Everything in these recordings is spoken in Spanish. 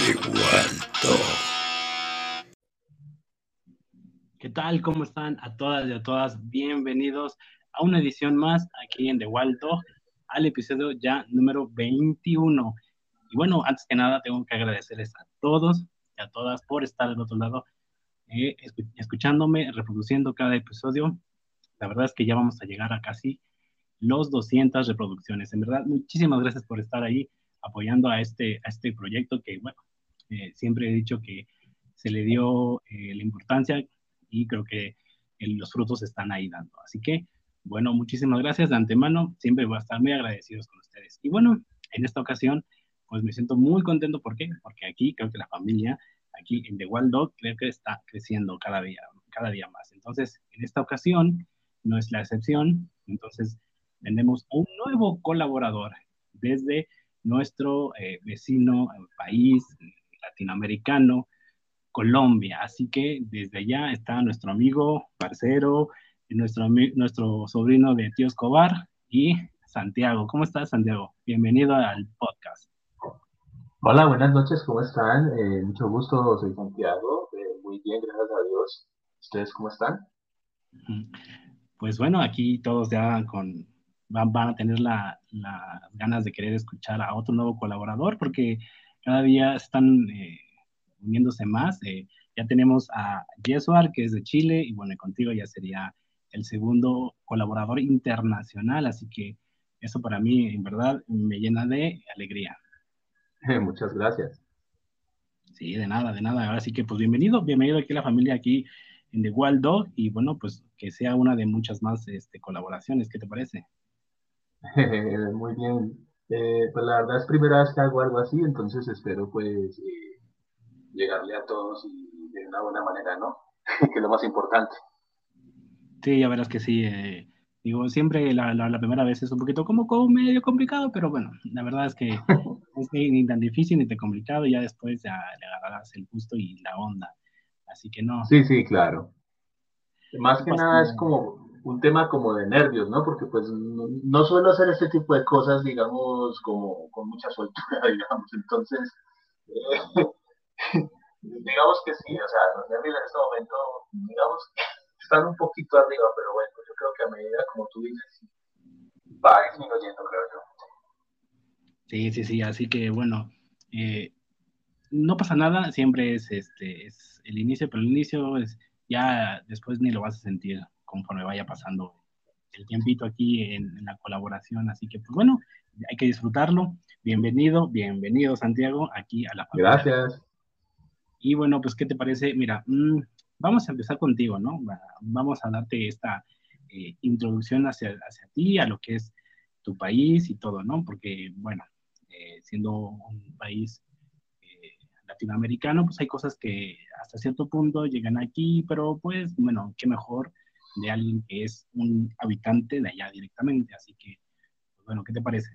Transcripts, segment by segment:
de Waldo. ¿Qué tal? ¿Cómo están a todas y a todas? Bienvenidos a una edición más aquí en The Wild Dog, al episodio ya número 21. Y bueno, antes que nada, tengo que agradecerles a todos y a todas por estar del otro lado, eh, escuchándome, reproduciendo cada episodio. La verdad es que ya vamos a llegar a casi los 200 reproducciones. En verdad, muchísimas gracias por estar ahí apoyando a este, a este proyecto que, bueno, eh, siempre he dicho que se le dio eh, la importancia y creo que los frutos están ahí dando. Así que, bueno, muchísimas gracias de antemano. Siempre voy a estar muy agradecidos con ustedes. Y bueno, en esta ocasión, pues me siento muy contento. ¿Por qué? Porque aquí creo que la familia, aquí en The Wild Dog, creo que está creciendo cada día, cada día más. Entonces, en esta ocasión, no es la excepción. Entonces, tenemos un nuevo colaborador desde nuestro eh, vecino país latinoamericano, Colombia. Así que desde allá está nuestro amigo, parcero, nuestro, nuestro sobrino de Tío Escobar y Santiago. ¿Cómo estás, Santiago? Bienvenido al podcast. Hola, buenas noches, ¿cómo están? Eh, mucho gusto, soy Santiago. Eh, muy bien, gracias a Dios. ¿Ustedes cómo están? Pues bueno, aquí todos ya con van, van a tener las ganas de querer escuchar a otro nuevo colaborador porque cada día están eh, uniéndose más. Eh, ya tenemos a Jesuar, que es de Chile, y bueno, contigo ya sería el segundo colaborador internacional, así que eso para mí, en verdad, me llena de alegría. Muchas gracias. Sí, de nada, de nada. Ahora sí que, pues bienvenido, bienvenido aquí a la familia aquí en The Wild Dog, y bueno, pues que sea una de muchas más este, colaboraciones. ¿Qué te parece? Muy bien. Eh, pues la verdad es primera vez que hago algo así, entonces espero pues eh, llegarle a todos y de una buena manera, ¿no? que es lo más importante. Sí, ya verás que sí. Eh, digo, siempre la, la, primera vez es un poquito como, como medio complicado, pero bueno, la verdad es que es ni tan difícil ni tan complicado, y ya después ya le agarrarás el gusto y la onda. Así que no. Sí, sí, claro. Más que nada es como un tema como de nervios, ¿no? Porque pues no, suelo hacer este tipo de cosas, digamos, como con mucha soltura, digamos. Entonces, eh, digamos que sí, o sea, los nervios en este momento, digamos, están un poquito arriba, pero bueno, yo creo que a medida, como tú dices, va disminuyendo, creo yo. Sí, sí, sí, así que bueno, eh, no pasa nada, siempre es este es el inicio, pero el inicio es ya después ni lo vas a sentir conforme vaya pasando el tiempito aquí en, la colaboración. Así que, pues bueno, hay que disfrutarlo. Bienvenido, bienvenido Santiago, aquí a la familia. Gracias. Y bueno, pues, ¿qué te parece? Mira, mm, vamos a empezar contigo, ¿no? Vamos a darte esta eh, introducción hacia, hacia ti, a lo que es tu país y todo, ¿no? Porque, bueno, eh, siendo un país eh, latinoamericano, pues hay cosas que hasta cierto punto llegan aquí, pero pues, bueno, qué mejor de alguien que es un habitante de allá directamente. Así que, pues bueno, ¿qué te parece?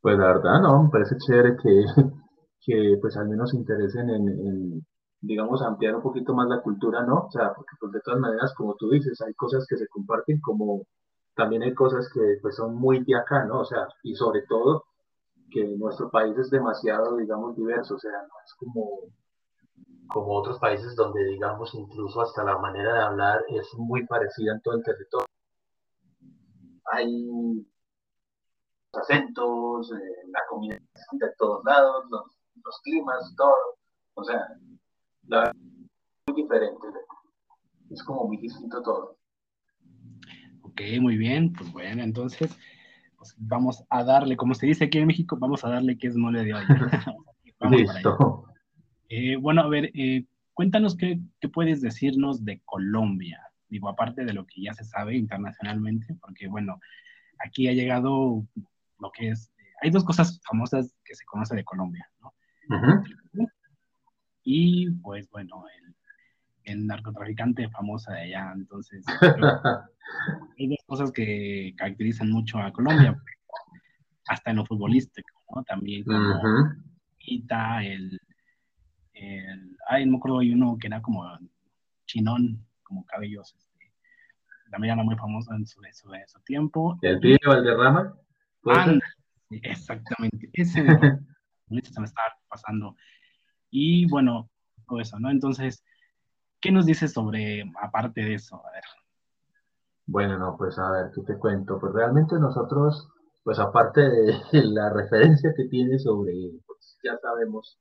Pues la verdad, no, me parece chévere que, que pues al menos se interesen en, digamos, ampliar un poquito más la cultura, ¿no? O sea, porque pues de todas maneras, como tú dices, hay cosas que se comparten como también hay cosas que pues son muy de acá, ¿no? O sea, y sobre todo que nuestro país es demasiado, digamos, diverso, o sea, no es como como otros países donde, digamos, incluso hasta la manera de hablar es muy parecida en todo el territorio. Hay acentos, eh, la comida de todos lados, los, climas, todo. O sea, la muy diferente. Es como muy distinto todo. Ok, muy bien. Pues bueno, entonces pues vamos a darle, como se dice aquí en México, vamos a darle que es mole de olla. Listo. Eh, bueno, a ver, eh, cuéntanos qué, puedes decirnos de Colombia, digo, aparte de lo que ya se sabe internacionalmente, porque bueno, aquí ha llegado lo que es, hay dos cosas famosas que se conoce de Colombia, ¿no? Y pues bueno, el, narcotraficante famoso de allá, entonces, hay dos cosas que caracterizan mucho a Colombia, hasta en lo futbolístico, ¿no? También como el ay, no me acuerdo, hay uno que era como chinón, como cabellos, este, también era muy famoso en su, su, su tiempo. ¿El pibe Valderrama? Ah, exactamente, ese se me está pasando. Y bueno, todo eso, ¿no? Entonces, ¿qué nos dices sobre, aparte de eso? A ver. Bueno, no, pues a ver, ¿qué te cuento? Pues realmente nosotros, pues aparte de la referencia que tiene sobre, pues ya sabemos,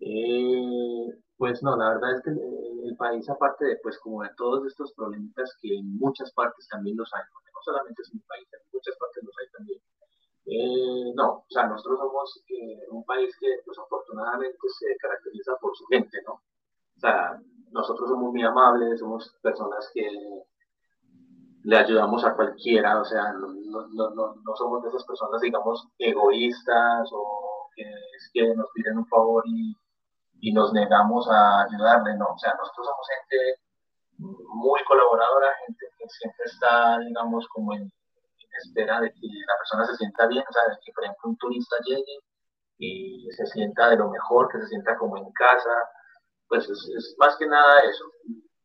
eh, pues no, la verdad es que el, país, aparte de, pues como de todos estos problemitas que en muchas partes también los hay, no solamente es mi país, en muchas partes los hay también. Eh, no, o sea, nosotros somos eh, un país que, pues afortunadamente, se caracteriza por su gente, ¿no? O sea, nosotros somos muy amables, somos personas que le ayudamos a cualquiera, o sea, no, no, no, no somos de esas personas, digamos, egoístas o que, es que nos piden un favor y, y nos negamos a ayudarle, no, o sea, nosotros somos gente muy colaboradora, gente que siempre está, digamos, como en, espera de que la persona se sienta bien, o sea, de que, por ejemplo, un turista llegue y se sienta de lo mejor, que se sienta como en casa, pues es, más que nada eso.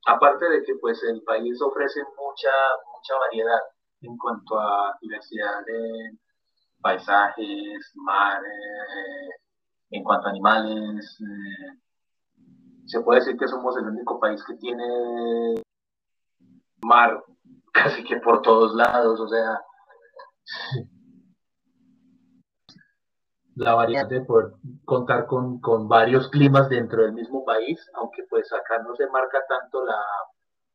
Aparte de que pues el país ofrece mucha, mucha variedad en cuanto a diversidad de paisajes, mares, en cuanto a animales. Eh, se puede decir que somos el único país que tiene mar casi que por todos lados, o sea, la variedad de poder contar con, con, varios climas dentro del mismo país, aunque pues acá no se marca tanto la,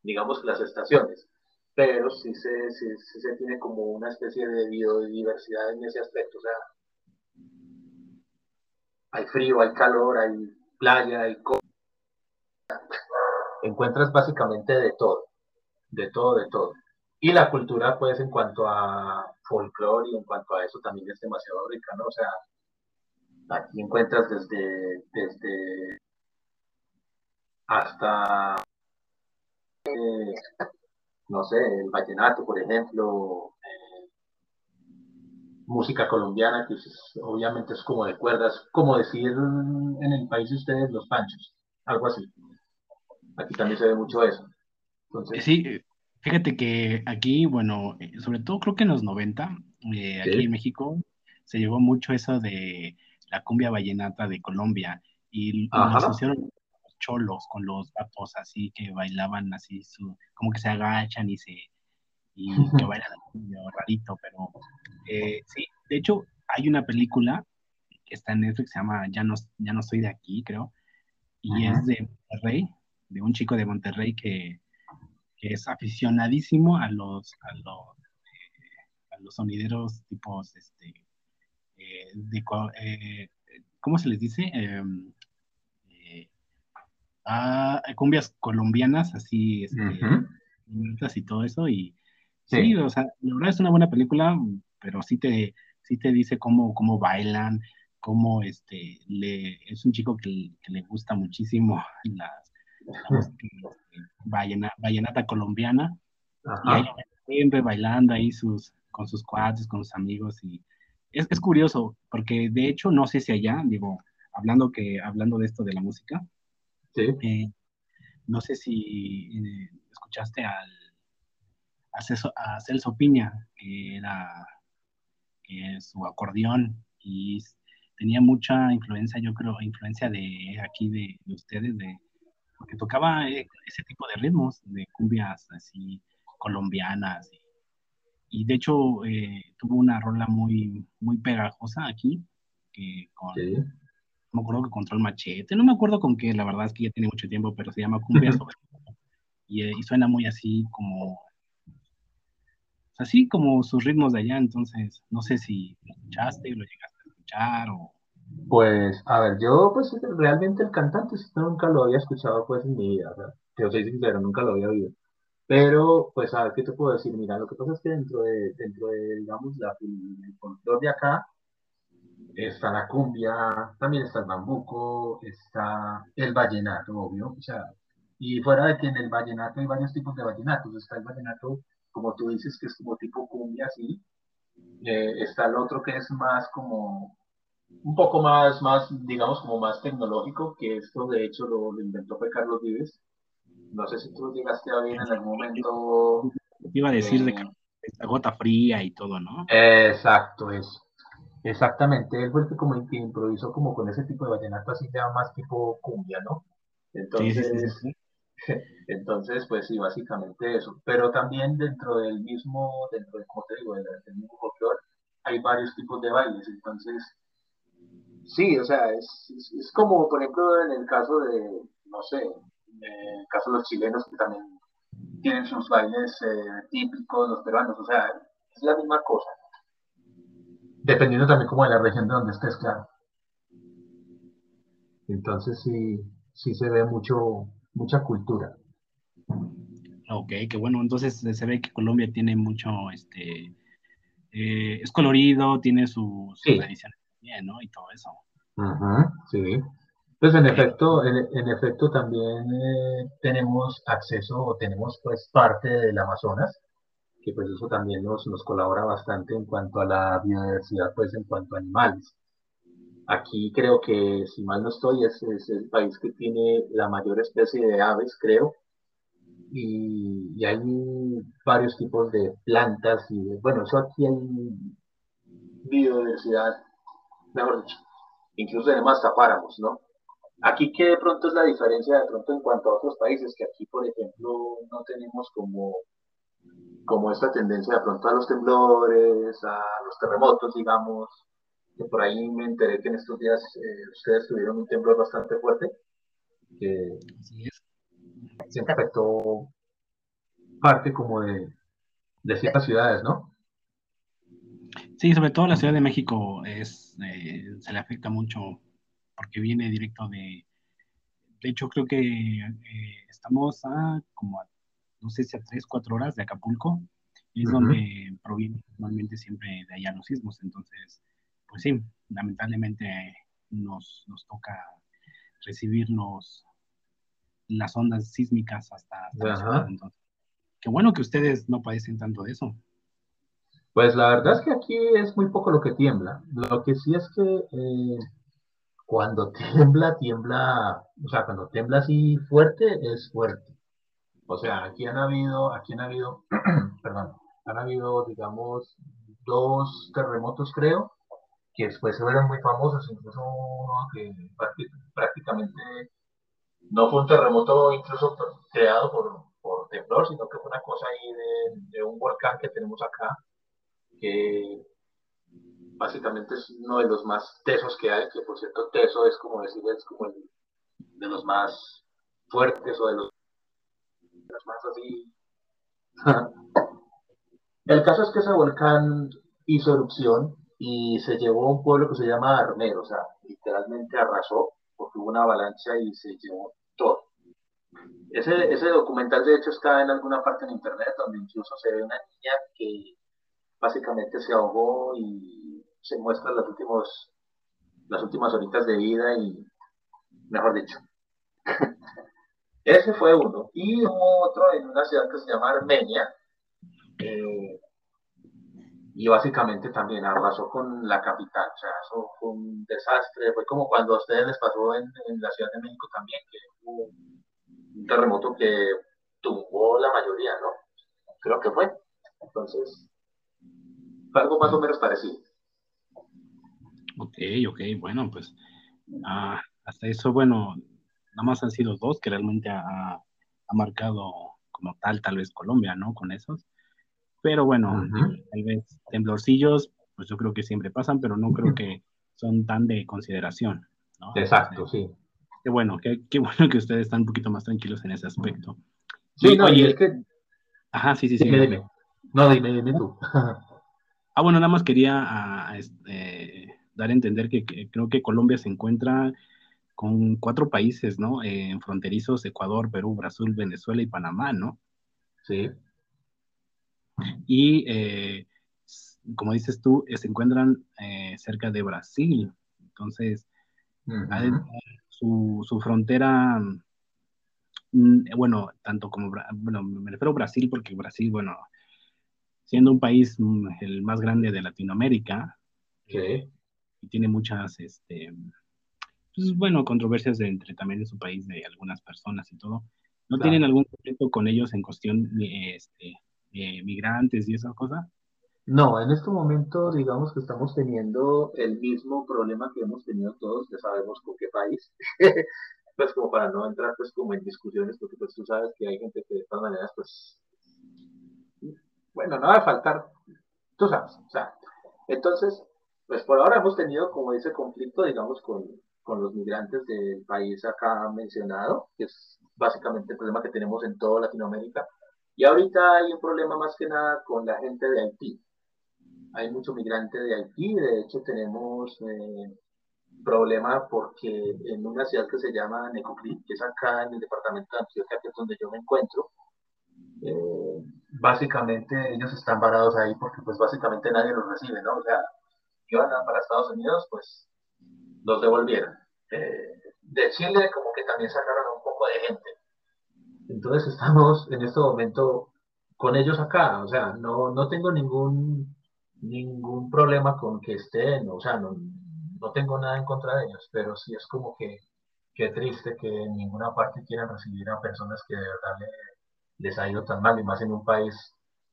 digamos, las estaciones, pero sí se, sí, se tiene como una especie de biodiversidad en ese aspecto, o sea, hay frío, hay calor, hay playa, hay encuentras básicamente de todo, de todo, de todo. Y la cultura, pues, en cuanto a folclore y en cuanto a eso también es demasiado rica, ¿no? O sea, aquí encuentras desde, hasta, eh, no sé, el vallenato, por ejemplo, música colombiana, que obviamente es como de cuerdas, como decir en el país de ustedes los panchos, algo así. Aquí también se ve mucho eso. Entonces, sí, Fíjate que aquí, bueno, sobre todo creo que en los 90, eh, aquí en México, se llevó mucho eso de la cumbia vallenata de Colombia y lo asociaron los cholos con los gatos así que bailaban así, su, como que se agachan y se y que bailan rarito, pero eh, sí, de hecho hay una película que está en Netflix, se llama Ya no, ya no soy de aquí, creo, y es de Monterrey, de un chico de Monterrey que que es aficionadísimo a los, a los, eh, a los sonideros tipos, este, eh, de, eh, ¿cómo se les dice? Em, a cumbias colombianas, así, este, y todo eso, y sí. o sea, la verdad es una buena película, pero sí te, sí te dice cómo, cómo bailan, cómo este, le, es un chico que, que le gusta muchísimo las, vallenata colombiana, y siempre bailando ahí sus, con sus cuates, con sus amigos, y es, es, curioso, porque de hecho, no sé si allá, digo, hablando, que, hablando de esto de la música, eh, no sé si eh, escuchaste al, a, Celso, Piña, que era que su acordeón, y tenía mucha influencia, yo creo, influencia de aquí de ustedes, de, porque tocaba eh, ese tipo de ritmos, de cumbias así colombianas. Y, de hecho eh, tuvo una rola muy, muy pegajosa aquí, que con, no me acuerdo que control machete, no me acuerdo con qué, la verdad es que ya tiene mucho tiempo, pero se llama Cumbia sobre y, eh, y suena muy así como, así como sus ritmos de allá, entonces no sé si lo escuchaste, lo llegaste a escuchar o pues, a ver, yo pues realmente el cantante nunca lo había escuchado pues en mi vida, o yo soy sincero, nunca lo había oído. Pero, pues, a ver, ¿qué te puedo decir? Mira, lo que pasa es que dentro de, dentro de digamos, la, el control de acá, está la cumbia, también está el bambuco, está el vallenato, obvio, o sea, y fuera de que en el vallenato hay varios tipos de vallenatos, está el vallenato, como tú dices, que es como tipo cumbia, sí, eh, está el otro que es más como un poco más, más, digamos, como más tecnológico, que esto de hecho lo, inventó fue Carlos Vives. No sé si tú llegaste a ver en algún momento. Iba a decir de eh, la gota fría y todo, ¿no? Exacto, eso. Exactamente, él fue el que como que improvisó como con ese tipo de vallenato así ya más tipo cumbia, ¿no? Entonces, entonces pues sí, básicamente eso. Pero también dentro del mismo, dentro de, como te digo, del, mismo folclore, hay varios tipos de bailes. Entonces, sí, o sea, es, es, como, por ejemplo, en el caso de, no sé, en el caso de los chilenos que también tienen sus bailes eh, típicos, los peruanos, o sea, es la misma cosa. Dependiendo también como de la región de donde estés, claro. Entonces sí, sí se ve mucho, mucha cultura. Ok, qué bueno. Entonces se ve que Colombia tiene mucho, este, eh, es colorido, tiene sus su tradiciones también, ¿no? Y todo eso. sí. Pues en efecto, en, efecto también eh, tenemos acceso o tenemos pues parte del Amazonas, que pues eso también nos, nos colabora bastante en cuanto a la biodiversidad, pues en cuanto a animales. Aquí creo que, si mal no estoy, es, es el país que tiene la mayor especie de aves, creo, y, hay varios tipos de plantas y bueno, eso aquí hay biodiversidad, mejor dicho, incluso tenemos hasta páramos, ¿no? Aquí que de pronto es la diferencia de pronto en cuanto a otros países, que aquí por ejemplo no tenemos como como esta tendencia de pronto a los temblores, a los terremotos, digamos, que por ahí me enteré que en estos días eh, ustedes tuvieron un temblor bastante fuerte, que siempre afectó parte como de, de ciertas ciudades, ¿no? Sí, sobre todo la Ciudad de México es, eh, se le afecta mucho porque viene directo de... De hecho, creo que eh, estamos a como a no sé si a tres, cuatro horas de Acapulco, es donde proviene normalmente siempre de allá los sismos. Entonces, pues sí, lamentablemente nos, nos toca recibirnos las ondas sísmicas hasta, la ciudad. Entonces, qué bueno que ustedes no padecen tanto de eso. Pues la verdad es que aquí es muy poco lo que tiembla. Lo que sí es que eh, cuando tiembla, tiembla, o sea, cuando tiembla así fuerte, es fuerte. O sea, aquí han habido, aquí han habido, perdón, han habido, digamos, dos terremotos, creo, que después se fueron muy famosos, incluso uno que prácticamente no fue un terremoto incluso creado por, por temblor, sino que fue una cosa ahí de, un volcán que tenemos acá, que básicamente es uno de los más tesos que hay, que por cierto teso es como decir, es como el de los más fuertes o de los más así. El caso es que ese volcán hizo erupción y se llevó a un pueblo que se llama Armero, o sea, literalmente arrasó porque hubo una avalancha y se llevó todo. Ese, ese documental de hecho está en alguna parte en internet donde incluso se ve una niña que básicamente se ahogó y se muestra las, últimos, las últimas horitas de vida y, mejor dicho, ese fue uno. Y hubo otro en una ciudad que se llama Armenia. Eh, y básicamente también arrasó con la capital. O sea, fue un desastre. Fue como cuando a ustedes les pasó en, la Ciudad de México también, que hubo un terremoto que tumbó la mayoría, ¿no? Creo que fue. Entonces, fue algo más o menos parecido. Ok, ok, bueno, pues ah, hasta eso, bueno, nada más han sido dos que realmente ha, marcado como tal, tal vez Colombia, ¿no? Con esos. Pero bueno, tal vez temblorcillos, pues yo creo que siempre pasan, pero no creo que son tan de consideración, ¿no? Exacto, sí. Qué bueno, qué, qué, bueno que ustedes están un poquito más tranquilos en ese aspecto. Sí, no, y es que... Ajá, sí, sí, sí. No, dime, dime tú. ah, bueno, nada más quería ah, este, dar a entender que, creo que Colombia se encuentra con cuatro países, ¿no? En fronterizos, Ecuador, Perú, Brasil, Venezuela y Panamá, ¿no? Sí. Y eh, como dices tú, eh, se encuentran eh, cerca de Brasil. Entonces, su, su, frontera, mm, bueno, tanto como, bueno, me refiero a Brasil porque Brasil, bueno, siendo un país mm, el más grande de Latinoamérica, y tiene muchas, este, pues, bueno, controversias de, entre también de su país, de algunas personas y todo. ¿No tienen algún conflicto con ellos en cuestión de este, migrantes y esa cosa? No, en este momento digamos que estamos teniendo el mismo problema que hemos tenido todos, ya sabemos con qué país, pues como para no entrar pues como en discusiones, porque pues tú sabes que hay gente que de todas maneras pues, bueno, no va a faltar, tú sabes, o sea, entonces, pues por ahora hemos tenido como ese conflicto, digamos, con, con los migrantes del país acá mencionado, que es básicamente el problema que tenemos en toda Latinoamérica, y ahorita hay un problema más que nada con la gente de Haití. Hay mucho migrante de Haití, de hecho tenemos eh, problema porque en una ciudad que se llama Necoclí, que es acá en el departamento de Antioquia, que es donde yo me encuentro, eh, básicamente ellos están varados ahí porque pues básicamente nadie los recibe, ¿no? O sea, iban para Estados Unidos, pues los devolvieron. Eh, de Chile como que también sacaron un poco de gente. Entonces estamos en este momento con ellos acá, o sea, no, no tengo ningún, ningún problema con que estén, o sea, no, no tengo nada en contra de ellos, pero sí es como que, qué triste que en ninguna parte quieran recibir a personas que de verdad les ha ido tan mal, y más en un país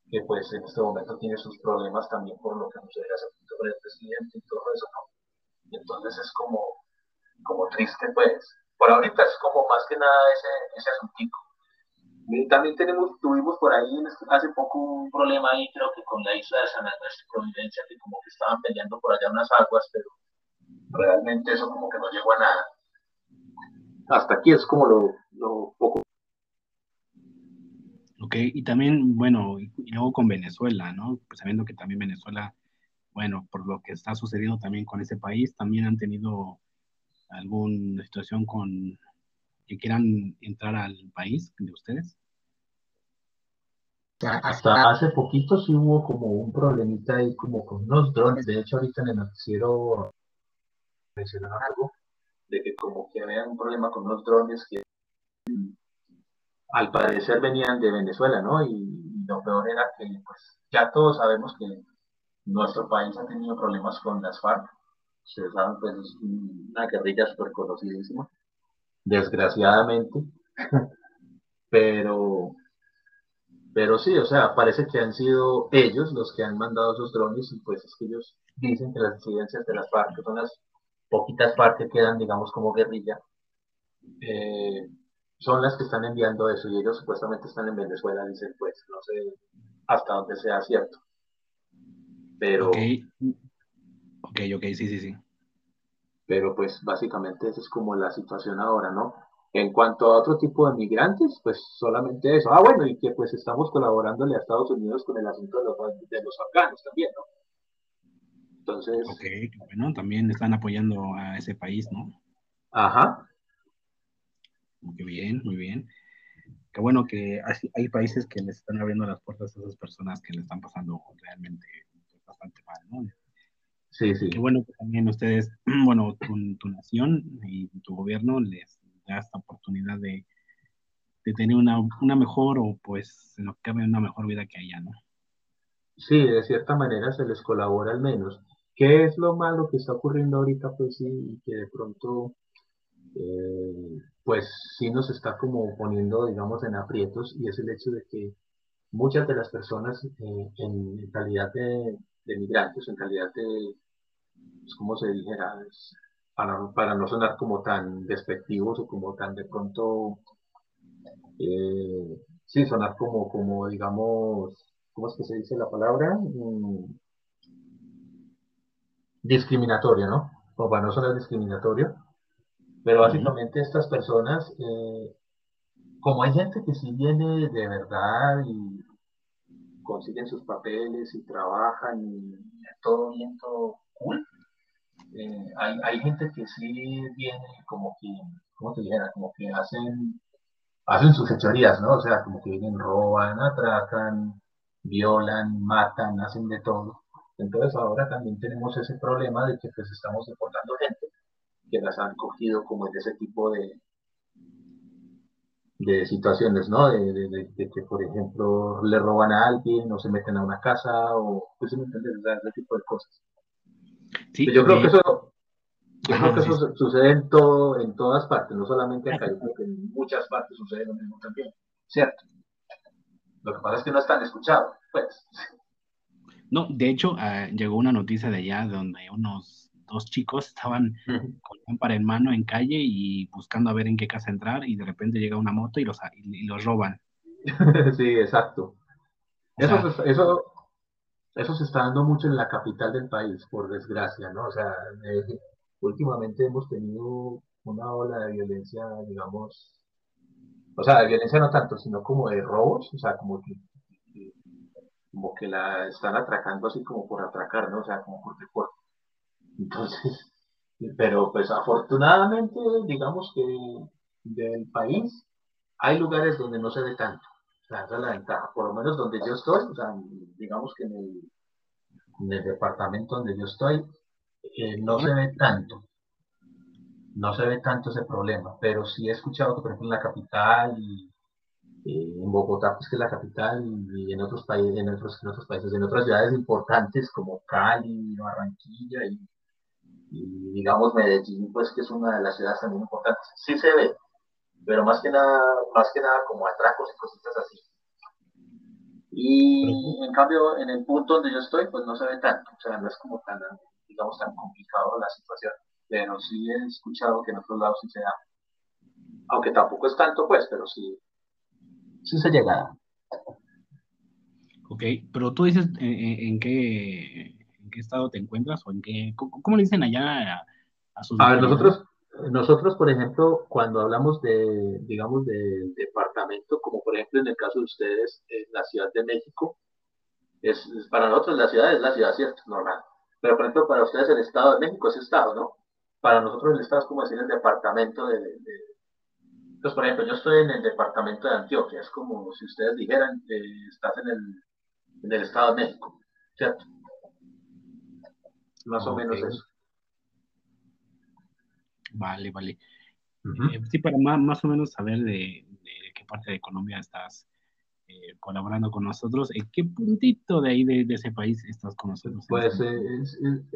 que pues en este momento tiene sus problemas también por lo que sucede hace poquito con el presidente y todo eso, ¿no? Entonces es como, como triste, pues. Por ahorita es como más que nada ese, ese asuntico. Y también tenemos, tuvimos por ahí hace poco un problema ahí, creo que con la isla de San Andrés de Providencia, que como que estaban peleando por allá unas aguas, pero realmente eso como que no llegó a nada. Hasta aquí es como lo, lo poco. Ok, y también, bueno, y, luego con Venezuela, ¿no? Pues sabiendo que también Venezuela, bueno, por lo que está sucediendo también con ese país, también han tenido alguna situación con que quieran entrar al país de ustedes. Hasta hace poquito sí hubo como un problemita ahí como con unos drones. De hecho, ahorita en el noticiero mencionaron algo de que como que había un problema con unos drones que al parecer venían de Venezuela, ¿no? Y, lo peor era que pues ya todos sabemos que nuestro país ha tenido problemas con las FARC. Ustedes saben, pues es una guerrilla súper conocidísima, desgraciadamente. pero, pero sí, o sea, parece que han sido ellos los que han mandado esos drones y pues es que ellos dicen que las incidencias de las FARC son las poquitas partes quedan, digamos, como guerrilla, eh, son las que están enviando eso y ellos supuestamente están en Venezuela, dicen, pues, no sé hasta dónde sea cierto. Pero... Ok, ok, okay sí, sí, sí. Pero pues básicamente esa es como la situación ahora, ¿no? En cuanto a otro tipo de migrantes, pues solamente eso. Ah, bueno, y que pues estamos colaborándole a Estados Unidos con el asunto de los, de los afganos también, ¿no? Entonces. Ok, bueno, también están apoyando a ese país, ¿no? Ajá. Muy bien, muy bien. Qué bueno que hay, países que les están abriendo las puertas a esas personas que le están pasando realmente bastante mal, ¿no? Sí, sí. Qué bueno que también ustedes, bueno, tu, nación y tu gobierno les da esta oportunidad de, de tener una, una, mejor o pues en lo que cabe una mejor vida que allá, ¿no? Sí, de cierta manera se les colabora al menos. ¿Qué es lo malo que está ocurriendo ahorita? Pues sí, que de pronto, eh, pues sí nos está como poniendo, digamos, en aprietos y es el hecho de que muchas de las personas eh, en calidad de, migrantes, en calidad de, pues, ¿cómo se dijera? Para, para, no sonar como tan despectivos o como tan de pronto, eh, sí, sonar como, como digamos, ¿cómo es que se dice la palabra? Mm, discriminatorio, ¿no? O para no sonar discriminatorio. Pero básicamente estas personas, eh, como hay gente que sí viene de verdad y consiguen sus papeles y trabajan y todo bien, todo cool, eh, hay, hay, gente que sí viene como que, ¿cómo te dijera? Como que hacen, hacen sus fechorías, ¿no? O sea, como que vienen, roban, atracan, violan, matan, hacen de todo. Entonces ahora también tenemos ese problema de que pues estamos deportando gente que las han cogido como en ese tipo de, de situaciones, ¿no? De, que, por ejemplo, le roban a alguien o se meten a una casa o, pues, ¿me entiendes? Ese tipo de cosas. Sí, yo creo que eso, yo creo que eso sucede en, todo, en todas partes, no solamente acá, yo creo que en muchas partes sucede lo mismo también, ¿cierto? Lo que pasa es que no están escuchados, pues. No, de hecho, ah, llegó una noticia de allá donde unos dos chicos estaban con par en mano en calle y buscando a ver en qué casa entrar y de repente llega una moto y los, y los roban. sí, exacto. eso, eso, eso se está dando mucho en la capital del país, por desgracia, ¿no? O sea, eh, últimamente hemos tenido una ola de violencia, digamos, o sea, de violencia no tanto, sino como de robos, o sea, como que, como que la están atracando así como por atracar, ¿no? O sea, como por deporte. Entonces, pero pues afortunadamente, digamos que del país hay lugares donde no se ve tanto. Sea, esa es la ventaja. Por lo menos donde yo estoy, o sea, digamos que en el, en el departamento donde yo estoy, eh, no se ve tanto no se ve tanto ese problema, pero sí he escuchado que, por ejemplo, en la capital, y, eh, en Bogotá, pues que es la capital, y en otros países, en otros países, en otras ciudades importantes como Cali, Barranquilla y, digamos Medellín, pues que es una de las ciudades también importantes, sí se ve, pero más que nada, más que nada como atracos y cositas así. Y en cambio, en el punto donde yo estoy, pues no se ve tanto, o sea, no es como tan, digamos, tan complicado la situación pero sí he escuchado que en otros lados sí se da. Aunque tampoco es tanto, pues, pero sí, sí se llega. Ok, pero tú dices eh, eh, en, qué, en qué estado te encuentras o en qué, cómo, le dicen allá a, sus... A ver, nosotros, nosotros, por ejemplo, cuando hablamos de, digamos, de departamento, como por ejemplo en el caso de ustedes, en la Ciudad de México, es, para nosotros la ciudad es la ciudad, ¿cierto? Normal. Pero por ejemplo, para ustedes el Estado de México es Estado, ¿no? para nosotros el Estado es como decir el departamento de, Entonces, pues, por ejemplo, yo estoy en el departamento de Antioquia, es como si ustedes dijeran, que estás en el, en el Estado de México, ¿cierto? Más o menos eso. Vale, vale. Eh, sí, para más, más, o menos saber de, de, qué parte de Colombia estás eh, colaborando con nosotros. ¿En qué puntito de ahí de, ese país estás con nosotros? Pues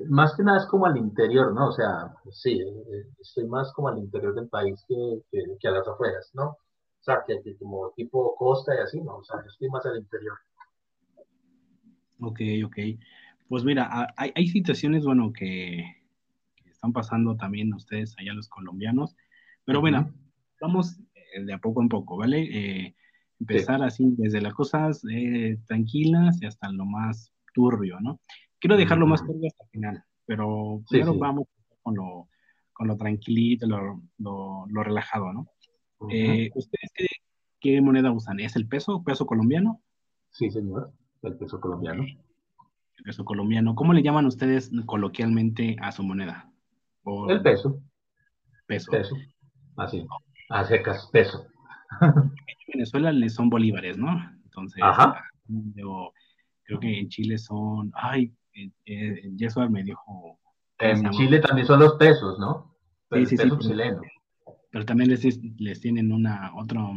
más que nada es como al interior, ¿no? O sea, sí, eh, estoy más como al interior del país que, que, a las afueras, ¿no? O sea, que, como tipo costa y así, ¿no? O sea, yo estoy más al interior. Ok, ok. Pues mira, hay, hay situaciones, bueno, que, están pasando también ustedes allá los colombianos, pero bueno, vamos eh, de a poco en poco, ¿vale? Eh, empezar así desde las cosas eh, tranquilas y hasta lo más turbio, ¿no? Quiero dejarlo más turbio hasta el final, pero primero vamos con lo, con lo tranquilito, lo, lo, relajado, ¿no? Eh, ¿Ustedes qué, moneda usan? ¿Es el peso, peso colombiano? Sí, señor, el peso colombiano. El peso colombiano. ¿Cómo le llaman ustedes coloquialmente a su moneda? El peso. Peso. Peso. Así. A secas, peso. Venezuela le son bolívares, ¿no? Entonces, ah, creo que en Chile son, ay, eh, eh me dijo. En Chile también son los pesos, ¿no? sí, sí, sí, chileno. Pero también les, les tienen una, otro,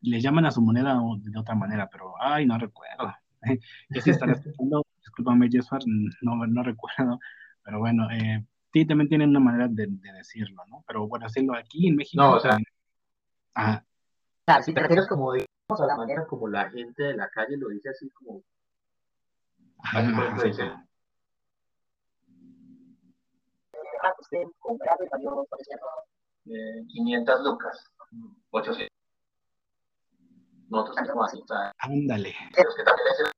les llaman a su moneda de otra manera, pero, ay, no recuerdo. Yo sí estaré escuchando, discúlpame, Jesús, no, no recuerdo, pero bueno, eh, sí, también tienen una manera de, decirlo, ¿no? Pero bueno, hacerlo aquí en México. No, o sea, Ah. O sea, si te refieres como, digamos, a la manera como la gente de la calle lo dice así como... Ah, sí, sí. usted comprar el por ejemplo, eh, 500 lucas, 800. Nosotros hacemos así, Ándale. Los que también es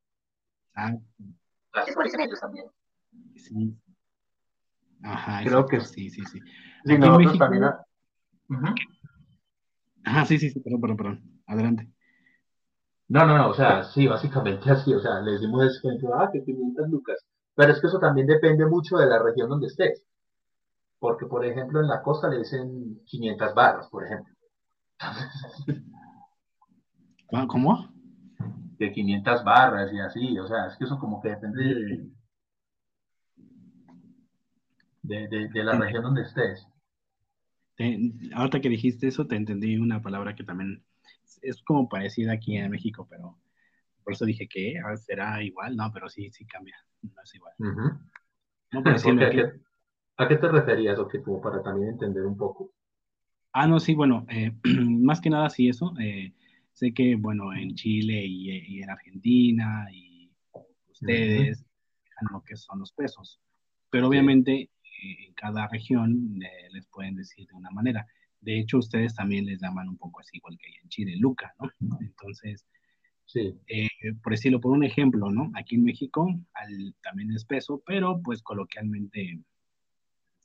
ah. Las ellos también. Sí. Ajá, creo que sí, sí, sí. Aquí en México, también. Uh -huh. Ah, sí, sí, sí, perdón, perdón, perdón. Adelante. No, no, no, o sea, sí, básicamente así, o sea, les dimos ejemplo, ah, que 500 lucas. Pero es que eso también depende mucho de la región donde estés. Porque, por ejemplo, en la costa le dicen 500 barras, por ejemplo. ¿Cómo? De 500 barras y así, o sea, es que eso como que depende de, de, de la región donde estés ahorita que dijiste eso, te entendí una palabra que también es como parecida aquí en México, pero por eso dije que será igual, no, pero sí, sí cambia, no es igual. no, pero sí, ¿a, qué, ¿A qué te referías, o que como para también entender un poco? Ah, no, sí, bueno, eh, más que nada sí eso. Eh, sé que, bueno, en Chile y, en Argentina y ustedes, lo que son los pesos. Pero obviamente en cada región eh, les pueden decir de una manera. De hecho, ustedes también les llaman un poco así, igual que en Chile, Luca, ¿no? Entonces, sí. Eh, por decirlo por un ejemplo, ¿no? Aquí en México al, también es peso, pero pues coloquialmente,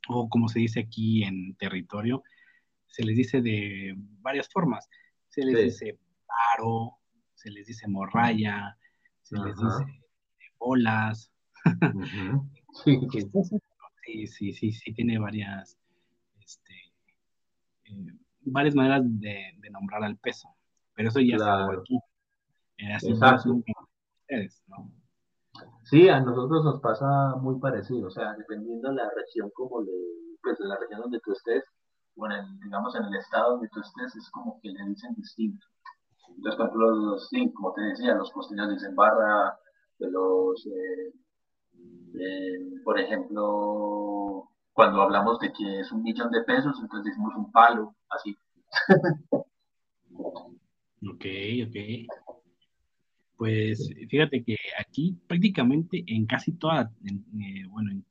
o como se dice aquí en territorio, se les dice de varias formas. Se les dice paro, se les dice morraya, se les dice bolas. sí, sí, sí, sí, tiene varias, este, eh, varias maneras de, nombrar al peso, pero eso ya claro. aquí. Eh, sí, a nosotros nos pasa muy parecido, o sea, dependiendo de la región como de, pues de la región donde tú estés, bueno, digamos en el estado donde tú estés, es como que le dicen distinto. Entonces, por ejemplo, los, sí, como te decía, los costeños dicen barra, de los, eh, por ejemplo, cuando hablamos de que es un millón de pesos, entonces decimos un palo, así. ok, ok. Pues fíjate que aquí prácticamente en casi toda, eh, bueno,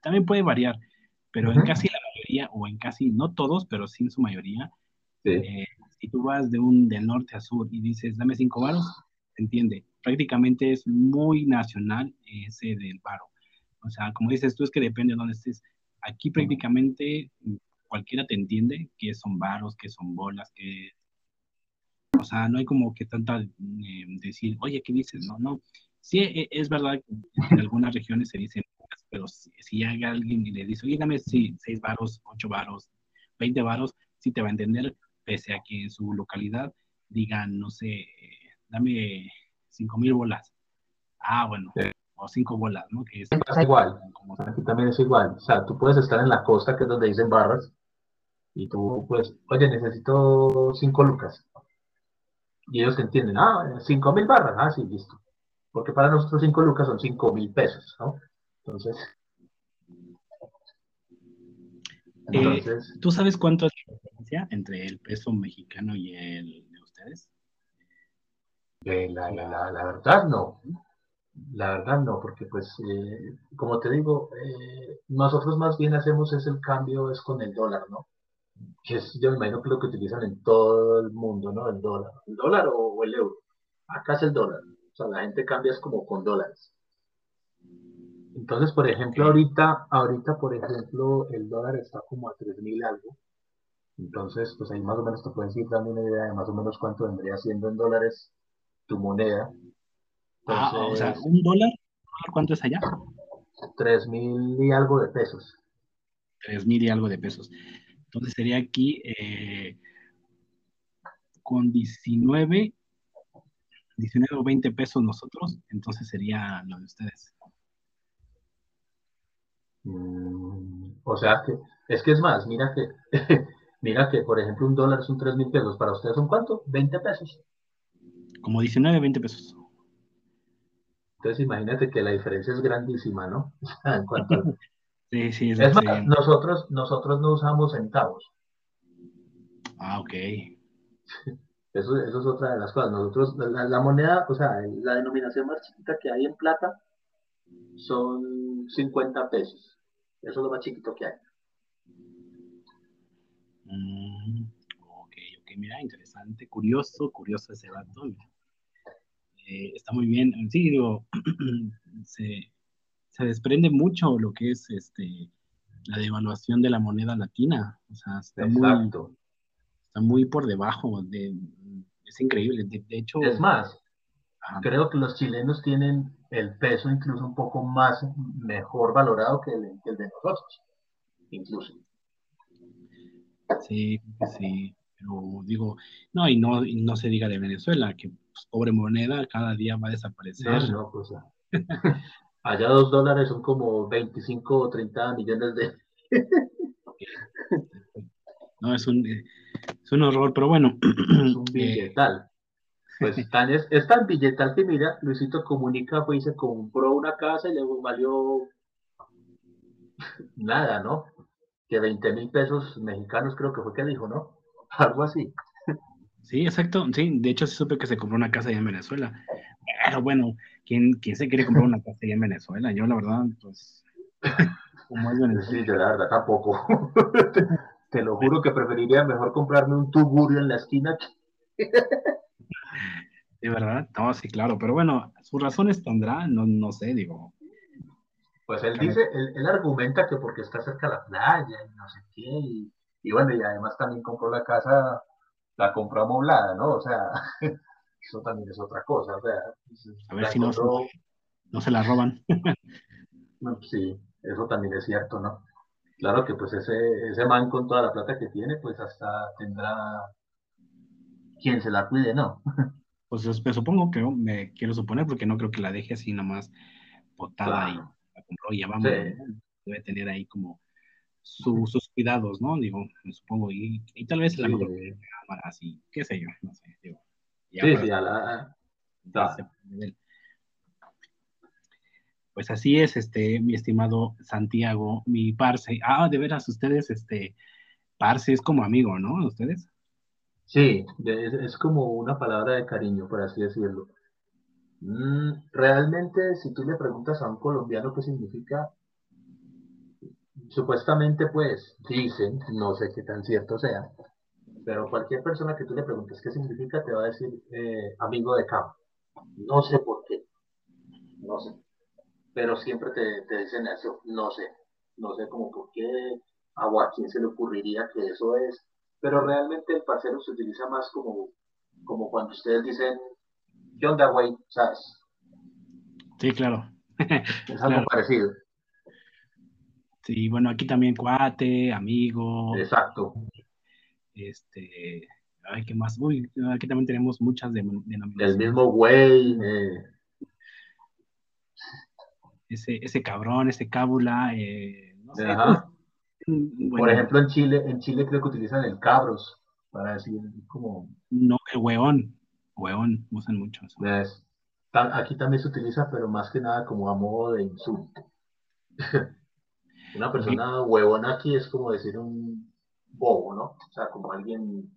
también puede variar, pero en casi la mayoría, o en casi, no todos, pero sí en su mayoría, eh, si tú vas de un del norte a sur y dices, dame cinco varos, se entiende. Prácticamente es muy nacional ese del varo. O sea, como dices tú, es que depende de dónde estés. Aquí prácticamente cualquiera te entiende que son varos, que son bolas, que... O sea, no hay como que tanta eh, decir, oye, ¿qué dices? No, no. Sí, e, es verdad que en algunas regiones se dicen, pero si, si hay alguien y le dice, oye, dame sí, seis varos, ocho varos, veinte varos, sí te va a entender, pese a que en su localidad digan, no sé, dame cinco mil bolas. Ah, bueno, o cinco bolas, ¿no? Que es, igual, aquí también es igual. O sea, tú puedes estar en la costa, que es donde dicen barras, y tú pues, oye, necesito cinco lucas. Y ellos te entienden, ah, cinco mil barras, ah, sí, listo. Porque para nosotros cinco lucas son cinco mil pesos, ¿no? Entonces, eh, ¿Tú sabes cuánto es la diferencia entre el peso mexicano y el de ustedes? La, la, verdad no. La verdad no, porque pues, eh, como te digo, eh, nosotros más bien hacemos es el cambio es con el dólar, ¿no? Que es, yo me imagino que lo que utilizan en todo el mundo, ¿no? El dólar. ¿El dólar o, el euro? Acá es el dólar. O sea, la gente cambia es como con dólares. Entonces, por ejemplo, ahorita, ahorita, por ejemplo, el dólar está como a 3.000 algo. Entonces, pues ahí más o menos te puedes ir dando una idea de más o menos cuánto vendría siendo en dólares tu moneda. ah, o sea, un dólar, ¿cuánto es allá? 3.000 y algo de pesos. 3.000 y algo de pesos. Entonces sería aquí eh, con 19, 19 o 20 pesos nosotros, entonces sería lo de ustedes. Mm, o sea que, es que es más, mira que, mira que, por ejemplo, un dólar son 3 mil pesos. ¿Para ustedes son cuánto? 20 pesos. Como 19, 20 pesos. Entonces imagínate que la diferencia es grandísima, ¿no? en cuanto sí, sí, es, es más, nosotros, nosotros no usamos centavos. Ah, ok. Eso, eso es otra de las cosas. Nosotros, la, la moneda, o sea, la denominación más chiquita que hay en plata son 50 pesos. Eso es lo más chiquito que hay. Mm, ok, ok, mira, interesante, curioso, curioso ese dato. Eh, está muy bien. Sí, digo, se, desprende mucho lo que es este la devaluación de la moneda latina. O sea, está, muy, está muy por debajo. De, es increíble. De, hecho. Es más, creo que los chilenos tienen el peso incluso un poco más mejor valorado que el, de nosotros, incluso. Sí, sí, pero digo, no, y no, no se diga de Venezuela, que pobre moneda cada día va a desaparecer. No, pues, allá dos dólares son como 25 o 30 millones de... no, es un, es un horror, pero bueno. Es un billetal. Pues tan, es, es, tan billetal que mira, Luisito Comunica fue y se compró una casa y le valió nada, ¿no? Que 20 mil pesos mexicanos creo que fue que dijo, ¿no? Algo así. Sí, exacto. Sí, de hecho sí supe que se compró una casa allá en Venezuela. Pero bueno, ¿quién, quién se quiere comprar una casa en Venezuela? Yo, la verdad, pues, como es Venezuela. Sí, yo la verdad tampoco. te, lo juro que preferiría mejor comprarme un tugurio en la esquina. De verdad, no, sí, claro, pero bueno, sus razones tendrá, no, no sé, digo. Pues él dice, él, argumenta que porque está cerca de la playa y no sé qué, y, y bueno, y además también compró la casa, la compró amoblada, ¿no? O sea, eso también es otra cosa. O sea, a ver si no, no se la roban. sí, eso también es cierto, ¿no? Claro que pues ese, ese man con toda la plata que tiene, pues hasta tendrá quien se la cuide, ¿no? Pues me supongo que me quiero suponer, porque no creo que la deje así nomás botada y la compró y ya vamos. Debe tener ahí como sus cuidados, ¿no? Digo, me supongo, y, y tal vez la mejor cámara, así, qué sé yo, no sé, digo. sí, sí, a la... Pues así es, este, mi estimado Santiago, mi parce. Ah, de veras, ustedes, este, parce es como amigo, ¿no? ¿Ustedes? Sí, es, como una palabra de cariño, por así decirlo. Mm, realmente, si tú le preguntas a un colombiano qué significa, supuestamente pues dicen, no sé qué tan cierto sea, pero cualquier persona que tú le preguntes qué significa te va a decir eh, amigo de campo. No sé por qué, no sé, pero siempre te, te dicen eso, no sé, no sé como por qué, a quién se le ocurriría que eso es, pero realmente el parcero se utiliza más como, como cuando ustedes dicen, ¿qué onda, güey? ¿Sabes? Sí, claro. es algo parecido. Sí, bueno, aquí también cuate, amigo. Exacto. Este, ay, ¿qué más? Uy, aquí también tenemos muchas denominaciones. El mismo güey. Eh. Ese, ese cabrón, ese cábula, eh, no sé, Ajá. Por ejemplo, en Chile, en Chile creo que utilizan el cabros para decir como... No, el hueón, hueón, usan mucho eso. Aquí también se utiliza, pero más que nada como a modo de insulto. Una persona huevona aquí es como decir un bobo, ¿no? O sea, como alguien...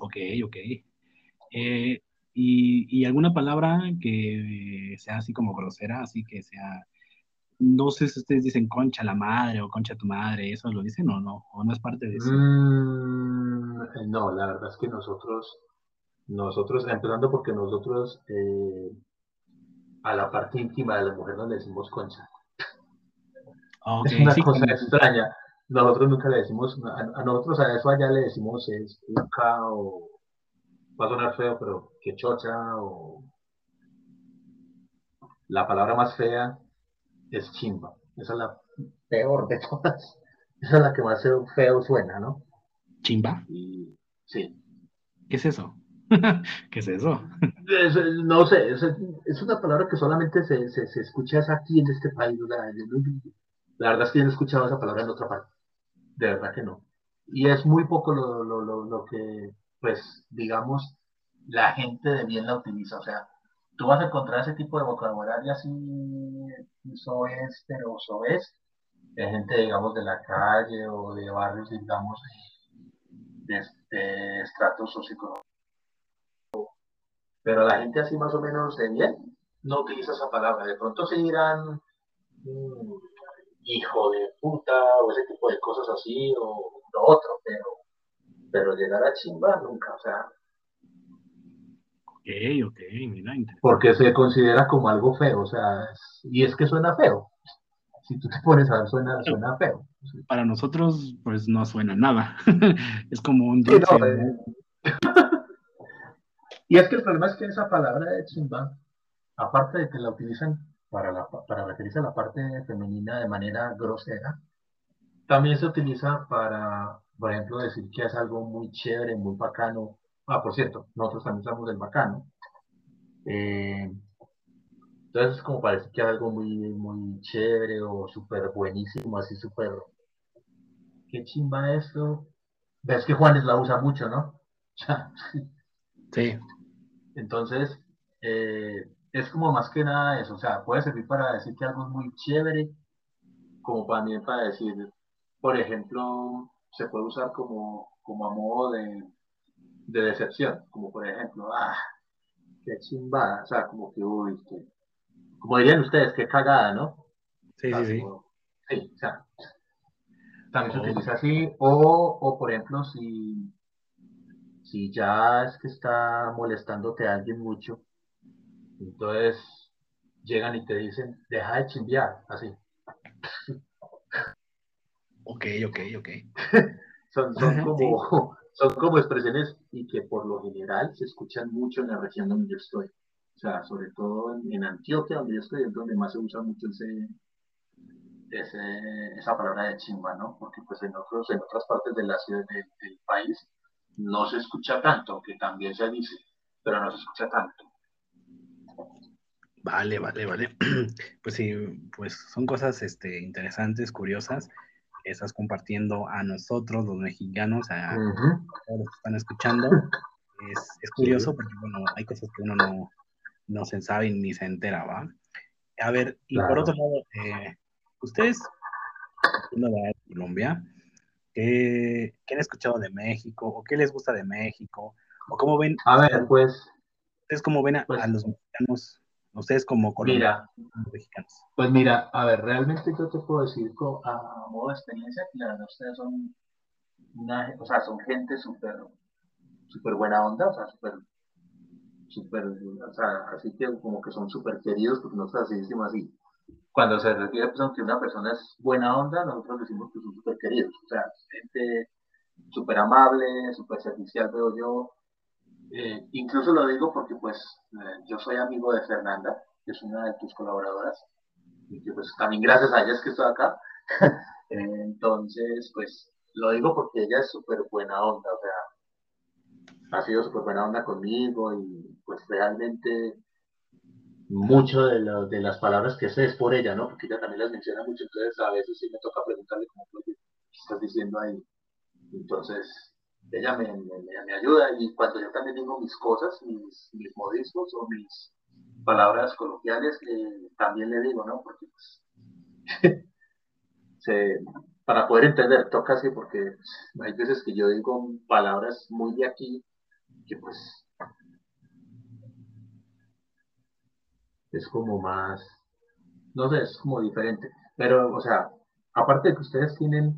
Ok, ok. Eh, y, y, alguna palabra que sea así como grosera, así que sea no sé si ustedes dicen concha la madre o concha tu madre, ¿eso lo dicen o no? ¿O no es parte de eso? Mm, no, la verdad es que nosotros, nosotros, empezando porque nosotros eh, a la parte íntima de la mujer no le decimos concha. Es una cosa extraña. Nosotros nunca le decimos, a, nosotros a eso allá le decimos es cuca o va a sonar feo, pero que chocha o la palabra más fea es chimba. Esa es la peor de todas. Esa es la que más feo suena, ¿no? ¿Chimba? sí. ¿Qué es eso? ¿Qué es eso? no sé, es, una palabra que solamente se, se, escucha aquí en este país. La, verdad es que yo no he escuchado esa palabra en otra parte. De verdad que no. Y es muy poco lo, lo, lo, lo que, pues, digamos, la gente de bien la utiliza. O sea, tú vas a encontrar ese tipo de vocabulario así, es, pero es de gente, digamos, de la calle o de barrios, digamos, de, de estratos socioeconómicos. Pero la gente así más o menos de bien no utiliza esa palabra. De pronto se dirán mm, hijo de puta o ese tipo de cosas así o lo otro, pero, pero llegar a chimba nunca, o sea, Ok, ok, mira, Porque se considera como algo feo, o sea, y es que suena feo. Si tú te pones a ver, suena, suena feo. Para nosotros, pues no suena nada. es como un dulce. Eh. y es que el problema es que esa palabra de chimba, aparte de que la utilizan para, la, para referirse a la parte femenina de manera grosera, también se utiliza para, por ejemplo, decir que es algo muy chévere, muy bacano, Ah, por cierto, nosotros también somos del bacano. Eh, entonces es como parece que es algo muy, muy chévere o súper buenísimo, así súper... Qué chimba esto. Ves que Juanes la usa mucho, ¿no? sí. Entonces, eh, es como más que nada eso. O sea, puede servir para decir que algo es muy chévere, como también para decir, por ejemplo, se puede usar como, como a modo de, de decepción, como por ejemplo, ah, qué chimbada, o sea, como que, uy, que, como dirían ustedes, qué cagada, ¿no? Sí, sí, sí. sí, o sea, también se oh. utiliza así, o, o por ejemplo, si, si ya es que está molestándote a alguien mucho, entonces llegan y te dicen, deja de chimbear, así. Ok, ok, ok. son, son, como, son como expresiones y que por lo general se escuchan mucho en la región donde yo estoy. O sea, sobre todo en, Antioquia, donde yo estoy, es donde más se usa mucho ese, esa palabra de chimba, ¿no? Porque pues en, otros, en otras partes de la ciudad del país no se escucha tanto, que también se dice, pero no se escucha tanto. Vale, vale, vale. Pues sí, pues son cosas este, interesantes, curiosas. Estás compartiendo a nosotros, los mexicanos, a todos los que están escuchando. Es, curioso porque, bueno, hay cosas que uno no, no se sabe ni se entera, ¿va? A ver, y por otro lado, eh, ustedes, de Colombia, ¿qué, ¿qué, han escuchado de México? ¿O qué les gusta de México? ¿O cómo ven? A ver, pues. ¿Ustedes cómo ven a, pues los mexicanos Ustedes como colombianos, mexicanos. Pues mira, a ver, realmente yo te puedo decir a modo de experiencia que la verdad ustedes son una, o sea, son gente súper súper buena onda, o sea, súper súper, o sea, así que como que son súper queridos, porque nosotros así decimos así. Cuando se refiere pues, a que una persona es buena onda, nosotros decimos que son súper queridos, o sea, gente súper amable, súper servicial, veo yo, eh, incluso lo digo porque pues eh, yo soy amigo de Fernanda, que es una de tus colaboradoras, y que pues también gracias a ella es que estoy acá. Entonces, pues lo digo porque ella es súper buena onda, o sea, ha sido súper buena onda conmigo y pues realmente mucho de, de, las palabras que sé es por ella, ¿no? Porque ella también las menciona mucho, entonces a veces sí me toca preguntarle cómo ¿qué estás diciendo ahí? Entonces, ella me, me, ayuda y cuando yo también digo mis cosas, mis, modismos o mis palabras coloquiales, eh, también le digo, ¿no? Porque pues, para poder entender, toca así, porque hay veces que yo digo palabras muy de aquí que pues es como más, no sé, es como diferente. Pero, o sea, aparte de que ustedes tienen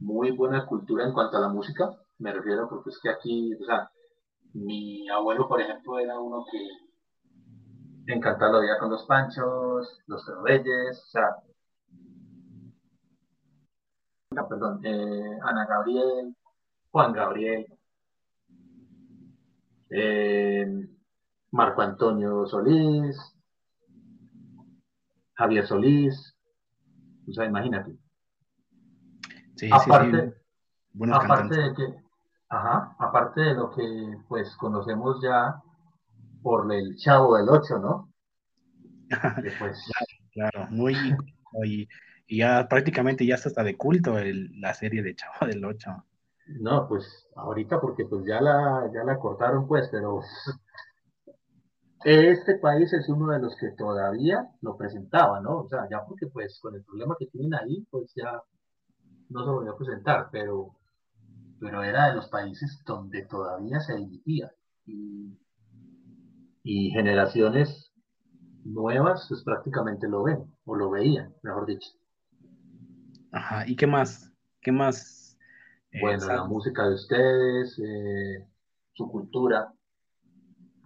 muy buena cultura en cuanto a la música, me refiero porque es que aquí, o sea, mi abuelo, por ejemplo, era uno que encantaba la vida con los panchos, los reyes, o sea, perdón, eh, Ana Gabriel, Juan Gabriel, eh, Marco Antonio Solís, Javier Solís, o sea, imagínate. Sí, aparte, sí, aparte de que Ajá, aparte de lo que pues conocemos ya por el Chavo del Ocho, ¿no? pues, claro, muy, y ya prácticamente ya está hasta de culto la serie de Chavo del Ocho. No, pues ahorita porque pues ya la, ya la cortaron pues, pero este país es uno de los que todavía lo presentaba, ¿no? O sea, ya porque pues con el problema que tienen ahí, pues ya no se volvió a presentar, pero pero era de los países donde todavía se emitía. Y, generaciones nuevas pues prácticamente lo ven, o lo veían, mejor dicho. Ajá, ¿y qué más? ¿Qué más? Eh, bueno, la música de ustedes, eh, su cultura,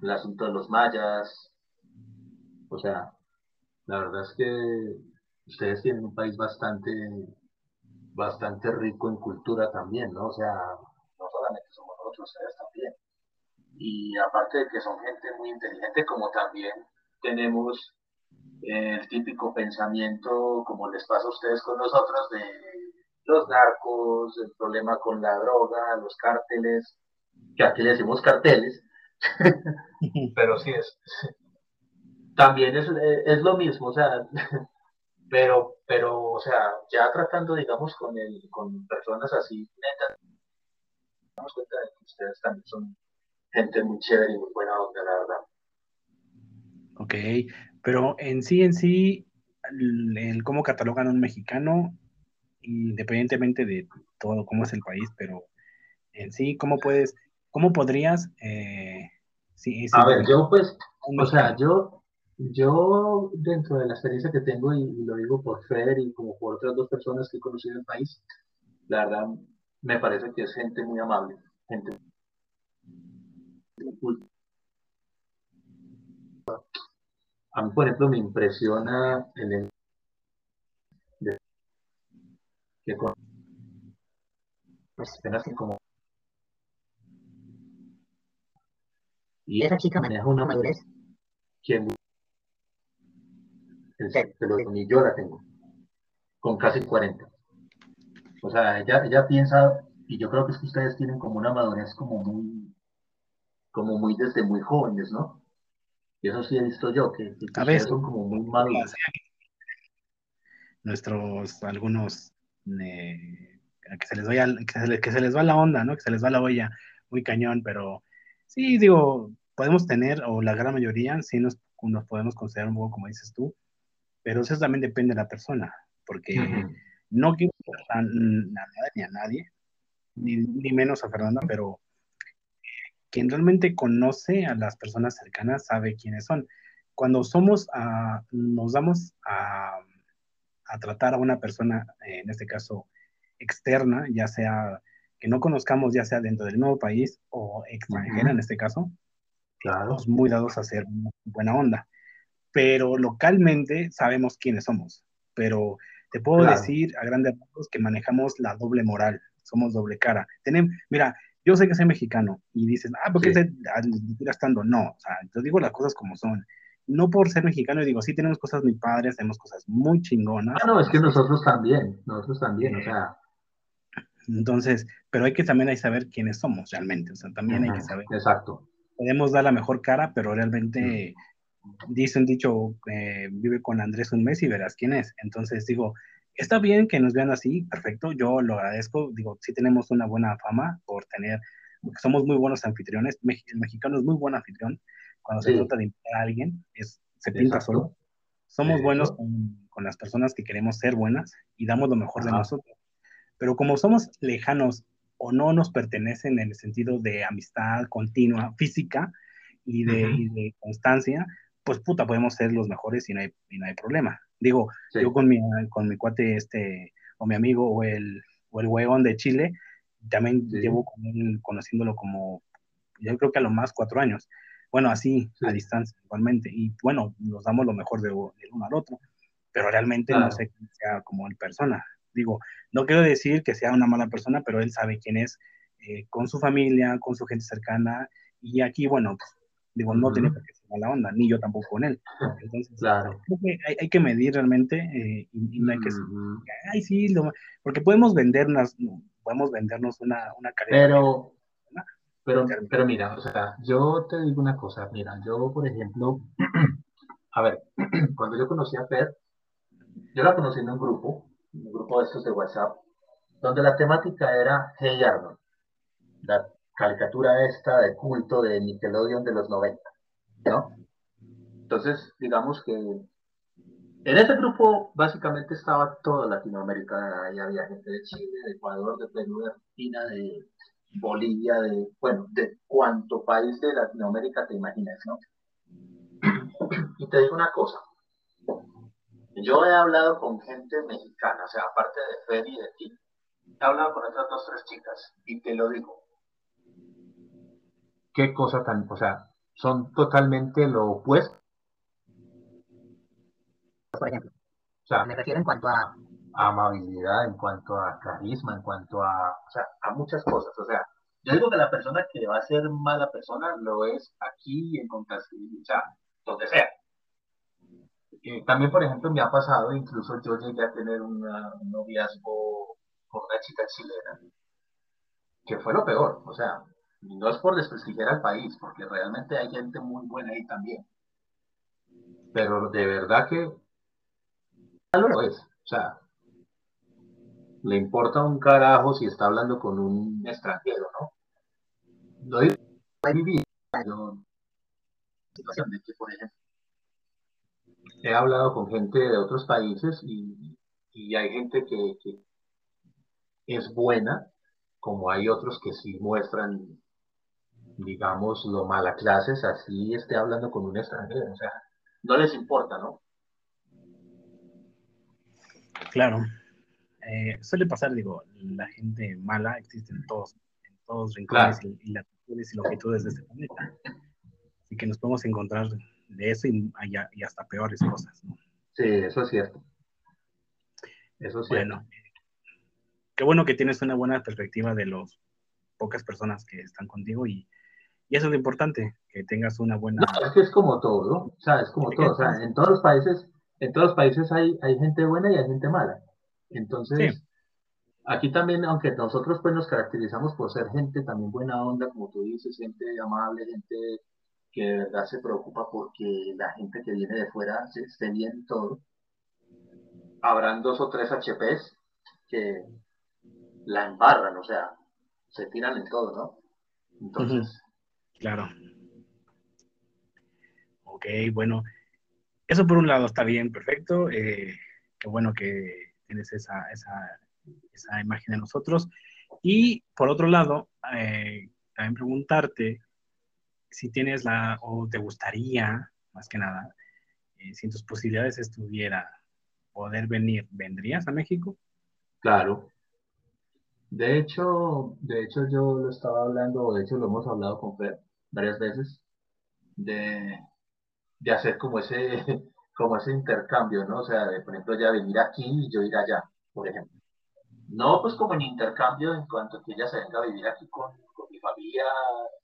el asunto de los mayas, o sea, la verdad es que ustedes tienen un país bastante bastante rico en cultura también, ¿no? O sea, no solamente somos nosotros, ustedes también. Y aparte de que son gente muy inteligente, como también tenemos el típico pensamiento, como les pasa a ustedes con nosotros, de los narcos, el problema con la droga, los cárteles, que aquí le decimos carteles, pero sí es. También es, es lo mismo, o sea, pero, pero, o sea, ya tratando, digamos, con, el, con personas así, netas, damos cuenta de que ustedes también son gente muy chévere y muy buena onda, la verdad. Ok, pero en sí, en sí, el, cómo catalogan a un mexicano, independientemente de todo, cómo es el país, pero en sí, ¿cómo puedes, cómo podrías eh, Sí, a ver, yo pues, o sea, yo, yo dentro de la experiencia que tengo, y, lo digo por Fer y como por otras dos personas que he conocido en el país, la verdad me parece que es gente muy amable, gente a mí, por ejemplo, me impresiona el que con pues, que como y esa chica maneja una madurez ni yo la tengo con casi 40 o sea ella, ella piensa y yo creo que es que ustedes tienen como una madurez como muy como muy desde muy jóvenes no y eso sí he visto yo que, que son como muy maduros. Nuestros algunos eh, que se les vaya que se, que se les va la onda no que se les va la olla muy cañón pero Sí, digo, podemos tener, o la gran mayoría, sí nos, nos podemos considerar un poco como dices tú, pero eso también depende de la persona, porque no quiero a nada ni a nadie, ni, menos a Fernanda, pero quien realmente conoce a las personas cercanas sabe quiénes son. Cuando somos, a, nos damos a, a, tratar a una persona, en este caso externa, ya sea que no conozcamos, ya sea dentro del nuevo país o extranjera en este caso, claro. muy dados a hacer buena onda. Pero localmente sabemos quiénes somos. Pero te puedo decir a grandes rasgos que manejamos la doble moral, somos doble cara. Tenemos, mira, yo sé que soy mexicano y dices, ah, ¿por qué sí. te estando? No, o sea, yo digo las cosas como son. No por ser mexicano, digo, sí tenemos cosas muy padres, tenemos cosas muy chingonas. Ah, no, es que nosotros también, nosotros también, o sea, entonces, pero hay que también hay saber quiénes somos realmente, o sea, también hay que saber. Exacto. Podemos dar la mejor cara, pero realmente dicen dicho, eh, vive con Andrés un mes y verás quién es. Entonces digo, está bien que nos vean así, perfecto, yo lo agradezco, digo, sí tenemos una buena fama por tener, porque somos muy buenos anfitriones, el mexicano es muy buen anfitrión, cuando se trata de invitar a alguien, es, se pinta solo. Somos buenos con, con, las personas que queremos ser buenas y damos lo mejor de nosotros. Pero como somos lejanos o no nos pertenecen en el sentido de amistad continua, física y de, constancia, pues puta, podemos ser los mejores y no hay, no hay problema. Digo, yo con mi, con mi cuate este, o mi amigo o el, o el hueón de Chile, también llevo con él conociéndolo como, yo creo que a lo más cuatro años. Bueno, así, a distancia igualmente. Y bueno, nos damos lo mejor de, uno al otro, pero realmente no sé quién sea como el persona. Digo, no quiero decir que sea una mala persona, pero él sabe quién es eh, con su familia, con su gente cercana. Y aquí, bueno, pues, digo, no tiene por qué ser mala onda, ni yo tampoco con él. Entonces, claro. hay, que medir realmente eh, y, no hay que ay, sí, porque podemos vendernos, podemos vendernos una, una Pero, pero, pero mira, o sea, yo te digo una cosa, mira, yo, por ejemplo, a ver, cuando yo conocí a Fer, yo la conocí en un grupo, un grupo de estos de WhatsApp, donde la temática era Hey Arnold, la caricatura esta de culto de Nickelodeon de los 90, ¿no? Entonces, digamos que en ese grupo básicamente estaba toda Latinoamérica, ahí había gente de Chile, de Ecuador, de Perú, de Argentina, de Bolivia, de, bueno, de cuánto país de Latinoamérica te imaginas, ¿no? Y te digo una cosa, yo he hablado con gente mexicana, o sea, aparte de Fer y de ti, he hablado con otras dos, tres chicas, y te lo digo. Qué cosa tan, o sea, son totalmente lo opuesto. Por ejemplo, o sea, me refiero en cuanto a amabilidad, en cuanto a carisma, en cuanto a, o sea, a muchas cosas. O sea, yo digo que la persona que va a ser mala persona lo es aquí en Contasville, o sea, donde sea. Eh, también, por ejemplo, me ha pasado, incluso yo llegué a tener un noviazgo con una chica chilena, que fue lo peor, o sea, no es por desprestigiar al país, porque realmente hay gente muy buena ahí también. Pero de verdad que lo es, o sea, le importa un carajo si está hablando con un extranjero, ¿no? Lo he vivido. situación de que, por ejemplo, he hablado con gente de otros países y, hay gente que, es buena, como hay otros que sí muestran digamos, lo mala clases, así esté hablando con un extranjero. O sea, no les importa, ¿no? Claro. Eh, suele pasar, digo, la gente mala existe en todos, en todos rincones y, latitudes y longitudes de este planeta. Así que nos podemos encontrar de eso y, y hasta peores cosas. ¿no? Sí, eso es cierto. Eso es cierto. Bueno, qué bueno que tienes una buena perspectiva de las pocas personas que están contigo y, y, eso es lo importante, que tengas una buena... No, es que es como todo, ¿no? O sea, es como todo. O sea, en todos los países, en todos los países hay, hay gente buena y hay gente mala. Entonces, aquí también, aunque nosotros pues nos caracterizamos por ser gente también buena onda, como tú dices, gente amable, gente que de verdad se preocupa porque la gente que viene de fuera esté bien todo. Habrán dos o tres HPs que la embarran, o sea, se tiran en todo, ¿no? Entonces. Claro. Ok, bueno. Eso por un lado está bien, perfecto. Eh, qué bueno que tienes esa, esa, esa imagen de nosotros. Y por otro lado, eh, también preguntarte si tienes la, o te gustaría, más que nada, eh, si en tus posibilidades estuviera poder venir, ¿vendrías a México? Claro. De hecho, de hecho yo lo estaba hablando, de hecho lo hemos hablado con Fer varias veces, de, de hacer como ese, como ese intercambio, ¿no? O sea, de, por ejemplo, ya venir aquí y yo ir allá, por ejemplo. No, pues como en intercambio en cuanto que ella se venga a vivir aquí con, con mi familia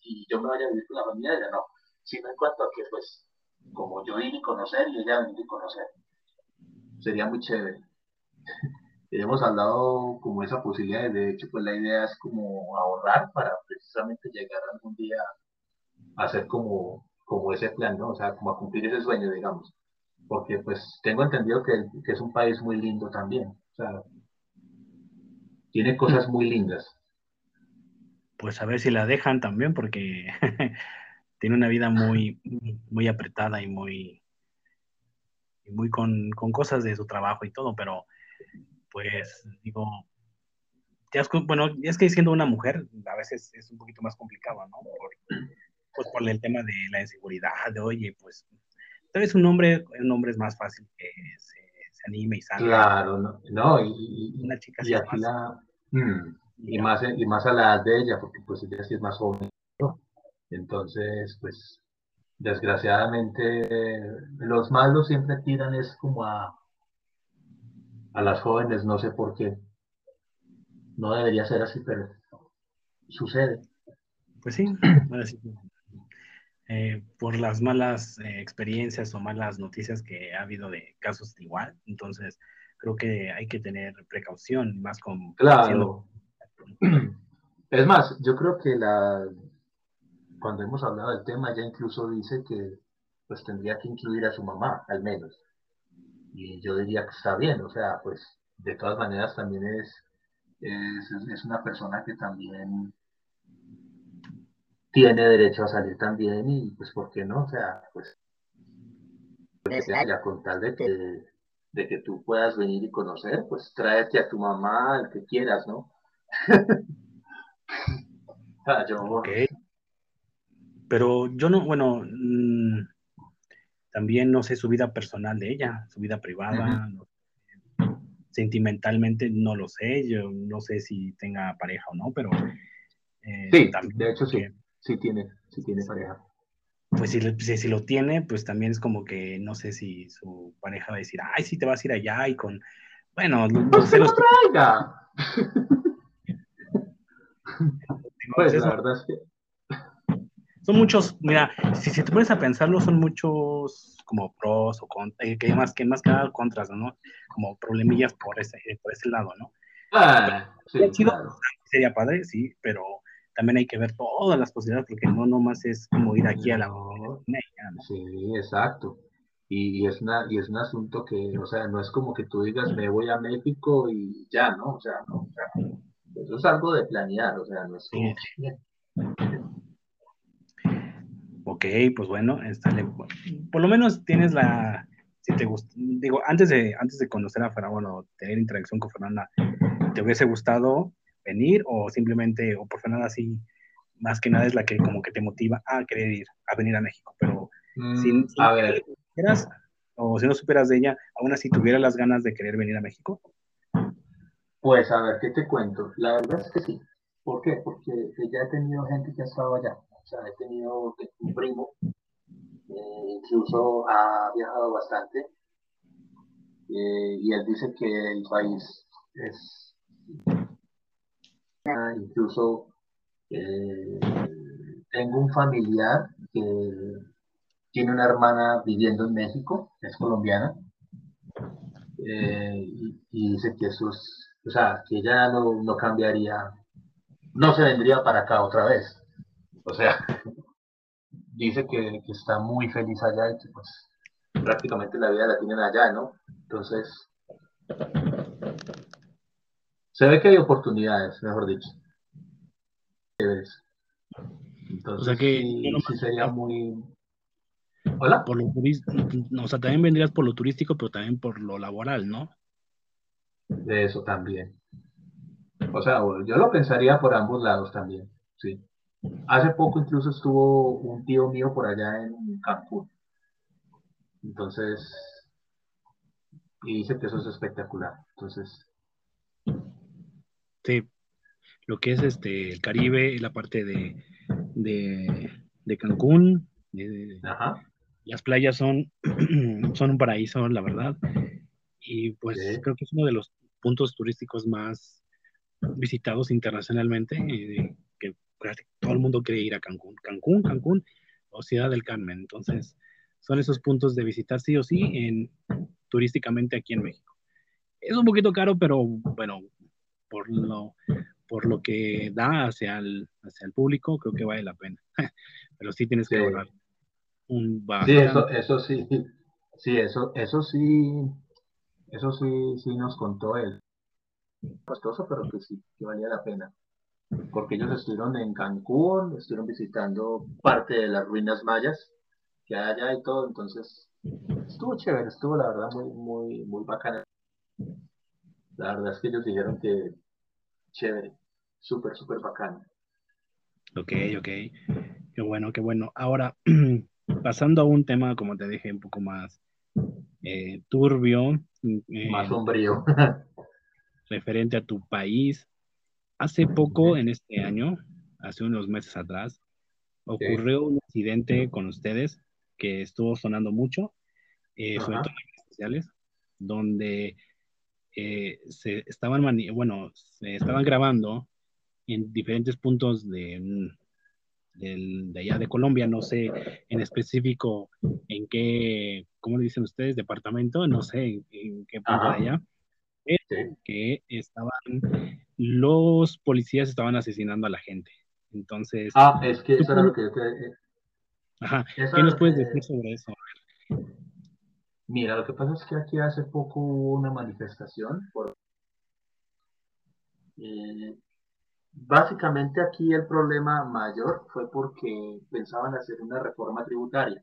y yo me vaya a vivir con la familia de ella, no. Sino en cuanto a que, pues, como yo ir y conocer y ella venir y conocer. Sería muy chévere. Hemos hablado como esa posibilidad, de hecho, pues la idea es como ahorrar para precisamente llegar algún día a hacer como, como ese plan, ¿no? O sea, como a cumplir ese sueño, digamos porque pues tengo entendido que, es un país muy lindo también. O sea, tiene cosas muy lindas. Pues a ver si la dejan también, porque tiene una vida muy, muy apretada y muy, muy con, cosas de su trabajo y todo, pero pues digo, bueno, es que siendo una mujer a veces es un poquito más complicado, ¿no? Pues por el tema de la inseguridad, de oye, pues Tal vez un hombre, un hombre es más fácil que se, anime y salga. Claro, no, no y, una chica y aquí la, mm, y, más, y más a la edad de ella, porque pues ella sí es más joven. Entonces, pues, desgraciadamente, los malos siempre tiran es como a, a las jóvenes, no sé por qué. No debería ser así, pero sucede. Pues sí, eh, por las malas eh, experiencias o malas noticias que ha habido de casos igual. Entonces, creo que hay que tener precaución, más con... Claro. Es más, yo creo que la, cuando hemos hablado del tema, ella incluso dice que pues tendría que incluir a su mamá, al menos. Y yo diría que está bien, o sea, pues de todas maneras también es, es una persona que también tiene derecho a salir también y pues por qué no, o sea, pues ya con tal de que, de que tú puedas venir y conocer, pues tráete a tu mamá, el que quieras, ¿no? ah, yo... Pero yo no, bueno, mm, también no sé su vida personal de ella, su vida privada, sentimentalmente no lo sé, yo no sé si tenga pareja o no, pero... Eh, sí, de hecho sí. Sí tiene, sí tiene pareja. Pues si, si, lo tiene, pues también es como que no sé si su pareja va a decir, ay, sí te vas a ir allá y con, bueno, no, pues se los traiga. pues la verdad es que son muchos, mira, si, si, te pones a pensarlo, son muchos como pros o contras, eh, que más que más que nada contras, ¿no? Como problemillas por ese, por ese lado, ¿no? Ah, sí, Sería padre, sí, pero también hay que ver todas las posibilidades, porque no nomás es como ir aquí a la... Sí, exacto. Y, es una, y es un asunto que, o sea, no es como que tú digas, me voy a México y ya, ¿no? O sea, no, eso es algo de planear, o sea, no es como... Ok, pues bueno, por lo menos tienes la, si te gusta, digo, antes de, antes de conocer a Fernanda, bueno, tener interacción con Fernanda, ¿te hubiese gustado venir o simplemente, o por nada así, más que nada es la que como que te motiva a querer ir, a venir a México. Pero mm, a ver. o si no superas de ella, aún así tuviera las ganas de querer venir a México. Pues a ver, ¿qué te cuento? La verdad es que sí. ¿Por qué? Porque ya he tenido gente que ha estado allá. O sea, he tenido un primo, eh, incluso ha viajado bastante, eh, y él dice que el país es incluso eh, tengo un familiar que tiene una hermana viviendo en México, es colombiana, y, dice que eso es, o sea, que ya no, no cambiaría no se vendría para acá otra vez. O sea, dice que, está muy feliz allá y que pues prácticamente la vida la tienen allá, ¿no? Entonces, se ve que hay oportunidades, mejor dicho. Entonces, o sea que sí, sería muy... Hola. Por lo o sea, también vendrías por lo turístico, pero también por lo laboral, ¿no? De eso también. O sea, yo lo pensaría por ambos lados también, sí. Hace poco incluso estuvo un tío mío por allá en Cancún. Entonces, y dice que eso es espectacular. Entonces. Sí, lo que es este el Caribe, la parte de, de, Cancún. Las playas son, son un paraíso, la verdad. Y pues creo que es uno de los puntos turísticos más visitados internacionalmente, eh, que todo el mundo quiere ir a Cancún, Cancún, Cancún o Ciudad del Carmen. Entonces, son esos puntos de visitar sí o sí en, turísticamente aquí en México. Es un poquito caro, pero bueno, por lo, por lo que da hacia el, hacia el público, creo que vale la pena. pero sí tienes que ahorrar un Sí, eso, eso sí, sí, eso, eso sí, eso sí, sí nos contó él costoso, pero que sí, que valía la pena. Porque ellos estuvieron en Cancún, estuvieron visitando parte de las ruinas mayas que hay allá y todo, entonces estuvo chévere, estuvo la verdad muy, muy, muy bacana. La verdad es que ellos dijeron que chévere, súper, súper bacana. Ok, ok. Qué bueno, qué bueno. Ahora, pasando a un tema, como te dije, un poco más eh, turbio. Eh, más sombrío. referente a tu país. Hace poco, en este año, hace unos meses atrás, ocurrió un incidente con ustedes que estuvo sonando mucho, eh, sobre todo en redes sociales, donde eh, se estaban, bueno, se estaban grabando en diferentes puntos de, de, allá de Colombia, no sé en específico en qué, ¿cómo le dicen ustedes? Departamento, no sé en, qué punto de allá, que estaban, los policías estaban asesinando a la gente. Entonces. Ah, es que eso era lo que yo te... Ajá. ¿Qué nos puedes decir sobre eso? Mira, lo que pasa es que aquí hace poco hubo una manifestación. Eh, básicamente aquí el problema mayor fue porque pensaban hacer una reforma tributaria.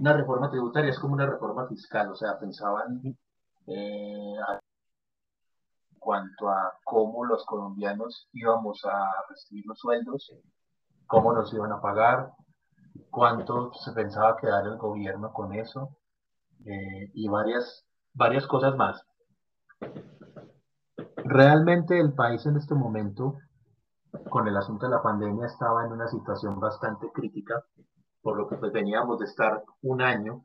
Una reforma tributaria es como una reforma fiscal, o sea, pensaban eh, en cuanto a cómo los colombianos íbamos a recibir los sueldos, cómo nos iban a pagar, cuánto se pensaba quedar el gobierno con eso eh, y varias, varias cosas más. Realmente el país en este momento, con el asunto de la pandemia, estaba en una situación bastante crítica, por lo que pues veníamos de estar un año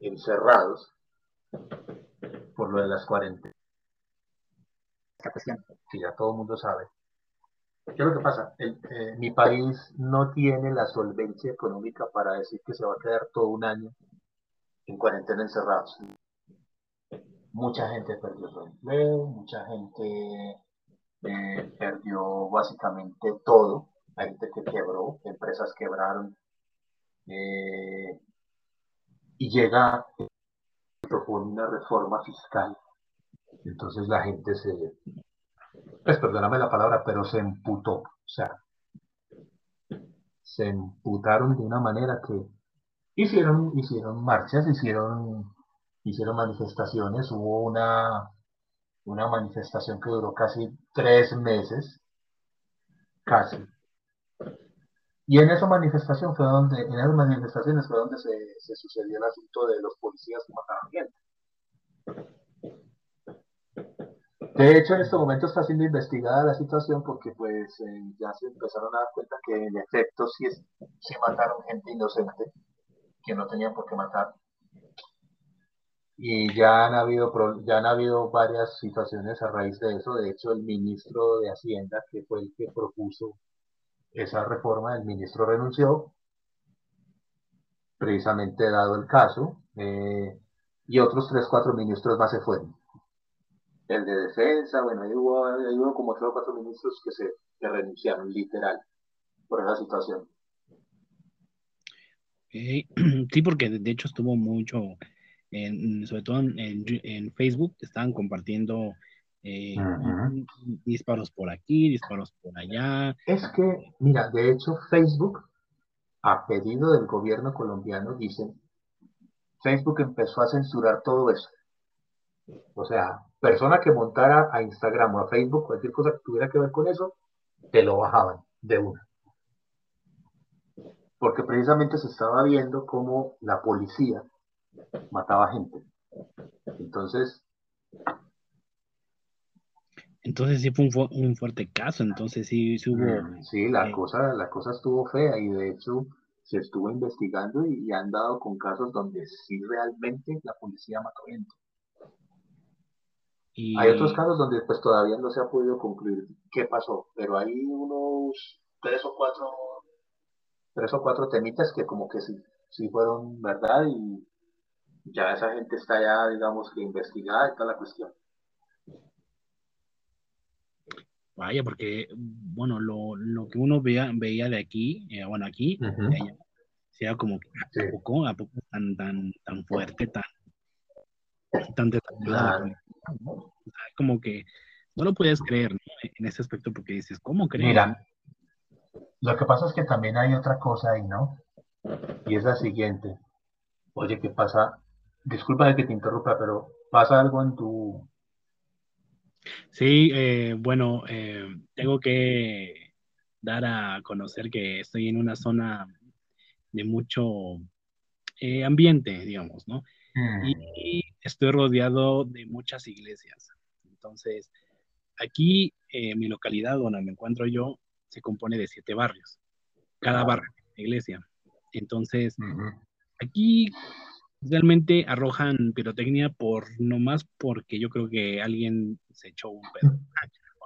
encerrados por lo de las cuarentenas. que ya todo el mundo sabe. ¿Qué es lo que pasa? Eh, mi país no tiene la solvencia económica para decir que se va a quedar todo un año en cuarentena encerrados. Mucha gente perdió su empleo, mucha gente eh, perdió básicamente todo. Hay gente que quebró, empresas quebraron. Eh, y llega propone una reforma fiscal. Entonces la gente se, pues perdóname la palabra, pero se emputó. O sea, se emputaron de una manera que hicieron, hicieron marchas, hicieron, hicieron manifestaciones. Hubo una, una manifestación que duró casi tres meses, casi, Y en esa manifestación fue donde, en esas manifestaciones fue donde se, se sucedió el asunto de los policías que mataron gente. De hecho, en este momento está siendo investigada la situación porque pues eh, ya se empezaron a dar cuenta que en efecto sí, es, sí mataron gente inocente que no tenían por qué matar. Y ya han habido ya han habido varias situaciones a raíz de eso. De hecho, el ministro de Hacienda, que fue el que propuso esa reforma, el ministro renunció, precisamente dado el caso, eh, y otros tres, cuatro ministros más se fueron el de defensa, bueno, ahí hubo, como tres o cuatro ministros que se renunciaron, literal, por esa situación. Sí, porque de hecho estuvo mucho, en, sobre todo en, Facebook, estaban compartiendo eh, disparos por aquí, disparos por allá. Es que, mira, de hecho Facebook, a pedido del gobierno colombiano, dicen, Facebook empezó a censurar todo eso. O sea, persona que montara a Instagram o a Facebook, cualquier cosa que tuviera que ver con eso, te lo bajaban de una. Porque precisamente se estaba viendo cómo la policía mataba gente. Entonces. Entonces sí fue un, fuerte caso, entonces sí, hubo. Mm, sí, la, eh, cosa, la cosa estuvo fea y de hecho se estuvo investigando y, y han dado con casos donde sí realmente la policía mató gente. Hay otros casos donde pues todavía no se ha podido concluir qué pasó, pero hay unos tres o cuatro, tres o cuatro temitas que como que sí, sí fueron verdad y ya esa gente está ya, digamos, que investigada y toda la cuestión. Vaya, porque, bueno, lo, lo que uno veía, veía de aquí, eh, bueno, aquí, sea como que a poco, a poco tan, tan, tan fuerte, tan, tan determinado como que no lo puedes creer en ese aspecto porque dices, ¿cómo crees? Mira, lo que pasa es que también hay otra cosa ahí, ¿no? Y es la siguiente. Oye, ¿qué pasa? Disculpa de que te interrumpa, pero ¿pasa algo en tu... Sí, eh, bueno, eh, tengo que dar a conocer que estoy en una zona de mucho eh, ambiente, digamos, ¿no? Y mm. estoy rodeado de muchas iglesias. Entonces, aquí, en mi localidad donde me encuentro yo, se compone de siete barrios. Cada barrio, iglesia. Entonces, aquí realmente arrojan pirotecnia por nomás porque yo creo que alguien se echó un pedo.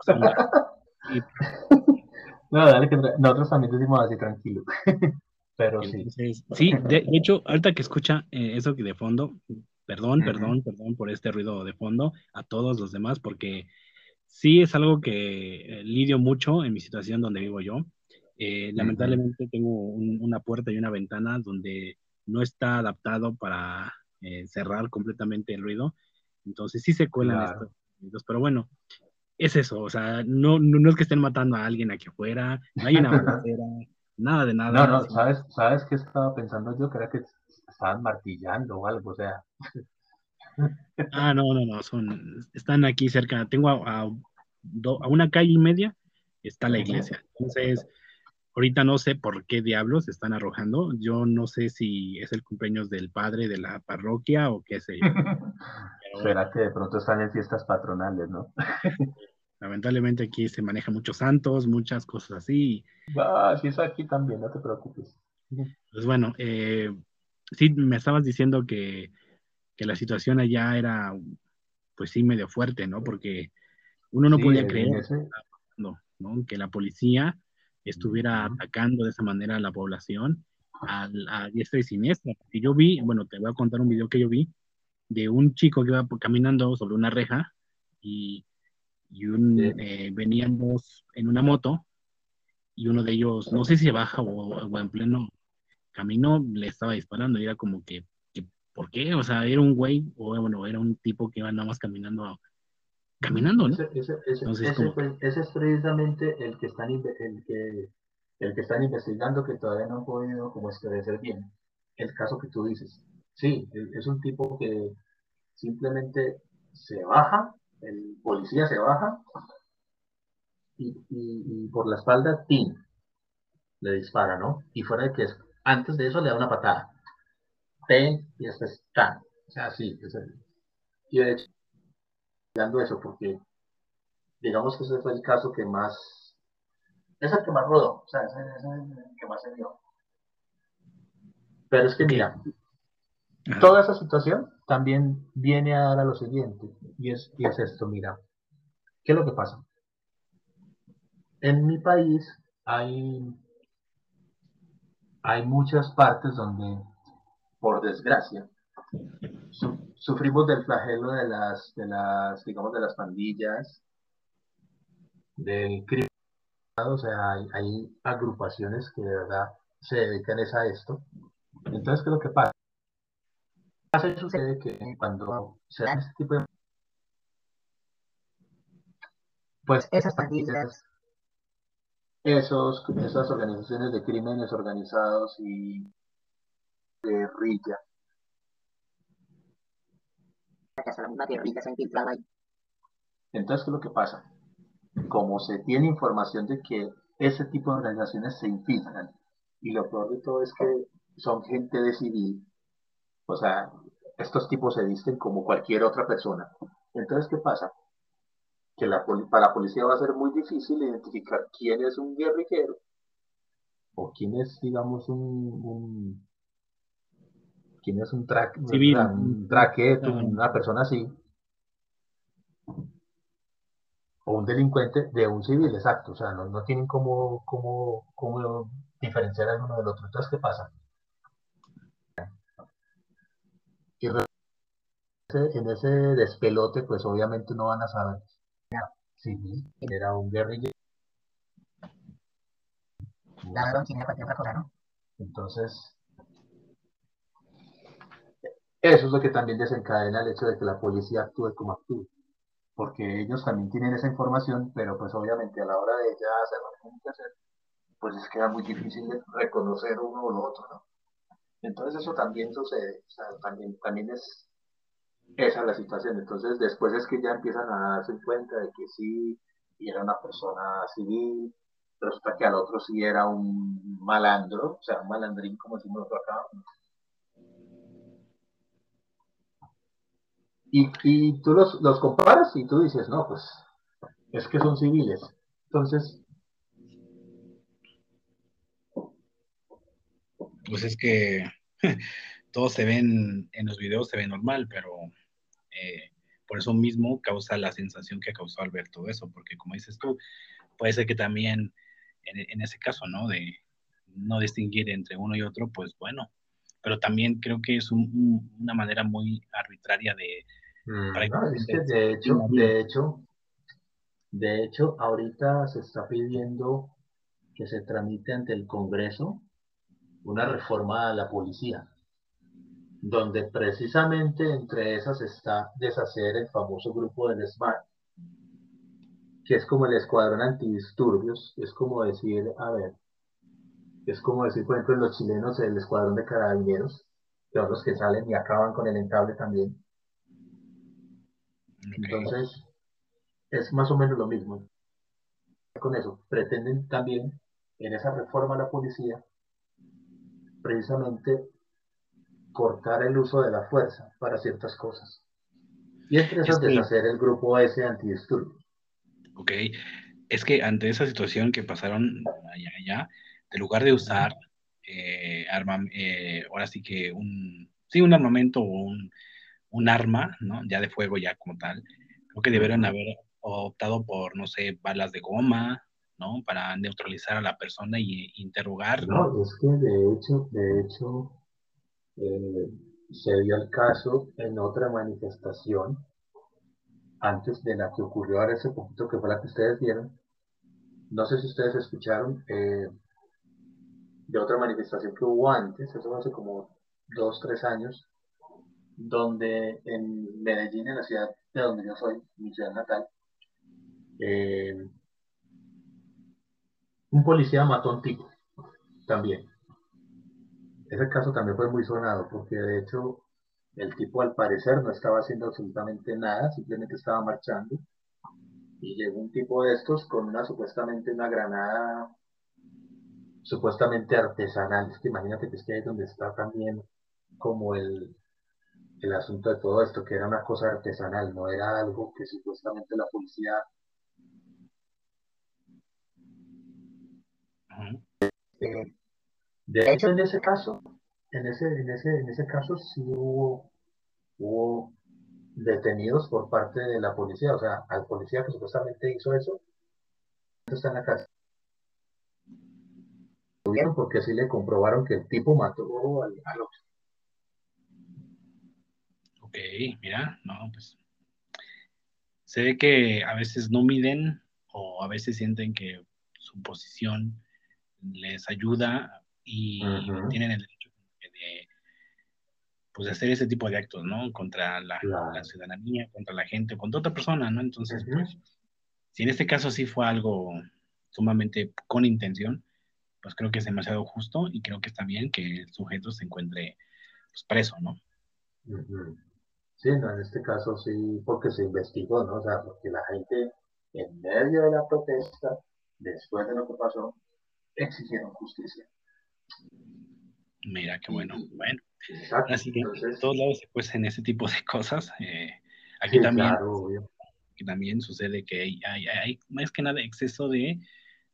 no, dale que nosotros también decimos así tranquilo. Pero sí. Sí, de, hecho, ahorita que escucha eh, eso que de fondo, perdón, perdón, perdón por este ruido de fondo a todos los demás, porque sí es algo que eh, lidio mucho en mi situación donde vivo yo. Eh, lamentablemente tengo una puerta y una ventana donde no está adaptado para cerrar completamente el ruido. Entonces sí se cuelan estos ruidos, pero bueno, es eso, o sea, no, no, es que estén matando a alguien aquí afuera, no hay una balacera, Nada de nada. No, no, ¿sabes, ¿sabes qué estaba pensando yo? Que era que estaban martillando o algo, o sea. Ah, no, no, no, son, están aquí cerca. Tengo a, a, una calle y media, está la iglesia. Entonces, ahorita no sé por qué diablos están arrojando. Yo no sé si es el cumpleaños del padre de la parroquia o qué sé yo. Será que de pronto están en fiestas patronales, ¿no? Lamentablemente aquí se manejan muchos santos, muchas cosas así. Ah, sí, es aquí también, no te preocupes. Pues bueno, eh, sí, me estabas diciendo que, la situación allá era, pues sí, medio fuerte, ¿no? Porque uno no podía creer no, que la policía estuviera atacando de esa manera a la población a, a diestra y siniestra. Y yo vi, bueno, te voy a contar un video que yo vi de un chico que iba caminando sobre una reja y y un, eh, venían dos en una moto y uno de ellos, no sé si baja o, en pleno camino, le estaba disparando y era como que, ¿por qué? O sea, era un güey o bueno, era un tipo que iba nada más caminando, caminando, ¿no? Ese, es precisamente el que, están, el, que, el que están investigando que todavía no han podido como esclarecer bien. El caso que tú dices. Sí, es un tipo que simplemente se baja el policía se baja y, por la espalda, ¡tin! le dispara, ¿no? Y fuera de que antes de eso le da una patada. P y después está. O sea, sí. Es el, y de hecho, dando eso porque digamos que ese fue el caso que más, es el que más rodó, o sea, ese, es el que más se dio. Pero es que mira, toda esa situación también viene a dar a lo siguiente, y es, y es esto, mira, ¿qué es lo que pasa? En mi país hay, hay muchas partes donde, por desgracia, sufrimos del flagelo de las, de las, digamos, de las pandillas, del crimen. O sea, hay, agrupaciones que de verdad se dedican a esto. Entonces, ¿qué es lo que pasa? Sucede que cuando se dan este tipo de... Pues esas pandillas, esos, esas organizaciones de crímenes organizados y guerrilla, entonces, ¿qué es lo que pasa? Como se tiene información de que ese tipo de organizaciones se infiltran, y lo peor de todo es que son gente de civil, o sea, estos tipos se visten como cualquier otra persona. Entonces, ¿qué pasa? Que la, para la policía va a ser muy difícil identificar quién es un guerrillero o quién es, digamos, un, quién es un, track, un traquet, una persona así, o un delincuente de un civil, exacto. O sea, no, no tienen cómo, cómo, cómo diferenciar el uno del otro. Entonces, ¿qué pasa? Y en ese despelote, pues obviamente no van a saber si era un guerrillero. Entonces, eso es lo que también desencadena el hecho de que la policía actúe como actúe porque ellos también tienen esa información, pero pues obviamente a la hora de ya hacer lo que tienen que hacer, pues es queda muy difícil reconocer uno o lo otro, ¿no? Entonces eso también sucede, o sea, también, también es esa la situación. Entonces después es que ya empiezan a darse cuenta de que sí, y era una persona civil, resulta que al otro sí era un malandro, o sea, un malandrín como decimos nosotros acá, y, tú los, los, comparas y tú dices, no, pues es que son civiles. Entonces... Pues es que todos se ven, en los videos se ve normal, pero eh, por eso mismo causa la sensación que causó al ver todo eso, porque como dices tú, puede ser que también en, ese caso, ¿no? De no distinguir entre uno y otro, pues bueno, pero también creo que es una manera muy arbitraria de... Mm, de hecho, de hecho, de hecho, ahorita se está pidiendo que se tramite ante el Congreso una reforma a la policía, donde precisamente entre esas está deshacer el famoso grupo del SMART, que es como el escuadrón antidisturbios, es como decir, a ver, es como decir, por ejemplo, los chilenos, el escuadrón de carabineros, que son los que salen y acaban con el entable también. Entonces, es más o menos lo mismo. Con eso, pretenden también, en esa reforma a la policía, precisamente cortar el uso de la fuerza para ciertas cosas. Y entre esas, deshacer el grupo ese antidisturbios. Ok, es que ante esa situación que pasaron allá, allá en lugar de usar eh, arma, eh, ahora sí que un, sí, un armamento o un, un, arma, ¿no? Ya de fuego, ya como tal, creo que deberían haber optado por, no sé, balas de goma, ¿no? Para neutralizar a la persona y interrogar. No, es que de hecho, de hecho, eh, se dio el caso en otra manifestación, antes de la que ocurrió ahora ese poquito que fue la que ustedes vieron. No sé si ustedes escucharon, eh, de otra manifestación que hubo antes, eso hace como dos, tres años, donde en Medellín, en la ciudad de donde yo soy, mi ciudad natal, eh, un policía mató a un tipo también. Ese caso también fue muy sonado porque de hecho el tipo al parecer no estaba haciendo absolutamente nada, simplemente estaba marchando y llegó un tipo de estos con una supuestamente una granada supuestamente artesanal. Es que imagínate que es que ahí es donde está también como el, el asunto de todo esto, que era una cosa artesanal, no era algo que supuestamente la policía... de hecho, en ese caso, en ese, en ese, en ese caso sí hubo, hubo detenidos por parte de la policía, o sea, al policía que supuestamente hizo eso, está en la casa. Porque sí le comprobaron que el tipo mató al, al otro. Ok, mira, no, pues se ve que a veces no miden o a veces sienten que su posición les ayuda y tienen el derecho de, pues, hacer ese tipo de actos, ¿no? Contra la, ciudadanía, contra la gente, contra otra persona, ¿no? Entonces, pues, si en este caso sí fue algo sumamente con intención, pues creo que es demasiado justo y creo que está bien que el sujeto se encuentre pues, preso, ¿no? Sí, no, en este caso sí, porque se investigó, ¿no? O sea, porque la gente en medio de la protesta, después de lo que pasó, exigieron justicia. Mira, qué bueno. Bueno, así que en todos lados se cuecen ese tipo de cosas. Eh, aquí también, también sucede que hay, hay, hay, más que nada exceso de,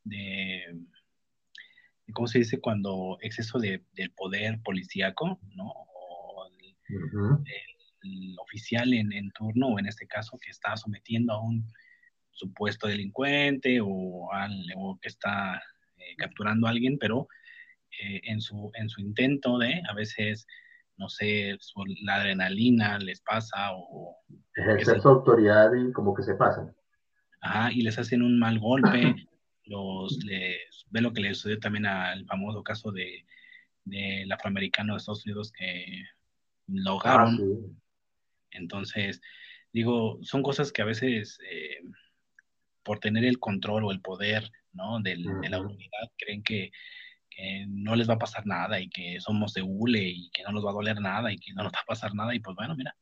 de ¿cómo se dice? Cuando exceso de, del poder policíaco, ¿no? O el oficial en, turno, o en este caso, que está sometiendo a un supuesto delincuente o, al, que está eh, capturando a alguien, pero eh, en, su, en su intento de, a veces, no sé, la adrenalina les pasa o... Ejercer su autoridad y como que se pasan. Ajá, y les hacen un mal golpe, los, les, ve lo que le sucedió también al famoso caso de, del afroamericano de Estados Unidos que lo ahogaron. Ah, entonces, digo, son cosas que a veces eh, por tener el control o el poder ¿no? de la autoridad creen que, no les va a pasar nada y que somos de hule y que no nos va a doler nada y que no nos va a pasar nada y pues bueno, mira.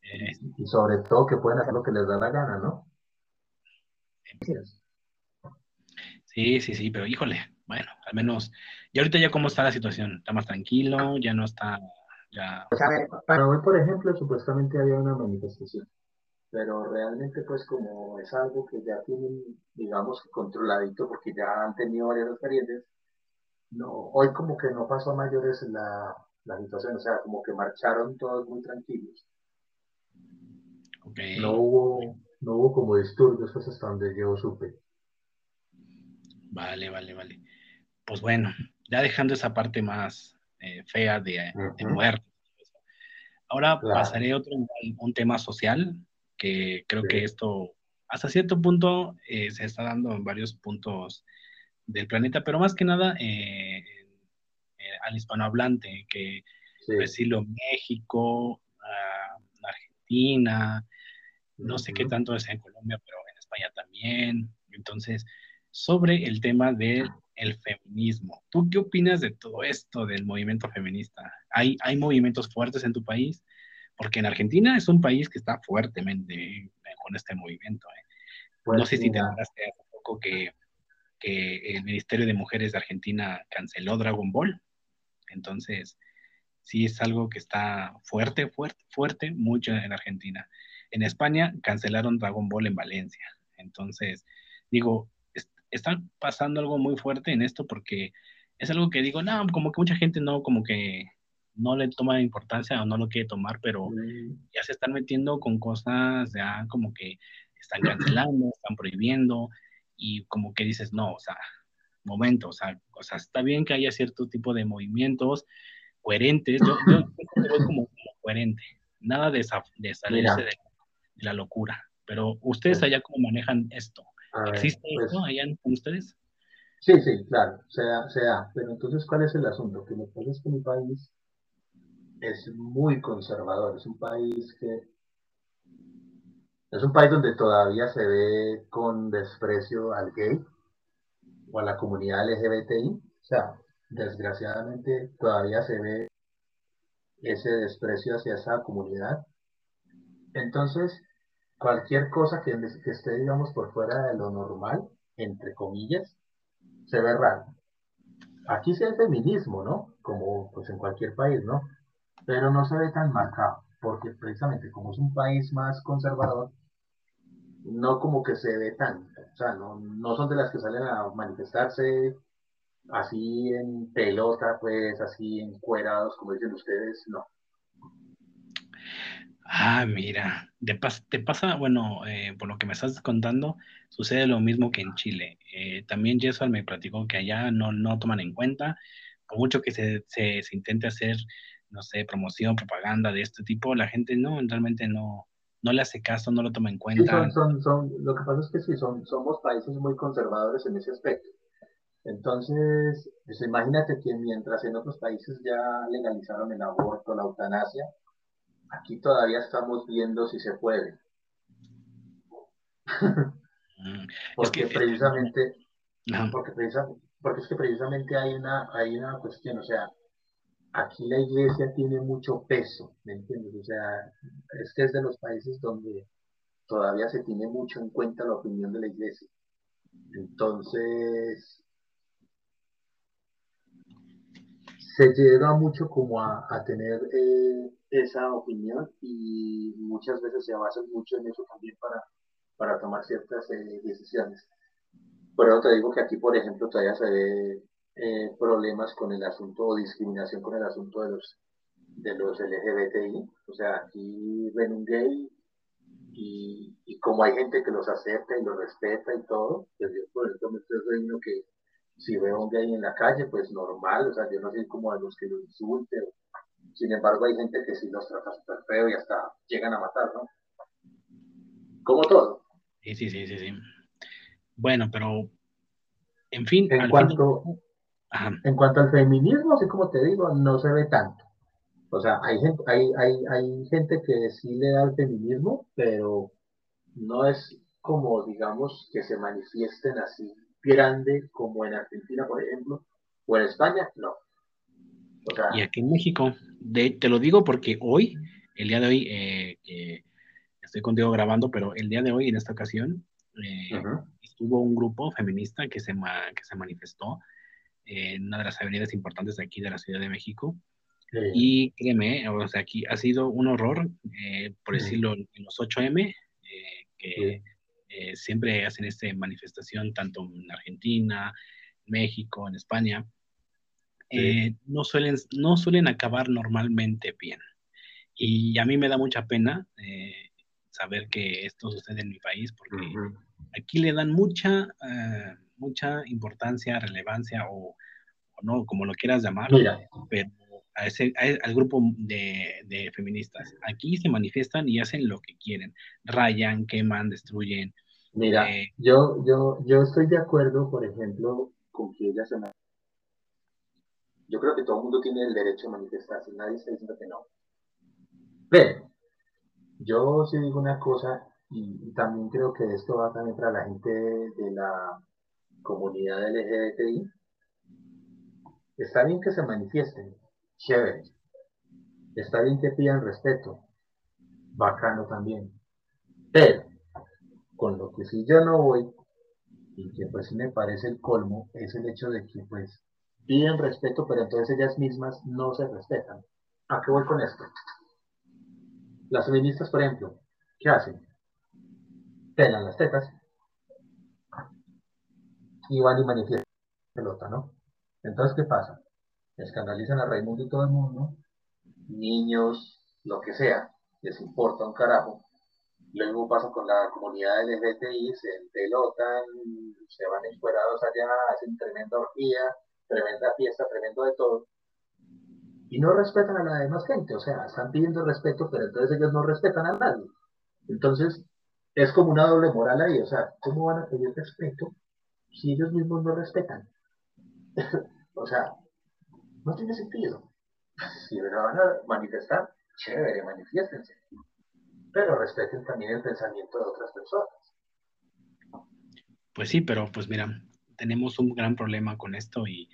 Eh, y sobre todo que pueden hacer lo que les da la gana, ¿no? Sí, sí, sí, pero híjole, bueno, al menos, y ahorita ya cómo está la situación, está más tranquilo, ya no está pues para hoy, por ejemplo, supuestamente había una manifestación, pero realmente pues como es algo que ya tienen, digamos, controladito porque ya han tenido varias experiencias, no, hoy como que no pasó a mayores la, la situación, o sea, como que marcharon todos muy tranquilos. No, hubo, no hubo como disturbios pues hasta donde yo supe. Vale, vale, vale. Pues bueno, ya dejando esa parte más eh, fea de, muerte. Ahora pasaré a otro, un tema social, que creo que esto hasta cierto punto eh, se está dando en varios puntos del planeta, pero más que nada eh, al hispanohablante, que decirlo México, Argentina, no sé qué tanto es en Colombia, pero en España también. Entonces, sobre el tema de el feminismo. ¿Tú qué opinas de todo esto del movimiento feminista? ¿Hay, hay movimientos fuertes en tu país? Porque en Argentina es un país que está fuertemente eh, con este movimiento. ¿eh? no pues sé si te enteraste hace poco que, que, el Ministerio de Mujeres de Argentina canceló Dragon Ball. Entonces, sí es algo que está fuerte, fuerte, fuerte, mucho en Argentina. En España cancelaron Dragon Ball en Valencia. Entonces, digo, está pasando algo muy fuerte en esto porque es algo que digo, no, como que mucha gente no, como que no le toma importancia o no lo quiere tomar, pero ya se están metiendo con cosas ya como que están cancelando, están prohibiendo y como que dices, no, o sea, momento, o sea, o sea está bien que haya cierto tipo de movimientos coherentes, yo, yo, como, coherente, nada de, de salirse de, la locura, pero ustedes allá cómo manejan esto. ¿Existe pues eso allá con ustedes? Sí, sí, claro, se da, se da. Pero entonces, ¿cuál es el asunto? Que lo que pasa es que mi país es muy conservador, es un país que es un país donde todavía se ve con desprecio al gay o a la comunidad LGBTI. O sea, desgraciadamente todavía se ve ese desprecio hacia esa comunidad. Entonces, cualquier cosa que, esté, digamos, por fuera de lo normal, entre comillas, se ve raro. aquí sí hay feminismo, ¿no? Como pues en cualquier país, ¿no? Pero no se ve tan marcado, porque precisamente como es un país más conservador, no como que se ve tanto, o sea, no, no son de las que salen a manifestarse así en pelota, pues así encuerados, como dicen ustedes, no. Ah, mira, te, te pasa, bueno, eh, por lo que me estás contando, sucede lo mismo que en Chile. Eh, también Jesús me platicó que allá no, no toman en cuenta, por mucho que se, se, se, intente hacer, no sé, promoción, propaganda de este tipo, la gente no, realmente no, no le hace caso, no lo toma en cuenta. Sí, son, son, son, lo que pasa es que sí, son, somos países muy conservadores en ese aspecto. Entonces, pues imagínate que mientras en otros países ya legalizaron el aborto, la eutanasia, aquí todavía estamos viendo si se puede. Mm. porque precisamente, porque, porque es que precisamente hay una, hay una cuestión, o sea, aquí la iglesia tiene mucho peso, ¿me entiendes? O sea, es que es de los países donde todavía se tiene mucho en cuenta la opinión de la iglesia. Entonces, se llega mucho como a, tener eh, esa opinión y muchas veces se basa mucho en eso también para, para tomar ciertas eh, decisiones. Por eso te digo que aquí, por ejemplo, todavía se ve eh, problemas con el asunto o discriminación con el asunto de los, de los LGBTI. O sea, aquí ven un gay y, y como hay gente que los acepta y los respeta y todo, pues yo por ejemplo me estoy que si veo un gay en la calle, pues normal, o sea, yo no soy como a los que lo insulten. Sin embargo, hay gente que sí los trata súper feo y hasta llegan a matar, ¿no? Como todo. Sí, sí, sí, sí, sí. Bueno, pero, en fin. En, cuanto, en cuanto al feminismo, así como te digo, no se ve tanto. O sea, hay gente, hay, hay, hay gente que sí le da al feminismo, pero no es como, digamos, que se manifiesten así grande como en Argentina, por ejemplo, o en España, no. Y aquí en México, te lo digo porque hoy, el día de hoy, eh, estoy contigo grabando, pero el día de hoy, en esta ocasión, eh, estuvo un grupo feminista que se, que se manifestó en una de las avenidas importantes de aquí de la Ciudad de México. Y créeme, o sea, aquí ha sido un horror, eh, por decirlo, en los 8M, que eh, siempre hacen esta manifestación tanto en Argentina, México, en España, eh, no, suelen, no suelen acabar normalmente bien. Y a mí me da mucha pena eh, saber que esto sucede en mi país porque aquí le dan mucha, mucha importancia, relevancia o, no, como lo quieras llamar, pero a ese, al grupo de, de, feministas. Aquí se manifiestan y hacen lo que quieren. Rayan, queman, destruyen, Mira, yo, yo, yo estoy de acuerdo, por ejemplo, con que ella se Yo creo que todo el mundo tiene el derecho a manifestarse, nadie está diciendo que no. Pero, yo sí digo una cosa, y, también creo que esto va también para la gente de la comunidad LGBTI. Está bien que se manifiesten, chévere. Está bien que pidan respeto, bacano también. Pero, con lo que sí yo no voy, y que pues sí me parece el colmo, es el hecho de que pues piden respeto, pero entonces ellas mismas no se respetan. ¿A qué voy con esto? Las feministas, por ejemplo, ¿qué hacen? Pelan las tetas y van y manifiestan pelota, ¿no? Entonces, ¿qué pasa? Escandalizan a Raimundo y todo el mundo, niños, lo que sea, les importa un carajo, mismo pasa con la comunidad LGBTI, se pelotan, se van encuerados allá, hacen tremenda orgía, tremenda fiesta, tremendo de todo. Y no respetan a la demás gente, o sea, están pidiendo respeto, pero entonces ellos no respetan a nadie. Entonces, es como una doble moral ahí, o sea, ¿cómo van a pedir respeto si ellos mismos no respetan? o sea, no tiene sentido. Si van a manifestar, chévere, manifiéstense pero respeten también el pensamiento de otras personas. Pues sí, pero pues mira, tenemos un gran problema con esto y,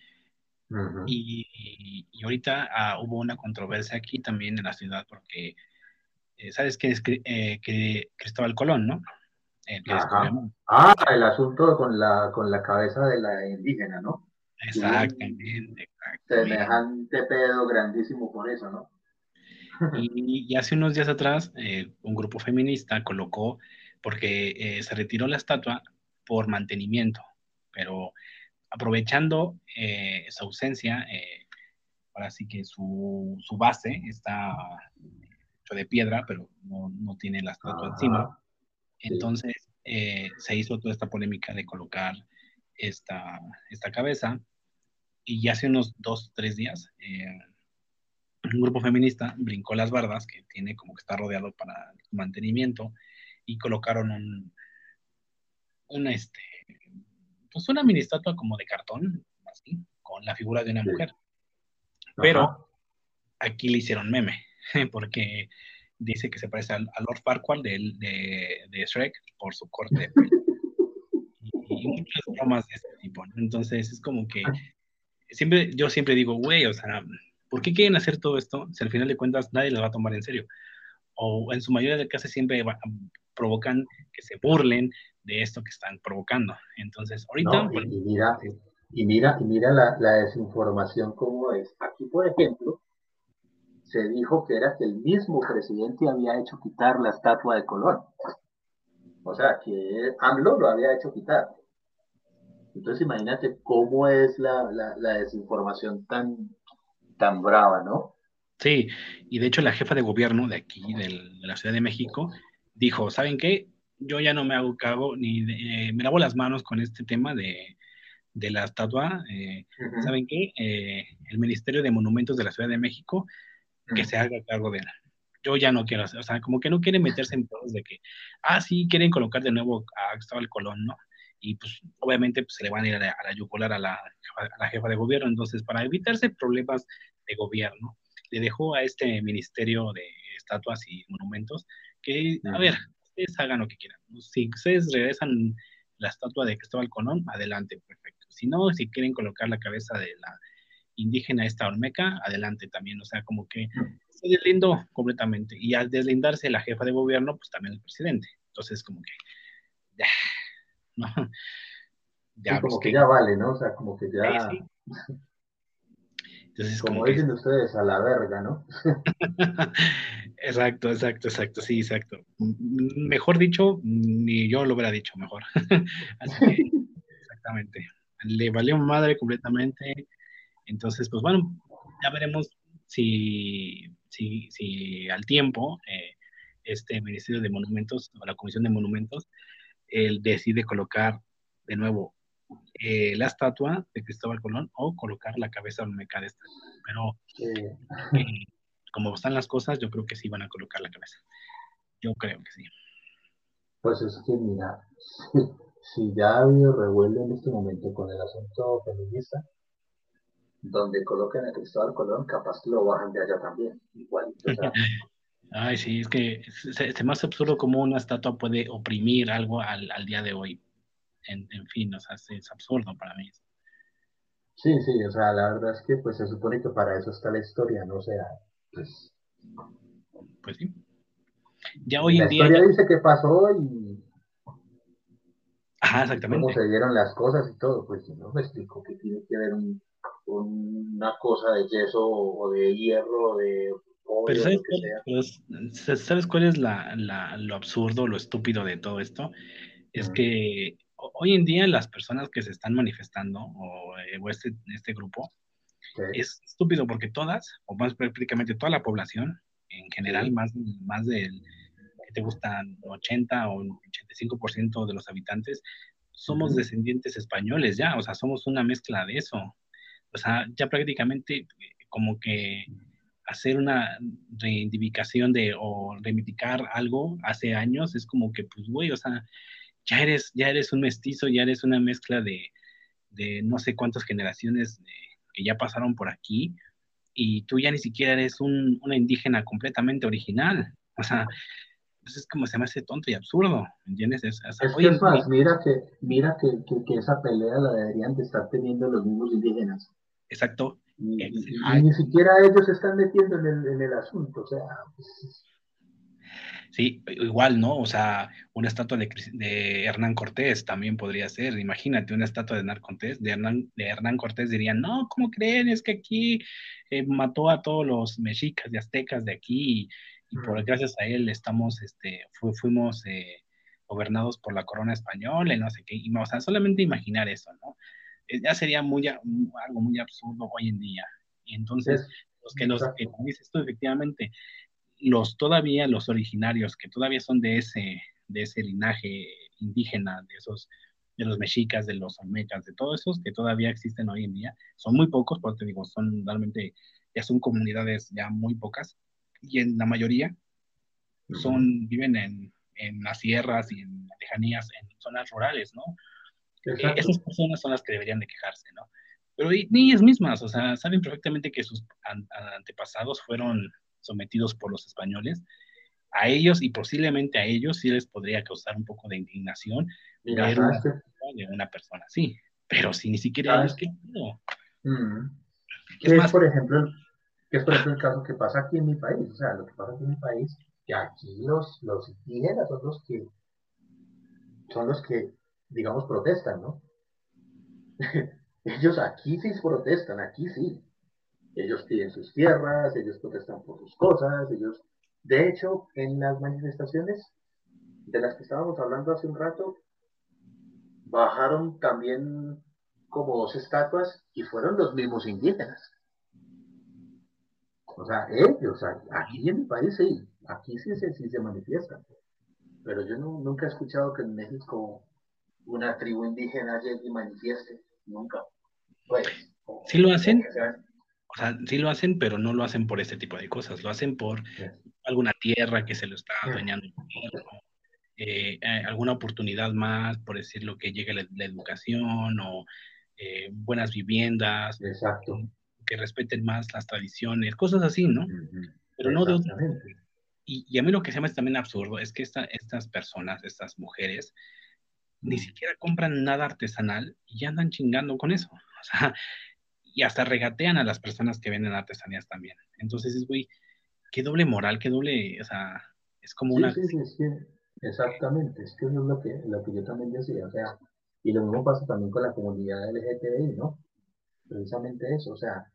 y, ahorita ah, hubo una controversia aquí también en la ciudad porque, eh, ¿sabes qué es eh, que Cristóbal Colón, no? ah, el asunto con la, con la cabeza de la indígena, ¿no? Exactamente, exactamente. Semejante pedo grandísimo por eso, ¿no? Y, hace unos días atrás, eh, un grupo feminista colocó, porque eh, se retiró la estatua por mantenimiento, pero aprovechando eh, su ausencia, ahora sí que su, su, base está hecho de piedra, pero no, no tiene la estatua encima. Entonces se hizo toda esta polémica de colocar esta, esta cabeza y hace unos dos, tres días un grupo feminista brincó las bardas, que tiene como que está rodeado para mantenimiento, y colocaron un, una, este, pues una mini estatua como de cartón, así, con la figura de una mujer. Pero aquí le hicieron meme, porque dice que se parece al, Lord Farquaad de, de, Shrek por su corte de pelo. Y, muchas bromas de este tipo, Entonces es como que siempre, yo siempre digo, güey, o sea, ¿Por qué quieren hacer todo esto si al final de cuentas nadie lo va a tomar en serio? O en su mayoría de casos siempre provocan que se burlen de esto que están provocando. Entonces, ahorita... y, mira, y mira, y mira la, la desinformación como es. Aquí, por ejemplo, se dijo que era que el mismo presidente había hecho quitar la estatua de Colón. O sea, que AMLO lo había hecho quitar. Entonces imagínate cómo es la, la, la desinformación tan, tan brava, ¿no? Sí, y de hecho la jefa de gobierno de aquí, de la Ciudad de México, dijo, ¿saben qué? Yo ya no me hago cargo ni eh, me lavo las manos con este tema de, la estatua. Eh, ¿Saben qué? Eh, el Ministerio de Monumentos de la Ciudad de México, que se haga cargo de él. Yo ya no quiero hacer, o sea, como que no quieren meterse en todos de que, ah, sí, quieren colocar de nuevo a Cristóbal Colón, ¿no? y pues obviamente pues, se le van a ir a la, a yugular a la, a la, jefa de gobierno. Entonces, para evitarse problemas de gobierno, le dejó a este Ministerio de Estatuas y Monumentos que, a ver, ustedes hagan lo que quieran. Si ustedes regresan la estatua de Cristóbal Colón, adelante, perfecto. Si no, si quieren colocar la cabeza de la indígena esta Olmeca, adelante también. O sea, como que se deslindó completamente. Y al deslindarse la jefa de gobierno, pues también el presidente. Entonces, como que... Ya, como que, ya vale, ¿no? O sea, como que ya... Entonces, como, dicen ustedes, a la verga, ¿no? exacto, exacto, exacto, sí, exacto. Mejor dicho, ni yo lo hubiera dicho mejor. Así que, exactamente. Le valió madre completamente. Entonces, pues bueno, ya veremos si, si, si al tiempo eh, este Ministerio de Monumentos o la Comisión de Monumentos él decide colocar de nuevo eh, la estatua de Cristóbal Colón o colocar la cabeza olmeca de esta. Pero eh, como están las cosas, yo creo que sí van a colocar la cabeza. Yo creo que sí. Pues es que mira, si, ya ha habido revuelo en este momento con el asunto feminista, donde coloquen a Cristóbal Colón, capaz que lo bajan de allá también. Igual. Ay, sí, es que es, más absurdo como una estatua puede oprimir algo al, al día de hoy. En, en, fin, o sea, es, absurdo para mí. Sí, sí, o sea, la verdad es que pues se supone que para eso está la historia, no o sea, pues... Pues sí. Ya hoy en día... La historia dice qué pasó y... Ajá, exactamente. Cómo se dieron las cosas y todo, pues no me explico que tiene que haber un, una cosa de yeso o de hierro o de pero ¿sabes cuál, es la, lo absurdo, lo estúpido de todo esto? Es que hoy en día las personas que se están manifestando, o, eh, este, este grupo, es estúpido porque todas, o más prácticamente toda la población, en general, más, más del que te gustan 80 o 85% de los habitantes, somos descendientes españoles ya, o sea, somos una mezcla de eso. O sea, ya prácticamente eh, como que hacer una reivindicación de o reivindicar algo hace años es como que, pues, güey, o sea, ya eres, ya eres un mestizo, ya eres una mezcla de, de no sé cuántas generaciones que ya pasaron por aquí y tú ya ni siquiera eres un, una indígena completamente original. O sea, pues es como se me hace tonto y absurdo, ¿entiendes? Es, que más, mira, que, mira que, que, esa pelea la deberían de estar teniendo los mismos indígenas. Exacto. Y, ni siquiera ellos se están metiendo en el, en el asunto, o sea. Pues, Sí, igual, ¿no? O sea, una estatua de, Hernán Cortés también podría ser. Imagínate, una estatua de Hernán Cortés, de Hernán, de Hernán Cortés dirían, no, ¿cómo creen? Es que aquí eh, mató a todos los mexicas y aztecas de aquí y, por gracias a él estamos, este, fuimos eh, gobernados por la corona española y no sé qué. Y, o sea, solamente imaginar eso, ¿no? Eh, ya sería muy, algo muy absurdo hoy en día. Y entonces, los que nos que dices esto efectivamente, los todavía, los originarios, que todavía son de ese, de ese linaje indígena, de esos, de los mexicas, de los olmecas, de todos esos que todavía existen hoy en día, son muy pocos, porque te digo, son realmente, ya son comunidades ya muy pocas, y en la mayoría son, viven en, en las sierras y en lejanías, en zonas rurales, ¿no? Eh, esas personas son las que deberían de quejarse, ¿no? Pero ni ellas mismas, o sea, saben perfectamente que sus antepasados fueron sometidos por los españoles, a ellos y posiblemente a ellos sí les podría causar un poco de indignación ver una, de una persona así, pero si ni siquiera ellos, ¿qué no? Mm. es, por ejemplo, que es por ejemplo el caso que pasa aquí en mi país, o sea, lo que pasa aquí en mi país, que aquí los, los indígenas son los que son los que, digamos, protestan, ¿no? ellos aquí sí protestan, aquí sí. Ellos piden sus tierras, ellos protestan por sus cosas, ellos... De hecho, en las manifestaciones de las que estábamos hablando hace un rato, bajaron también como dos estatuas y fueron los mismos indígenas. O sea, ellos, aquí en mi país sí, aquí sí, sí, se manifiestan. Pero yo nunca he escuchado que en México una tribu indígena llegue y manifieste, nunca. Pues, ¿Sí lo hacen? O sea, sí lo hacen, pero no lo hacen por este tipo de cosas, lo hacen por alguna tierra que se lo está adueñando el gobierno, eh, eh, alguna oportunidad más, por decirlo, que llegue la, educación o eh, buenas viviendas, que respeten más las tradiciones, cosas así, ¿no? Pero no de otra y, y, a mí lo que se me hace también absurdo es que estas personas, estas mujeres, ni siquiera compran nada artesanal y ya andan chingando con eso. O sea, y hasta regatean a las personas que venden artesanías también. Entonces es, güey, qué doble moral, qué doble, o sea, es como una... Sí, sí, sí, exactamente, es que eso es lo que, lo que yo también decía, o sea, y lo mismo pasa también con la comunidad LGTBI, ¿no? Precisamente eso, o sea,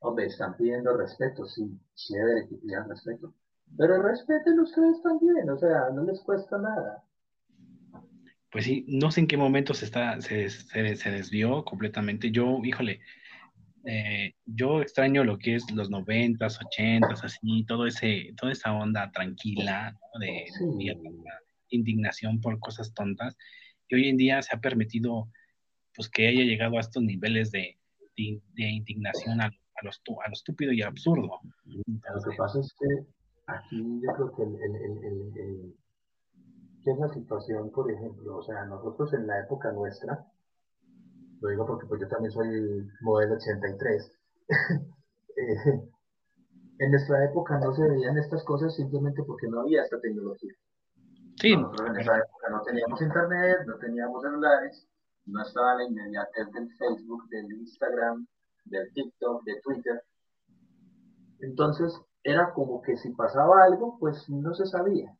hombre, están pidiendo respeto, sí, chévere que pidan respeto, pero respeten ustedes también, o sea, no les cuesta nada. Pues sí, no sé en qué momento se, está, se, se, se desvió completamente. Yo, híjole, eh, yo extraño lo que es los noventas, ochentas, así, todo ese, toda esa onda tranquila, de, indignación por cosas tontas. Y hoy en día se ha permitido, pues, que haya llegado a estos niveles de, indignación a, lo, a, estúpido y absurdo. lo que pasa es que aquí yo creo que el, es la situación, por ejemplo, o sea, nosotros en la época nuestra, lo digo porque pues yo también soy modelo 83. Eh, en nuestra época no se veían estas cosas simplemente porque no había esta tecnología. Sí. Nosotros en esa época no teníamos internet, no teníamos celulares, no estaba la inmediatez del Facebook, del Instagram, del TikTok, de Twitter. Entonces era como que si pasaba algo, pues no se sabía.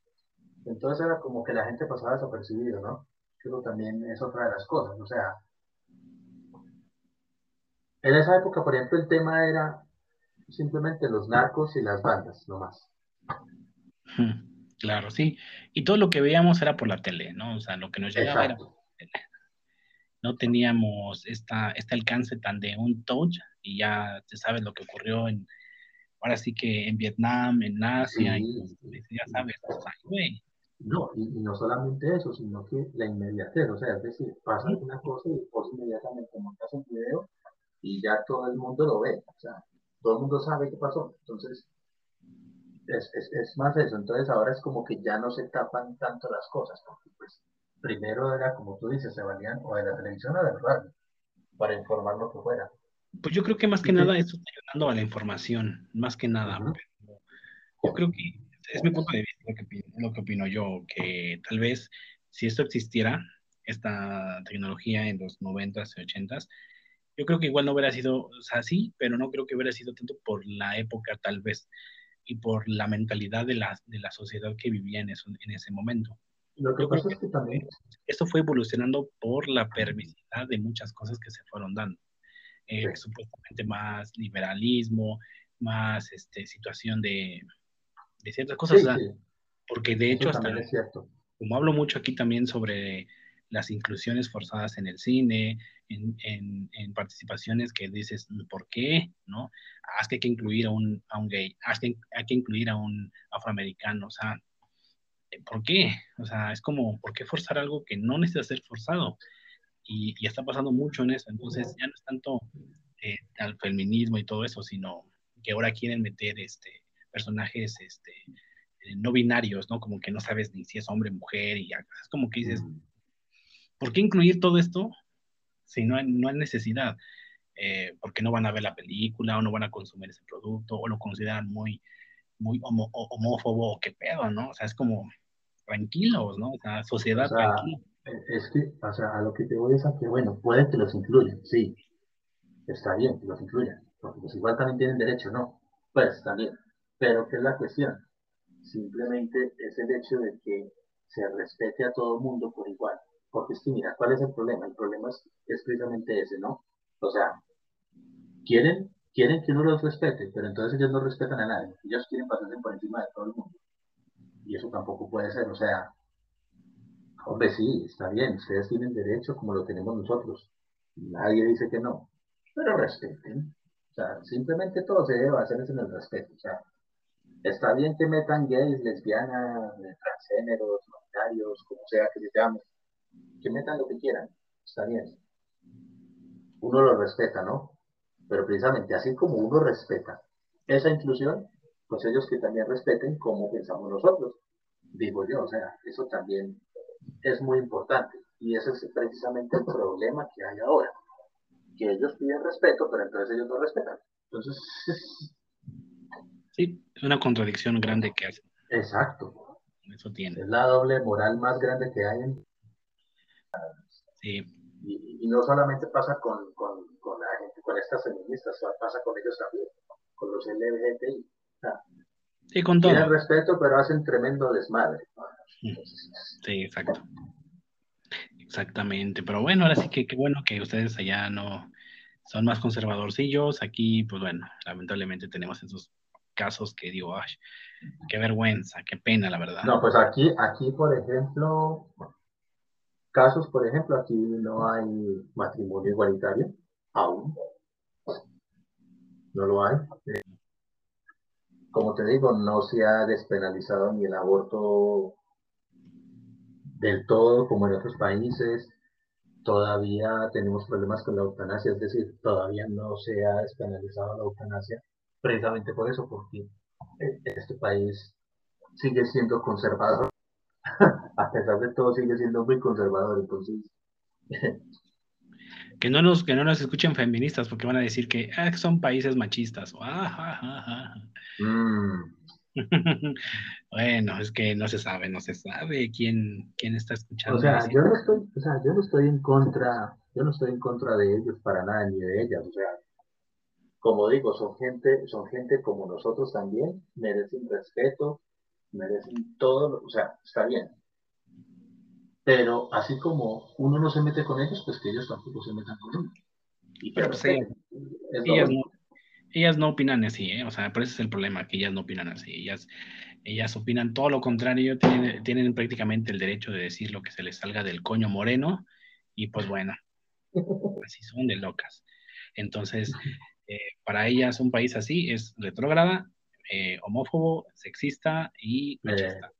Entonces era como que la gente pasaba desapercibido, ¿no? Eso también es otra de las cosas. O sea, en esa época, por ejemplo, el tema era simplemente los narcos y las bandas, no más. Hmm, claro, sí. Y todo lo que veíamos era por la tele, ¿no? O sea, lo que nos llegaba era por la tele. No teníamos esta, este alcance tan de un touch y ya se sabe lo que ocurrió en, ahora sí que en Vietnam, en Asia, y, ya sabes, o sea, güey. No, y, no solamente eso, sino que la inmediatez, o sea, es decir, pasa una cosa y después inmediatamente montas un video y ya todo el mundo lo ve, o sea, todo el mundo sabe qué pasó. Entonces, es, es, es, más eso. Entonces, ahora es como que ya no se tapan tanto las cosas, porque pues primero era como tú dices, se valían o de la televisión o de la radio para informar lo que fuera. Pues yo creo que más que nada esto está ayudando a la información, más que nada. Yo creo que es mi punto de vista lo que, lo que opino yo, que tal vez si esto existiera, esta tecnología en los 90s y 80s, yo creo que igual no hubiera sido, o sea, sí, pero no creo que hubiera sido tanto por la época tal vez. y por la mentalidad de la, de la sociedad que vivía en, eso, en ese momento. Lo que pasa es que también... Esto fue evolucionando por la permisividad de muchas cosas que se fueron dando. Eh, supuestamente más liberalismo, más este, situación de, de ciertas cosas. Porque de hecho, hasta, como hablo mucho aquí también sobre las inclusiones forzadas en el cine, en, en, participaciones que dices, ¿por qué? ¿No? Haz que hay que incluir a un, a un gay, haz que hay que incluir a un afroamericano, o sea, ¿por qué? O sea, es como, ¿por qué forzar algo que no necesita ser forzado? Y, y está pasando mucho en eso, entonces ya no es tanto eh, al feminismo y todo eso, sino que ahora quieren meter este, personajes este, eh, no binarios, ¿no? Como que no sabes ni si es hombre, mujer, y es como que dices, ¿por qué incluir todo esto si no hay, no hay necesidad? Eh, porque no van a ver la película o no van a consumir ese producto o lo consideran muy, muy homófobo o qué pedo, ¿no? O sea, es como tranquilos, ¿no? O sea, sociedad tranquila. Es que, o sea, a lo que te voy es a que, bueno, puede que los incluyan, sí, está bien que los incluyan, porque pues igual también tienen derecho, ¿no? Pues también, pero ¿qué es la cuestión? Simplemente es el hecho de que se respete a todo el mundo por igual, porque es que mira, ¿cuál es el problema? El problema es, precisamente ese, ¿no? O sea, quieren quieren que uno los respete, pero entonces ellos no respetan a nadie. Ellos quieren pasarse por encima de todo el mundo. Y eso tampoco puede ser. O sea, hombre, sí, está bien, ustedes tienen derecho como lo tenemos nosotros. Nadie dice que no, pero respeten. O sea, simplemente todo se debe hacer en el respeto. O sea, está bien que metan gays, lesbianas, transgéneros, no como sea que se llame, que metan lo que quieran, está bien. Uno lo respeta, ¿no? Pero precisamente así como uno respeta esa inclusión, pues ellos que también respeten cómo pensamos nosotros, digo yo, o sea, eso también es muy importante. Y ese es precisamente el problema que hay ahora, que ellos piden respeto, pero entonces ellos no respetan. Entonces... Sí, es una contradicción grande que hacen. Exacto. Eso tiene. Es la doble moral más grande que hay en... Sí. Y, no solamente pasa con, con, con la con estas feministas, pasa con ellos también, con los LGBTI. sí, con todo. Tienen respeto, pero hacen tremendo desmadre. Sí, exacto. Exactamente, pero bueno, ahora sí que qué bueno que ustedes allá no son más conservadorcillos. Aquí, pues bueno, lamentablemente tenemos esos casos que digo, ay, qué vergüenza, qué pena, la verdad. No, pues aquí, aquí, por ejemplo, casos, por ejemplo, aquí no hay matrimonio igualitario, aún no lo hay. como te digo, no se ha despenalizado ni el aborto del todo como en otros países. Todavía tenemos problemas con la eutanasia, es decir, todavía no se ha despenalizado la eutanasia, precisamente por eso, porque este país sigue siendo conservador. A pesar de todo, sigue siendo muy conservador. Entonces, que no nos, que no nos escuchen feministas porque van a decir que ah, son países machistas. Ah, mm. bueno, es que no se sabe, no se sabe quién, quién está escuchando. O sea, yo no estoy, o sea, yo no estoy en contra, yo no estoy en contra de ellos para nada, ni de ellas. O sea, como digo, son gente, son gente como nosotros también, merecen respeto, merecen todo, o sea, está bien, pero así como uno no se mete con ellos, pues que ellos tampoco se metan con uno. Y pero pues ellas, no, ellas, no, opinan así, ¿eh? o sea, pero ese es el problema, que ellas no opinan así. Ellas, ellas opinan todo lo contrario, tienen, tienen prácticamente el derecho de decir lo que se les salga del coño moreno, y pues bueno, así son de locas. Entonces, eh, para ellas un país así es retrógrada, eh, homófobo, sexista y machista.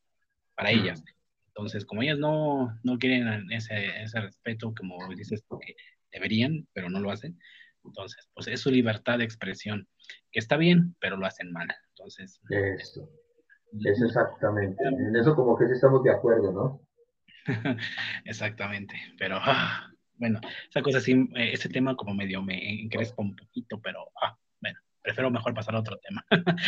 para ellas. Entonces, como ellas no, no quieren ese, ese respeto, como dices, porque deberían, pero no lo hacen, entonces, pues es su libertad de expresión, que está bien, pero lo hacen mal. Entonces, eso, es exactamente. En eso como que sí estamos de acuerdo, ¿no? exactamente, pero ah, bueno, esa cosa sí, eh, ese tema como medio me encrespa un poquito, pero ah, prefiero mejor pasar a otro tema.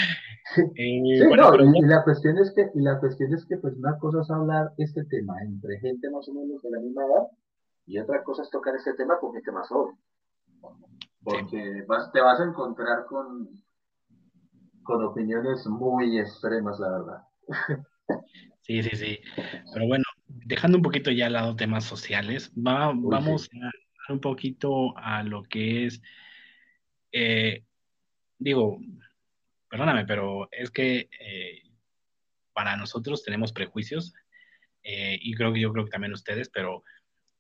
Eh, sí, no, y, la cuestión es que, y la cuestión es que pues una cosa es hablar este tema entre gente más o menos de la misma edad y otra cosa es tocar este tema con gente más joven. Porque te vas a encontrar con, con opiniones muy extremas, la verdad. Sí, sí, sí. Pero bueno, dejando un poquito ya al lado temas sociales, vamos a un poquito a lo que es, eh, digo, perdóname, pero es que eh, para nosotros tenemos prejuicios eh, y creo que yo creo que también ustedes, pero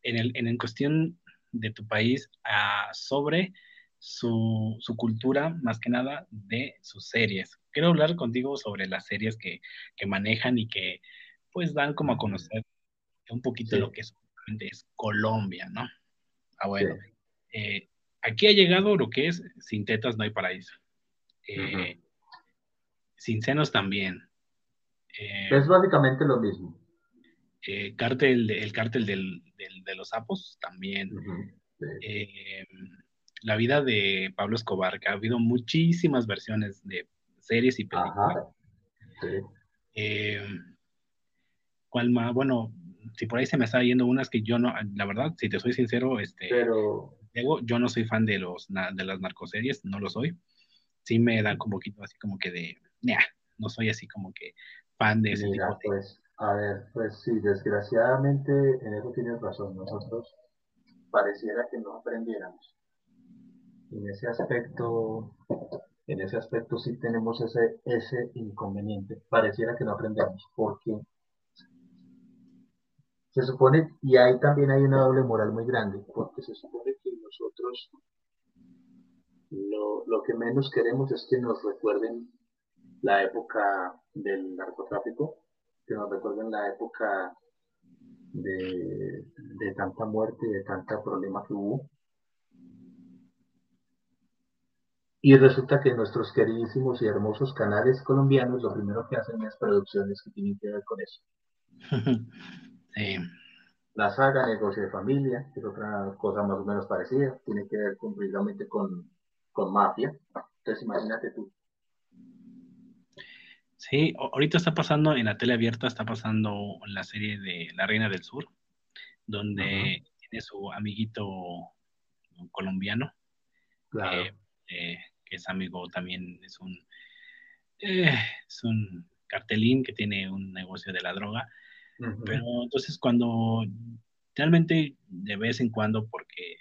en, el, en, cuestión de tu país ah, sobre su, su, cultura, más que nada de sus series. Quiero hablar contigo sobre las series que, que manejan y que pues dan como a conocer un poquito lo que es, es, Colombia, ¿no? Ah, bueno. Eh, aquí ha llegado lo que es Sin tetas no hay paraíso. Eh, sin senos también. Eh, es básicamente lo mismo. cártel, el cártel del, de los sapos también. la vida de Pablo Escobar, que ha habido muchísimas versiones de series y películas. ¿Cuál más? Bueno, si por ahí se me está yendo unas que yo no, la verdad, si te soy sincero, este, Pero... yo no soy fan de los de las narcoseries, no lo soy. Sí me dan un poquito así como que de, no soy así como que fan de ese Mira, tipo pues, a ver, pues sí, desgraciadamente en eso tienes razón. Nosotros pareciera que no aprendiéramos. En ese aspecto, en ese aspecto sí tenemos ese, ese inconveniente. Pareciera que no aprendemos, porque se supone, y ahí también hay una doble moral muy grande, porque se supone que nosotros lo, lo que menos queremos es que nos recuerden la época del narcotráfico, que nos recuerden la época de, de tanta muerte y de tanta problema que hubo. Y resulta que nuestros queridísimos y hermosos canales colombianos lo primero que hacen es producciones que tienen que ver con eso. La saga Negocio de Familia, que es otra cosa más o menos parecida, tiene que ver completamente con, con mafia. Entonces imagínate tú. Sí, ahorita está pasando en la tele abierta, está pasando la serie de La Reina del Sur, donde tiene su amiguito colombiano, eh, eh, que es amigo también, es un, eh, es un cartelín que tiene un negocio de la droga. Pero entonces cuando realmente de vez en cuando, porque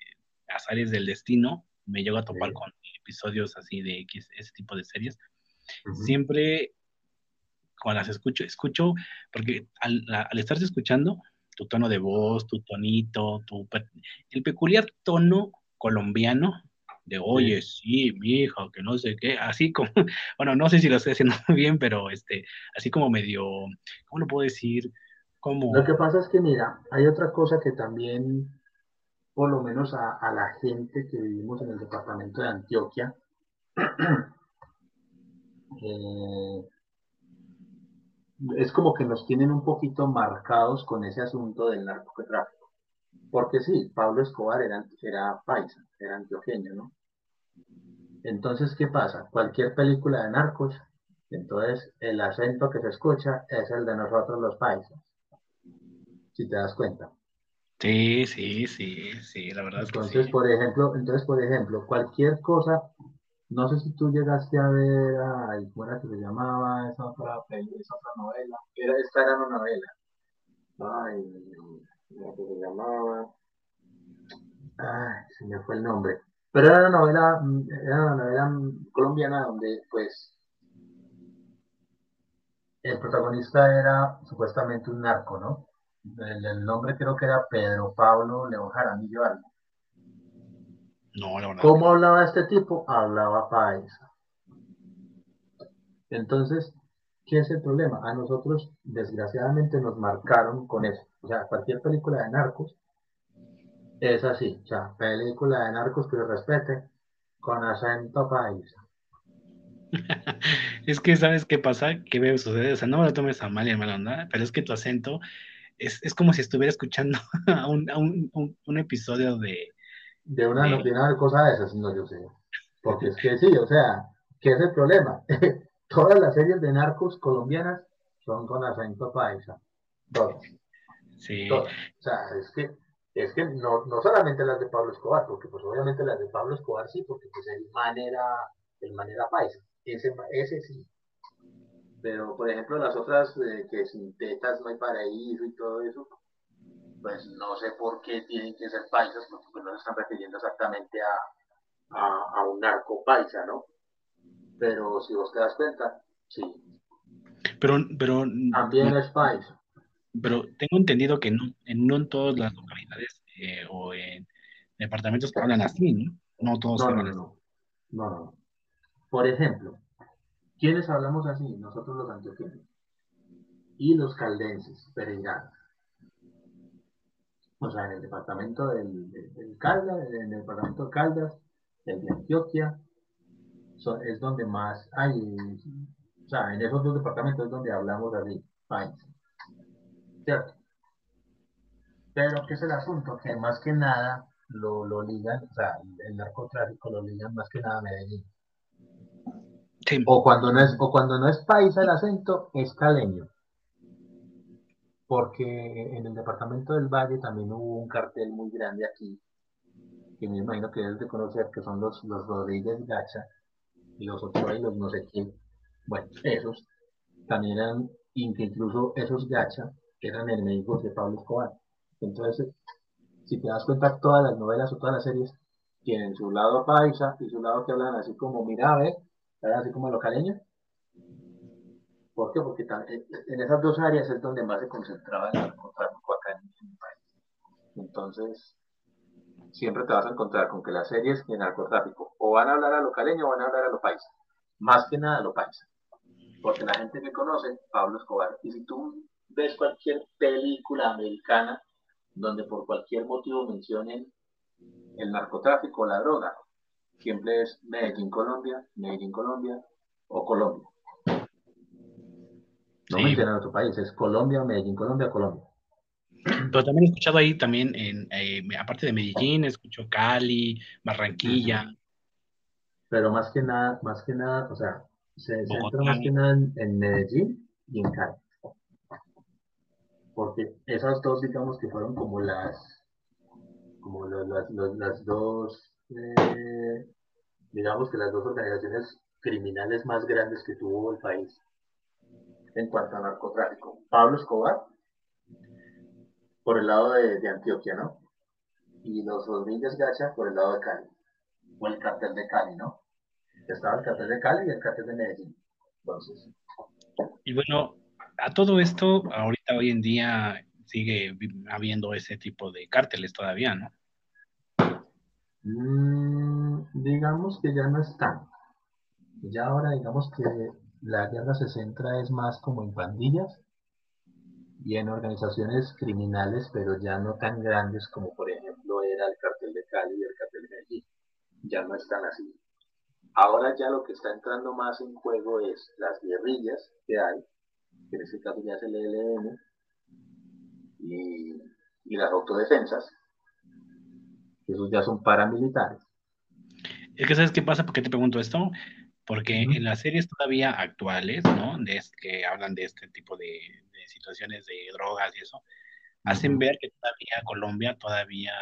azares del destino, me llego a topar con episodios así de X, ese tipo de series, siempre cuando las escucho, escucho, porque al, al estarse escuchando, tu tono de voz, tu tonito, tu, el peculiar tono colombiano de, oye, sí, mi hija, que no sé qué, así como, bueno, no sé si lo estoy haciendo bien, pero este, así como medio, ¿cómo lo puedo decir? Lo que pasa es que, mira, hay otra cosa que también, por lo menos a, la gente que vivimos en el departamento de Antioquia, eh, es como que nos tienen un poquito marcados con ese asunto del narcotráfico. Porque sí, Pablo Escobar era, era paisa, era antioqueño, ¿no? Entonces, ¿qué pasa? Cualquier película de narcos, entonces el acento que se escucha es el de nosotros los paisas si te das cuenta. Sí, sí, sí, sí, la verdad entonces, es que sí. por ejemplo, entonces, por ejemplo, cualquier cosa, no sé si tú llegaste a ver, ay, ¿cómo era que se llamaba esa otra, esa otra novela? Era, esta era una novela. Ay, ¿cómo que se llamaba? Ay, se me fue el nombre. Pero era una novela, era una novela colombiana donde, pues, el protagonista era supuestamente un narco, ¿no? El, nombre creo que era Pedro Pablo León Jaramillo algo. No, la verdad. ¿Cómo hablaba este tipo? Hablaba paisa. Entonces, ¿qué es el problema? A nosotros, desgraciadamente, nos marcaron con eso. O sea, cualquier película de narcos es así. O sea, película de narcos que respete con acento paisa. es que, ¿sabes qué pasa? ¿Qué me sucede? O sea, no me lo tomes a mal onda, pero es que tu acento es, es como si estuviera escuchando a un, a un, un, episodio de... De una de... de cosa de esas, no yo sé. Porque es que sí, o sea, ¿qué es el problema? Todas las series de narcos colombianas son con acento paisa. Todas. Sí. Todas. O sea, es que, es que no, no solamente las de Pablo Escobar, porque pues obviamente las de Pablo Escobar sí, porque pues el man era, el man era paisa. ese, ese sí. Pero, por ejemplo, las otras, eh, que sin tetas no hay paraíso y todo eso, pues no sé por qué tienen que ser paisas, porque pues no se están refiriendo exactamente a, a, un narco paisa, ¿no? Pero si vos te das cuenta, sí. Pero, pero también es paisa. Pero tengo entendido que no en, no en todas las localidades eh, o en departamentos que hablan así, ¿no? No todos no, hablan no, no, no, Por ejemplo, ¿quiénes hablamos así? Nosotros los antioqueños y los caldenses, pereiranos. O sea, en el departamento del, Caldas, en el departamento de Caldas, el de Antioquia, es donde más hay, o sea, en esos dos departamentos es donde hablamos así, país. ¿Cierto? Pero, ¿qué es el asunto? Que más que nada lo, lo ligan, o sea, el narcotráfico lo ligan más que nada a Medellín. O, cuando no es, o cuando no es paisa el acento, es caleño. Porque en el departamento del Valle también hubo un cartel muy grande aquí, que me imagino que debes de conocer, que son los, los Rodríguez Gacha y los Ochoa y los no sé quién. Bueno, esos también eran, incluso esos Gacha eran enemigos de Pablo Escobar. Entonces, si te das cuenta, todas las novelas o todas las series tienen su lado paisa y su lado que hablan así como, mira, ve, así como localeño. ¿Por qué? Porque en esas dos áreas es donde más se concentraba el narcotráfico acá en el país. Entonces, siempre te vas a encontrar con que las series de narcotráfico o van a hablar a lo caleño o van a hablar a lo paisa. Más que nada a lo paisa. Porque la gente que conoce, Pablo Escobar. Y si tú ves cualquier película americana donde por cualquier motivo mencionen el narcotráfico o la droga. Siempre es Medellín, Colombia, Medellín, Colombia o Colombia. No mencionan otro país, es Colombia, Medellín, Colombia, Colombia. Pero también he escuchado ahí también, en, eh, aparte de Medellín, escucho Cali, Barranquilla. Pero más que nada, más que nada, o sea, se centra más que nada en Medellín y en Cali porque esas dos, digamos que fueron como las, como las, las, dos, eh, digamos que las dos organizaciones criminales más grandes que tuvo el país en cuanto a narcotráfico. Pablo Escobar, por el lado de, Antioquia, ¿no? Y los Rodríguez Gacha por el lado de Cali, o el cartel de Cali, ¿no? Estaba el cartel de Cali y el cartel de Medellín. Entonces. Y bueno, a todo esto, ahorita hoy en día sigue habiendo ese tipo de cárteles todavía, ¿no? Mm, digamos que ya no están. Ya ahora digamos que la guerra se centra es más como en pandillas y en organizaciones criminales, pero ya no tan grandes como por ejemplo era el cartel de Cali y el cartel de Medellín. Ya no están así. Ahora ya lo que está entrando más en juego es las guerrillas que hay, que en este caso ya es el ELN, y, las autodefensas, esos ya son paramilitares. Es que sabes qué pasa, ¿por qué te pregunto esto? Porque en las series todavía actuales, ¿no? De que hablan de este tipo de, situaciones de drogas y eso, hacen ver que todavía Colombia todavía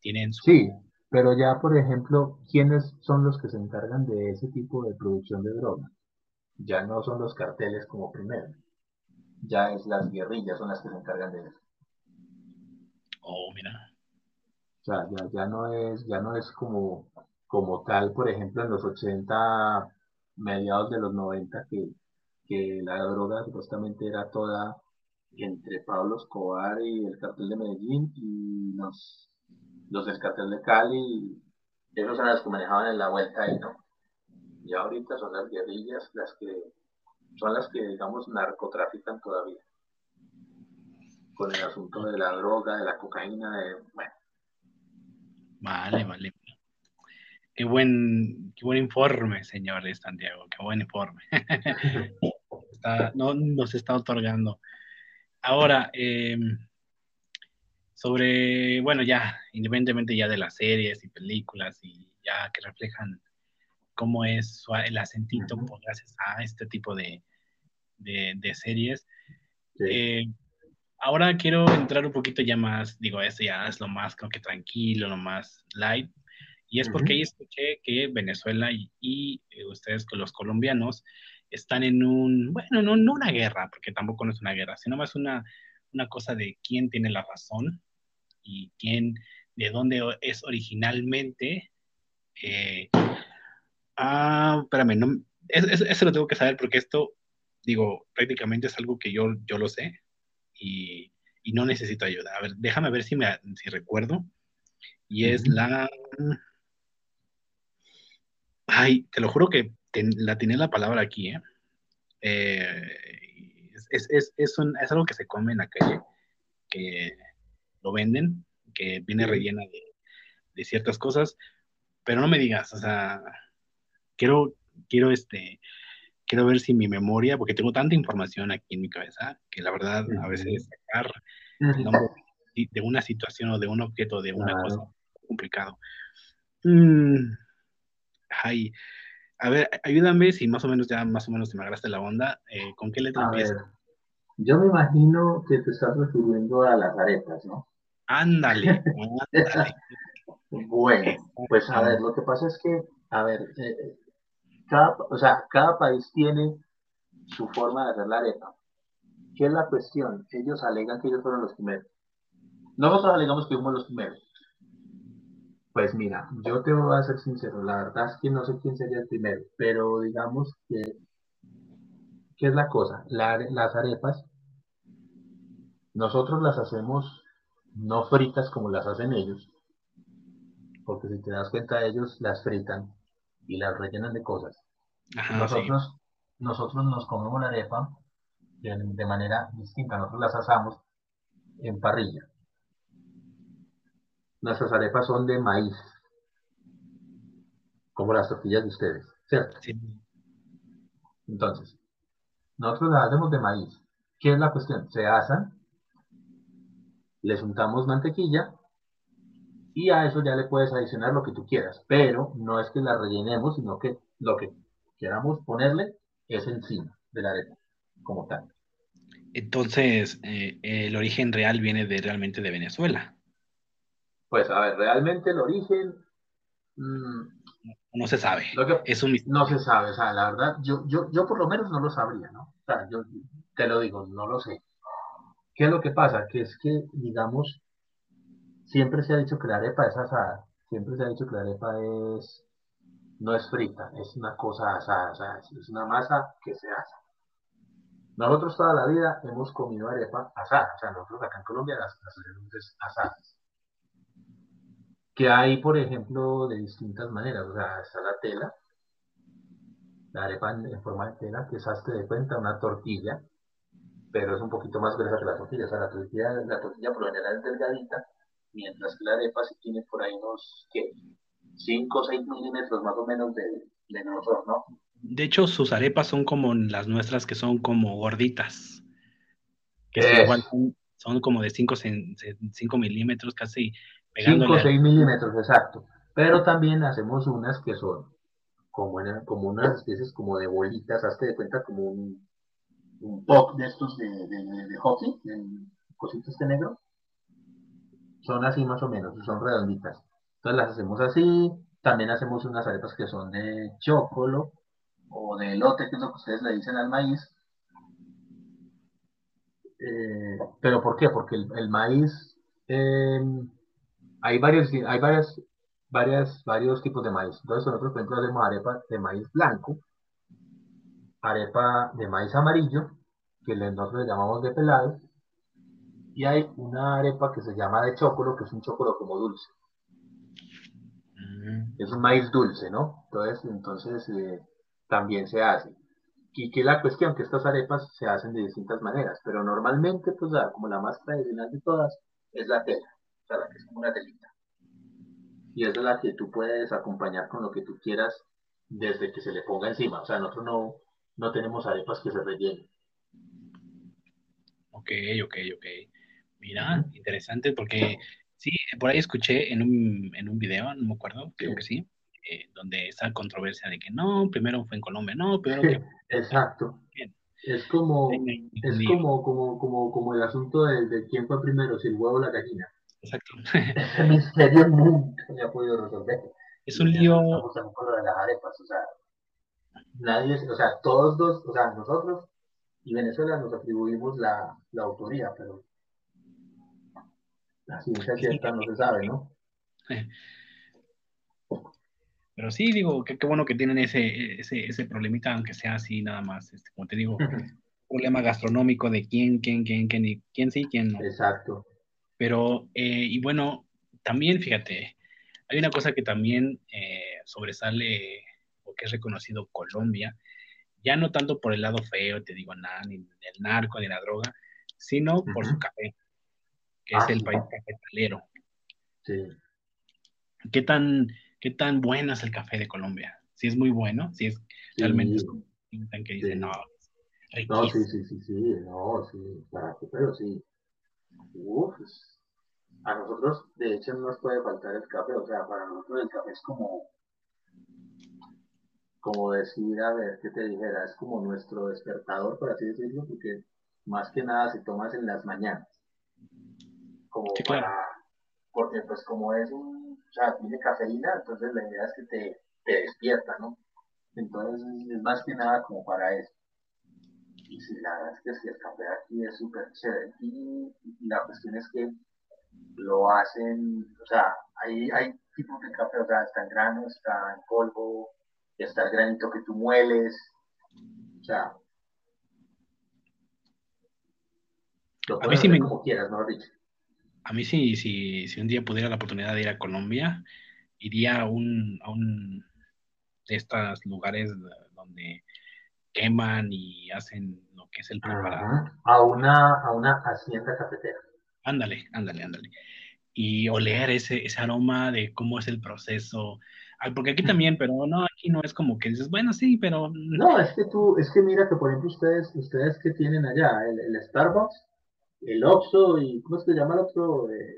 tienen su... Sí, pero ya, por ejemplo, ¿quiénes son los que se encargan de ese tipo de producción de drogas? Ya no son los carteles como primero ya es las guerrillas son las que se encargan de eso. Oh, mira. O sea, ya, no es, ya no es como, como tal, por ejemplo, en los 80, mediados de los 90, que, que la droga supuestamente era toda entre Pablo Escobar y el cartel de Medellín y los, los del cartel de Cali, esos eran los que manejaban en la vuelta ahí, ¿no? Y ahorita son las guerrillas las que son las que, digamos, narcotrafican todavía. Con el asunto de la droga, de la cocaína, de, bueno. Vale, vale. Qué buen, qué buen informe, señor Santiago, qué buen informe. no, nos está otorgando. Ahora, em, sobre, bueno, ya, independientemente ya de las series y películas y ya que reflejan cómo es el acentito gracias a este tipo de, series. Eh, ahora quiero entrar un poquito ya más, digo, esto ya es lo más creo que tranquilo, lo más light, Y es porque ahí escuché que Venezuela y, eh, ustedes, los colombianos, están en un, bueno, no, no una guerra, porque tampoco no es una guerra, sino más una, una cosa de quién tiene la razón y quién, de dónde es originalmente. Eh, ah, espérame, no, eso lo tengo que saber porque esto, digo, prácticamente es algo que yo, yo lo sé y, y no necesito ayuda. A ver, déjame ver si, me, si recuerdo. Y es la... Ay, te lo juro que la tiene la palabra aquí, ¿eh? eh es, es, es, un, es, algo que se come en la calle, que lo venden, que viene rellena de, de, ciertas cosas, pero no me digas, o sea, quiero, quiero este, quiero ver si mi memoria, porque tengo tanta información aquí en mi cabeza, que la verdad a veces sacar el nombre de una situación o de un objeto, de una cosa, es complicado. Mm, ay, a ver, ayúdame si más o menos ya más o menos te me agarraste la onda. Eh, ¿Con qué letra empieza? yo me imagino que te estás refiriendo a las arepas, ¿no? Ándale, ándale. bueno, pues a ver, lo que pasa es que, a ver, eh, cada, o sea, cada país tiene su forma de hacer la arepa. ¿Qué es la cuestión? Ellos alegan que ellos fueron los primeros. Nosotros alegamos que fuimos los primeros. Pues mira, yo te voy a ser sincero, la verdad es que no sé quién sería el primero, pero digamos que, ¿qué es la cosa? las arepas, nosotros las hacemos no fritas como las hacen ellos, porque si te das cuenta ellos las fritan y las rellenan de cosas. Nosotros, nosotros nos comemos la arepa de, de manera distinta, nosotros las asamos en parrilla. Nuestras arepas son de maíz, como las tortillas de ustedes, ¿cierto? Sí. Entonces, nosotros las hacemos de maíz. ¿Qué es la cuestión? Se asan, les untamos mantequilla y a eso ya le puedes adicionar lo que tú quieras, pero no es que la rellenemos, sino que lo que queramos ponerle es encima de la arepa, como tal. Entonces, eh, el origen real viene de realmente de Venezuela. Pues a ver, realmente el origen mm, no se sabe. es un no se sabe, o sea, la verdad, yo, yo, yo por lo menos no lo sabría, ¿no? O sea, yo te lo digo, no lo sé. ¿Qué es lo que pasa? Que es que, digamos, siempre se ha dicho que la arepa es asada, siempre se ha dicho que la arepa es, no es frita, es una cosa asada, es una masa que se asa. Nosotros toda la vida hemos comido arepa asada, o sea, nosotros acá en Colombia las, hacemos asadas. Que hay, por ejemplo, de distintas maneras, o sea, está la tela, la arepa en, forma de tela, que es, hazte de cuenta, una tortilla, pero es un poquito más gruesa que la tortilla, o sea, la tortilla, la tortilla por lo general es delgadita, mientras que la arepa sí tiene por ahí unos, ¿qué? 5 o 6 milímetros más o menos de, de grosor, ¿no? De hecho, sus arepas son como las nuestras, que son como gorditas. Que igual son, como de 5 milímetros, casi 5 o 6 milímetros, exacto. Pero también hacemos unas que son como, como unas especies como de bolitas, hazte de cuenta como un, un pop de estos de, de, de, hockey, el cosito este negro. Son así más o menos, son redonditas. Entonces las hacemos así. También hacemos unas arepas que son de chocolo, o de elote, que es lo que ustedes le dicen al maíz. Eh, ¿Pero por qué? Porque el, maíz, em, hay, varios, hay varias, varias, varios tipos de maíz. Entonces nosotros, por ejemplo, hacemos arepa de maíz blanco, arepa de maíz amarillo, que nosotros le llamamos de pelado, y hay una arepa que se llama de chocolo, que es un chocolo como dulce. Mm. Es un maíz dulce, ¿no? Entonces, entonces eh, también se hace. Y que la cuestión, que estas arepas se hacen de distintas maneras, pero normalmente, pues como la más tradicional de todas, es la tela, o sea, la que es como una telita. Y esa es la que tú puedes acompañar con lo que tú quieras desde que se le ponga encima. O sea, nosotros no, no tenemos arepas que se rellenen. Ok, ok, ok. Mira, interesante porque sí, por ahí escuché en un, en un video, no me acuerdo, creo que sí, eh, donde esa controversia de que no, primero fue en Colombia, no, pero Exacto. Es como, es como, como, como, como el asunto de, de, quién fue primero, si el huevo o la gallina. Exacto. Ese misterio nunca se ha podido resolver. Es un lío. Estamos de las arepas, o sea, nadie, o sea, todos dos, o sea, nosotros y Venezuela nos atribuimos la, la autoría, pero la ciencia cierta no se sabe, ¿no? Pero sí, digo, qué bueno que tienen ese, ese, ese, problemita, aunque sea así nada más, este, como te digo, problema gastronómico de quién, quién, quién, quién, quién sí, quién no. Exacto. Pero, eh, y bueno, también, fíjate, hay una cosa que también eh, sobresale o que es reconocido Colombia, ya no tanto por el lado feo, te digo, nada, ni del narco, ni la droga, sino por su café, que es ah, el país cafetalero. Sí. ¿Qué tan, ¿Qué tan bueno es el café de Colombia? Si es muy bueno, si es realmente es como que dicen, no, no, sí, sí, sí, sí, no, sí, claro, pero sí. Uf, a nosotros, de hecho, no nos puede faltar el café, o sea, para nosotros el café es como, como decir, a ver, ¿qué te dijera? Es como nuestro despertador, por así decirlo, porque más que nada se tomas en las mañanas. Como para, porque pues como es un, o sea, tiene cafeína, entonces la idea es que te, te despierta, ¿no? Entonces es más que nada como para eso. Y si la verdad es que, el café aquí es súper chévere. Y, la cuestión es que lo hacen, o sea, hay, hay tipos de café, o sea, está en grano, está en polvo, está el granito que tú mueles, o sea, lo a mí sí me... como quieras, ¿no, Rich? A mí sí, si, si un día pudiera la oportunidad de ir a Colombia, iría a un, a un de estos lugares donde queman y hacen lo que es el preparado. A una, a una hacienda cafetera. Ándale, ándale, ándale. Y oler ese, ese aroma de cómo es el proceso. Porque aquí también, pero no, aquí no es como que dices, bueno, sí, pero... No, es que tú, es que mira que por ejemplo ustedes, ustedes que tienen allá, el, Starbucks, el Oxxo y ¿cómo se llama el otro? Eh...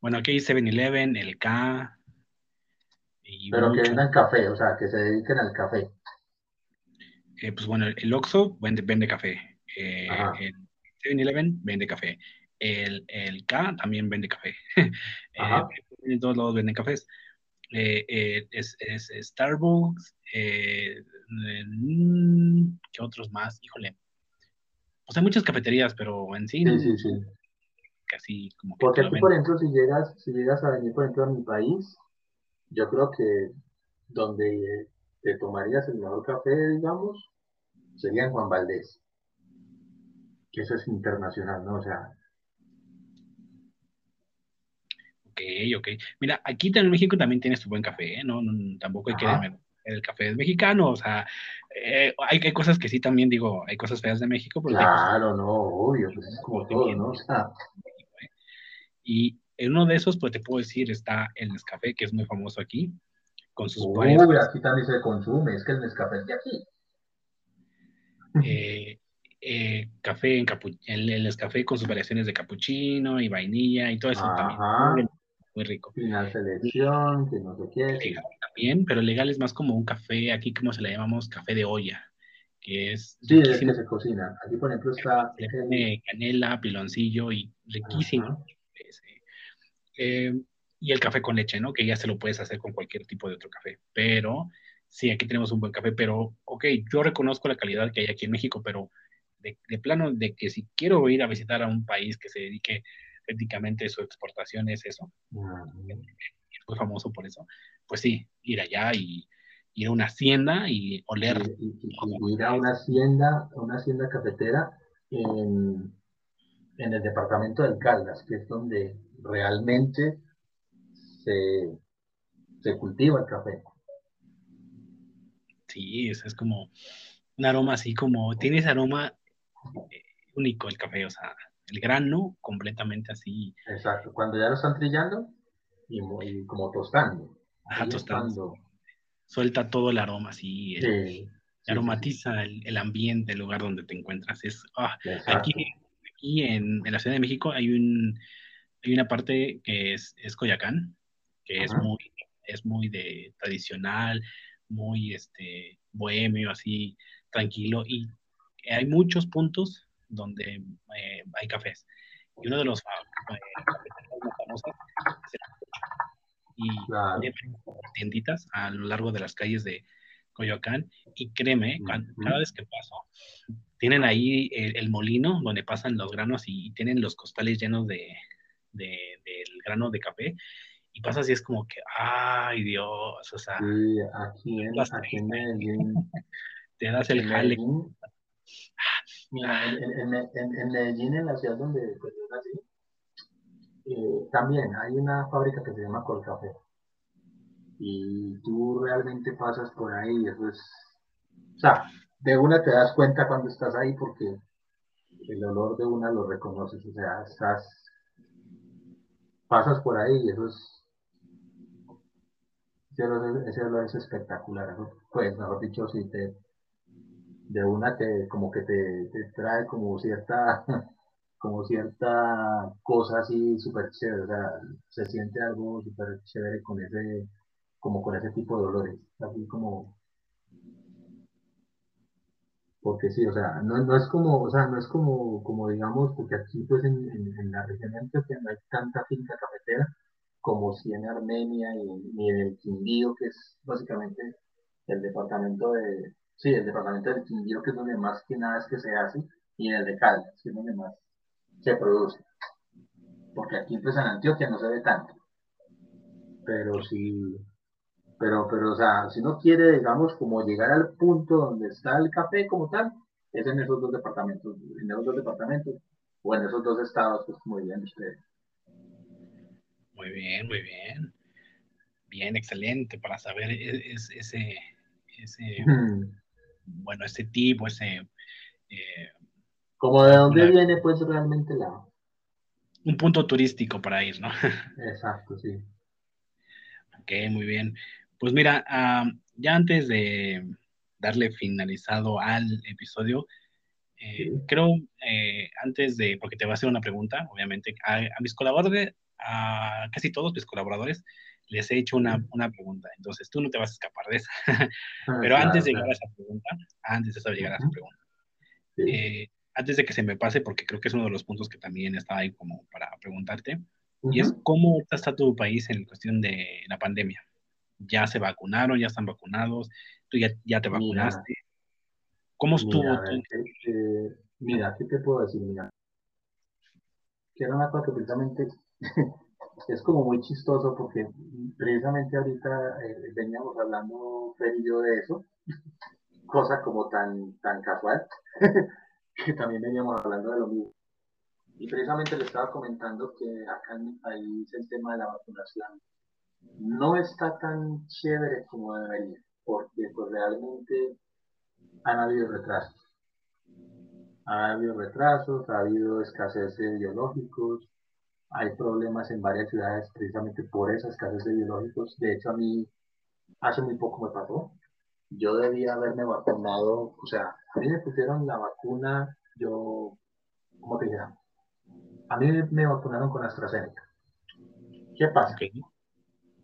Bueno, aquí hay 7-Eleven, el K, pero que vendan café, o sea, que se dediquen al café. Eh, pues bueno, el Oxxo vende, vende café. Eh, el 7-Eleven vende café. El, el, K también vende café. eh, en todos lados venden cafés. Es, es, Starbucks. ¿Qué otros más? Híjole. O sea, hay muchas cafeterías, pero en sí. Sí, sí, sí. Casi como que. Porque aquí, por ejemplo, si llegas, si llegas a venir, por ejemplo, a mi país, yo creo que donde te tomarías el mejor café, digamos, sería en Juan Valdés. Que eso es internacional, ¿no? O sea. Ok, ok. Mira, aquí en México también tienes tu buen café, ¿eh? No, tampoco hay que que el café es mexicano, o sea, eh, hay, hay, cosas que sí también digo, hay cosas feas de México, pero claro, no, obvio, pues es como todo, ¿no? O sea. Y en uno de esos, pues te puedo decir, está el Nescafé, que es muy famoso aquí, con sus Uy, aquí también se consume, es que el Nescafé es de aquí. Eh, eh, café en el, el Nescafé con sus variaciones de capuchino y vainilla y todo eso también. Muy, rico. Final selección, que no sé qué. Legal también, pero legal es más como un café, aquí como se le llamamos café de olla, que es... Sí, es que se cocina. Aquí, por ejemplo, está... Le canela, piloncillo y riquísimo. Eh, y el café con leche, ¿no? Que ya se lo puedes hacer con cualquier tipo de otro café. Pero sí, aquí tenemos un buen café, pero, ok, yo reconozco la calidad que hay aquí en México, pero de, plano de que si quiero ir a visitar a un país que se dedique prácticamente su exportación es eso, es muy famoso por eso, pues sí, ir allá y ir a una hacienda y oler. ir a una hacienda, una hacienda cafetera en, en el departamento del Caldas, que es donde realmente se, cultiva el café. Sí, es, es como un aroma así como, tiene ese aroma eh, único el café, o sea, el grano completamente así. Exacto, cuando ya lo están trillando y, como tostando. Ajá, tostando. Suelta todo el aroma así. aromatiza el, ambiente, el lugar donde te encuentras. Es, ah, aquí, aquí en, en, la Ciudad de México hay un, hay una parte que es, es Coyacán, que es muy, es muy de tradicional, muy este, bohemio, así, tranquilo, y hay muchos puntos donde eh, hay cafés. Y uno de los eh, más famosos tienditas a lo largo de las calles de Coyoacán y créeme, cada vez que paso, tienen ahí el, molino donde pasan los granos y, tienen los costales llenos de, del grano de café y pasas y es como que, ay Dios, o sea, sí, aquí en, aquí en Medellín, te das el jale. Mira, en, en, Medellín, en la ciudad donde pues, yo nací, también hay una fábrica que se llama Colcafé. Y tú realmente pasas por ahí eso es... O sea, de una te das cuenta cuando estás ahí porque el olor de una lo reconoces. O sea, estás... Pasas por ahí y eso es... Ese olor es espectacular. Pues, mejor dicho, si te de una te como que te, trae como cierta como cierta cosa así súper chévere, o sea, se siente algo súper chévere con ese, como con ese tipo de dolores, así como, porque sí, o sea, no, no es como, o sea, no es como, como digamos, porque aquí pues en, la región que no hay tanta finca cafetera como si en Armenia y, ni en el Quindío, que es básicamente el departamento de, Sí, el departamento del Quindío, que es donde más que nada es que se hace, y en el de Caldas, que es donde más se produce. Porque aquí pues en Antioquia no se ve tanto. Pero sí, pero, pero, o sea, si uno quiere, digamos, como llegar al punto donde está el café como tal, es en esos dos departamentos, en esos dos departamentos, o en esos dos estados, pues muy bien ustedes. Muy bien, muy bien. Bien, excelente para saber e-, ese, ese, bueno, ese tipo, ese... Eh, Como de dónde viene pues realmente la... Un punto turístico para ir, ¿no? Exacto, sí. Ok, muy bien. Pues mira, ya antes de darle finalizado al episodio, eh, creo, eh, antes de, porque te voy a hacer una pregunta, obviamente, a, mis colaboradores, a casi todos mis colaboradores, les he hecho una, una, pregunta, entonces tú no te vas a escapar de esa. Ah, Pero antes de llegar a esa pregunta, antes de llegar a esa pregunta, eh, antes de que se me pase, porque creo que es uno de los puntos que también estaba ahí como para preguntarte, y es cómo está tu país en cuestión de la pandemia. ¿Ya se vacunaron? ¿Ya están vacunados? ¿Tú ya, ya te vacunaste? ¿Cómo estuvo? Mira, mira, ¿qué te puedo decir? Mira, que era una cosa que precisamente es como muy chistoso porque precisamente ahorita eh, veníamos hablando Fer y yo de eso, cosa como tan, tan casual, que también veníamos hablando de lo mismo. Y precisamente le estaba comentando que acá en mi país el tema de la vacunación no está tan chévere como debería, porque pues realmente han habido retrasos. Ha habido retrasos, ha habido escasez de biológicos, hay problemas en varias ciudades precisamente por esas escasez de biológicos. De hecho, a mí hace muy poco me pasó. Yo debía haberme vacunado, o sea, a mí me pusieron la vacuna, yo, ¿cómo te dirán? A mí me vacunaron con AstraZeneca. ¿Qué pasa?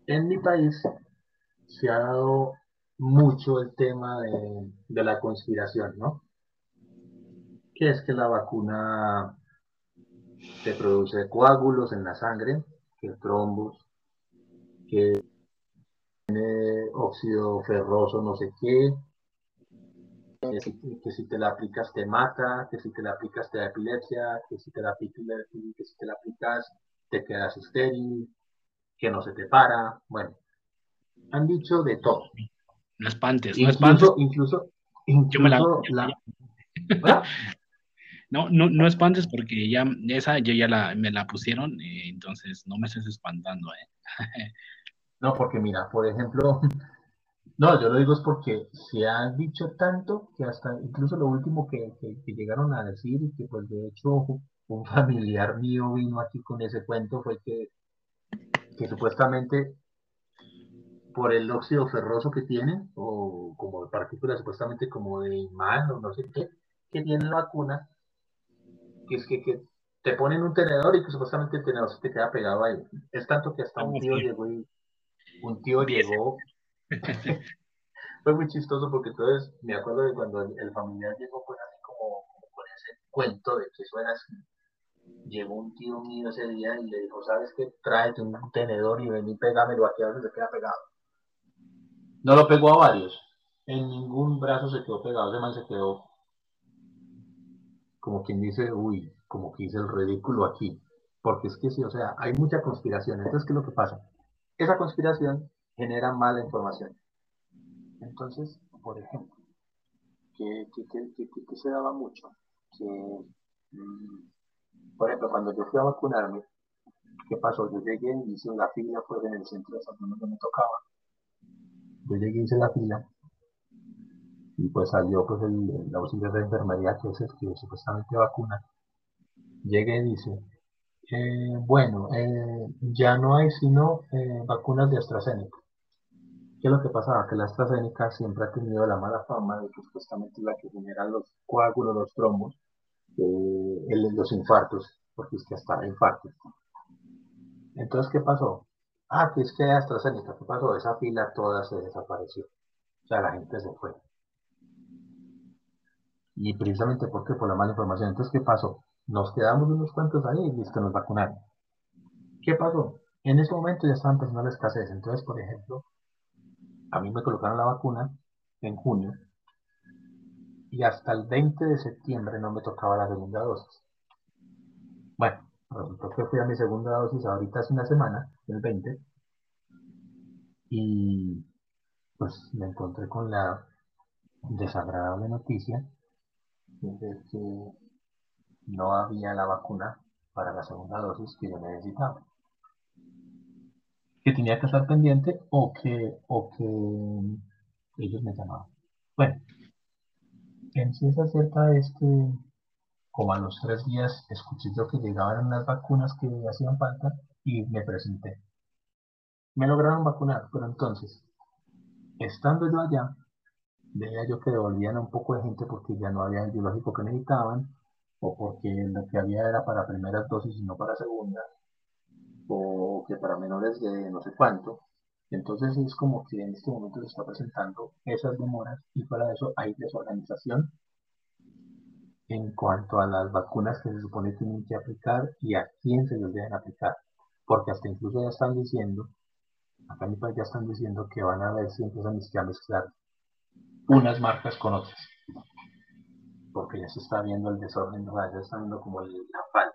En mi país se ha dado mucho el tema de, de la conspiración, ¿no? Que es que la vacuna se produce coágulos en la sangre, que trombos, que tiene óxido ferroso no sé qué, que si, te la aplicas te mata, que si te la aplicas te da epilepsia, que si te la, que si te la aplicas te quedas estéril, que no se te para, bueno, han dicho de todo. No espantes, no espantes. Incluso, incluso, la, No, no, no espantes porque ya esa yo ya la, me la pusieron, eh, entonces no me estés espantando, ¿eh? no, porque mira, por ejemplo, no, yo lo digo es porque se ha dicho tanto que hasta incluso lo último que, llegaron a decir y que pues de hecho un familiar mío vino aquí con ese cuento fue que, que supuestamente por el óxido ferroso que tiene, o como partículas supuestamente como de imán o no sé qué, que tiene la vacuna, que es que, te ponen un tenedor y que supuestamente el tenedor se te queda pegado ahí. Es tanto que hasta un tío llegó y un tío llegó. Fue muy chistoso porque entonces me acuerdo de cuando el, familiar llegó pues así como, con ese cuento de que eso era así. llegó un tío mío ese día y le dijo, ¿sabes qué? Tráete un tenedor y ven y pégamelo aquí a ver si se queda pegado. No lo pegó a varios. En ningún brazo se quedó pegado. Ese man se quedó como quien dice, uy, como que hice el ridículo aquí. Porque es que sí, o sea, hay mucha conspiración. Entonces, ¿qué es lo que pasa? Esa conspiración genera mala información. Entonces, por ejemplo, que, se daba mucho, que, mm, por ejemplo, cuando yo fui a vacunarme, ¿qué pasó? Yo llegué y hice una fila pues en el centro de salud donde me tocaba. Yo llegué hice la fila y pues salió pues el, la auxiliar de enfermería que es el que supuestamente vacuna. Llegué y dice, eh, bueno, eh, ya no hay sino eh, vacunas de AstraZeneca. ¿Qué es lo que pasaba? Que la AstraZeneca siempre ha tenido la mala fama de que supuestamente es la que genera los coágulos, los trombos, los infartos, porque es que hasta infartos. Entonces, ¿qué pasó? Ah, que es que AstraZeneca, ¿qué pasó? Esa fila toda se desapareció. O sea, la gente se fue. Y precisamente porque por la mala información. Entonces, ¿qué pasó? Nos quedamos unos cuantos ahí y listo, nos vacunaron. ¿Qué pasó? En ese momento ya estaban empezando la escasez. Entonces, por ejemplo, a mí me colocaron la vacuna en junio y hasta el 20 de septiembre no me tocaba la segunda dosis. Bueno, resultó que fui a mi segunda dosis ahorita hace una semana, el 20, y pues me encontré con la desagradable noticia de que no había la vacuna para la segunda dosis que yo necesitaba. Que tenía que estar pendiente o que, o que ellos me llamaban. Bueno, en sí es acerca de este, como a los tres días escuché yo que llegaban las vacunas que hacían falta y me presenté. Me lograron vacunar, pero entonces, estando yo allá, veía yo que devolvían un poco de gente porque ya no había el biológico que necesitaban, o porque lo que había era para primeras dosis y no para segundas, o que para menores de no sé cuánto. Entonces es como que en este momento se está presentando esas demoras y fuera de eso hay desorganización en cuanto a las vacunas que se supone tienen que aplicar y a quién se les deben aplicar. Porque hasta incluso ya están diciendo, acá en mi país ya están diciendo que van a ver si empiezan a mezclar unas marcas con otras. Porque ya se está viendo el desorden, ya se está viendo como la falta.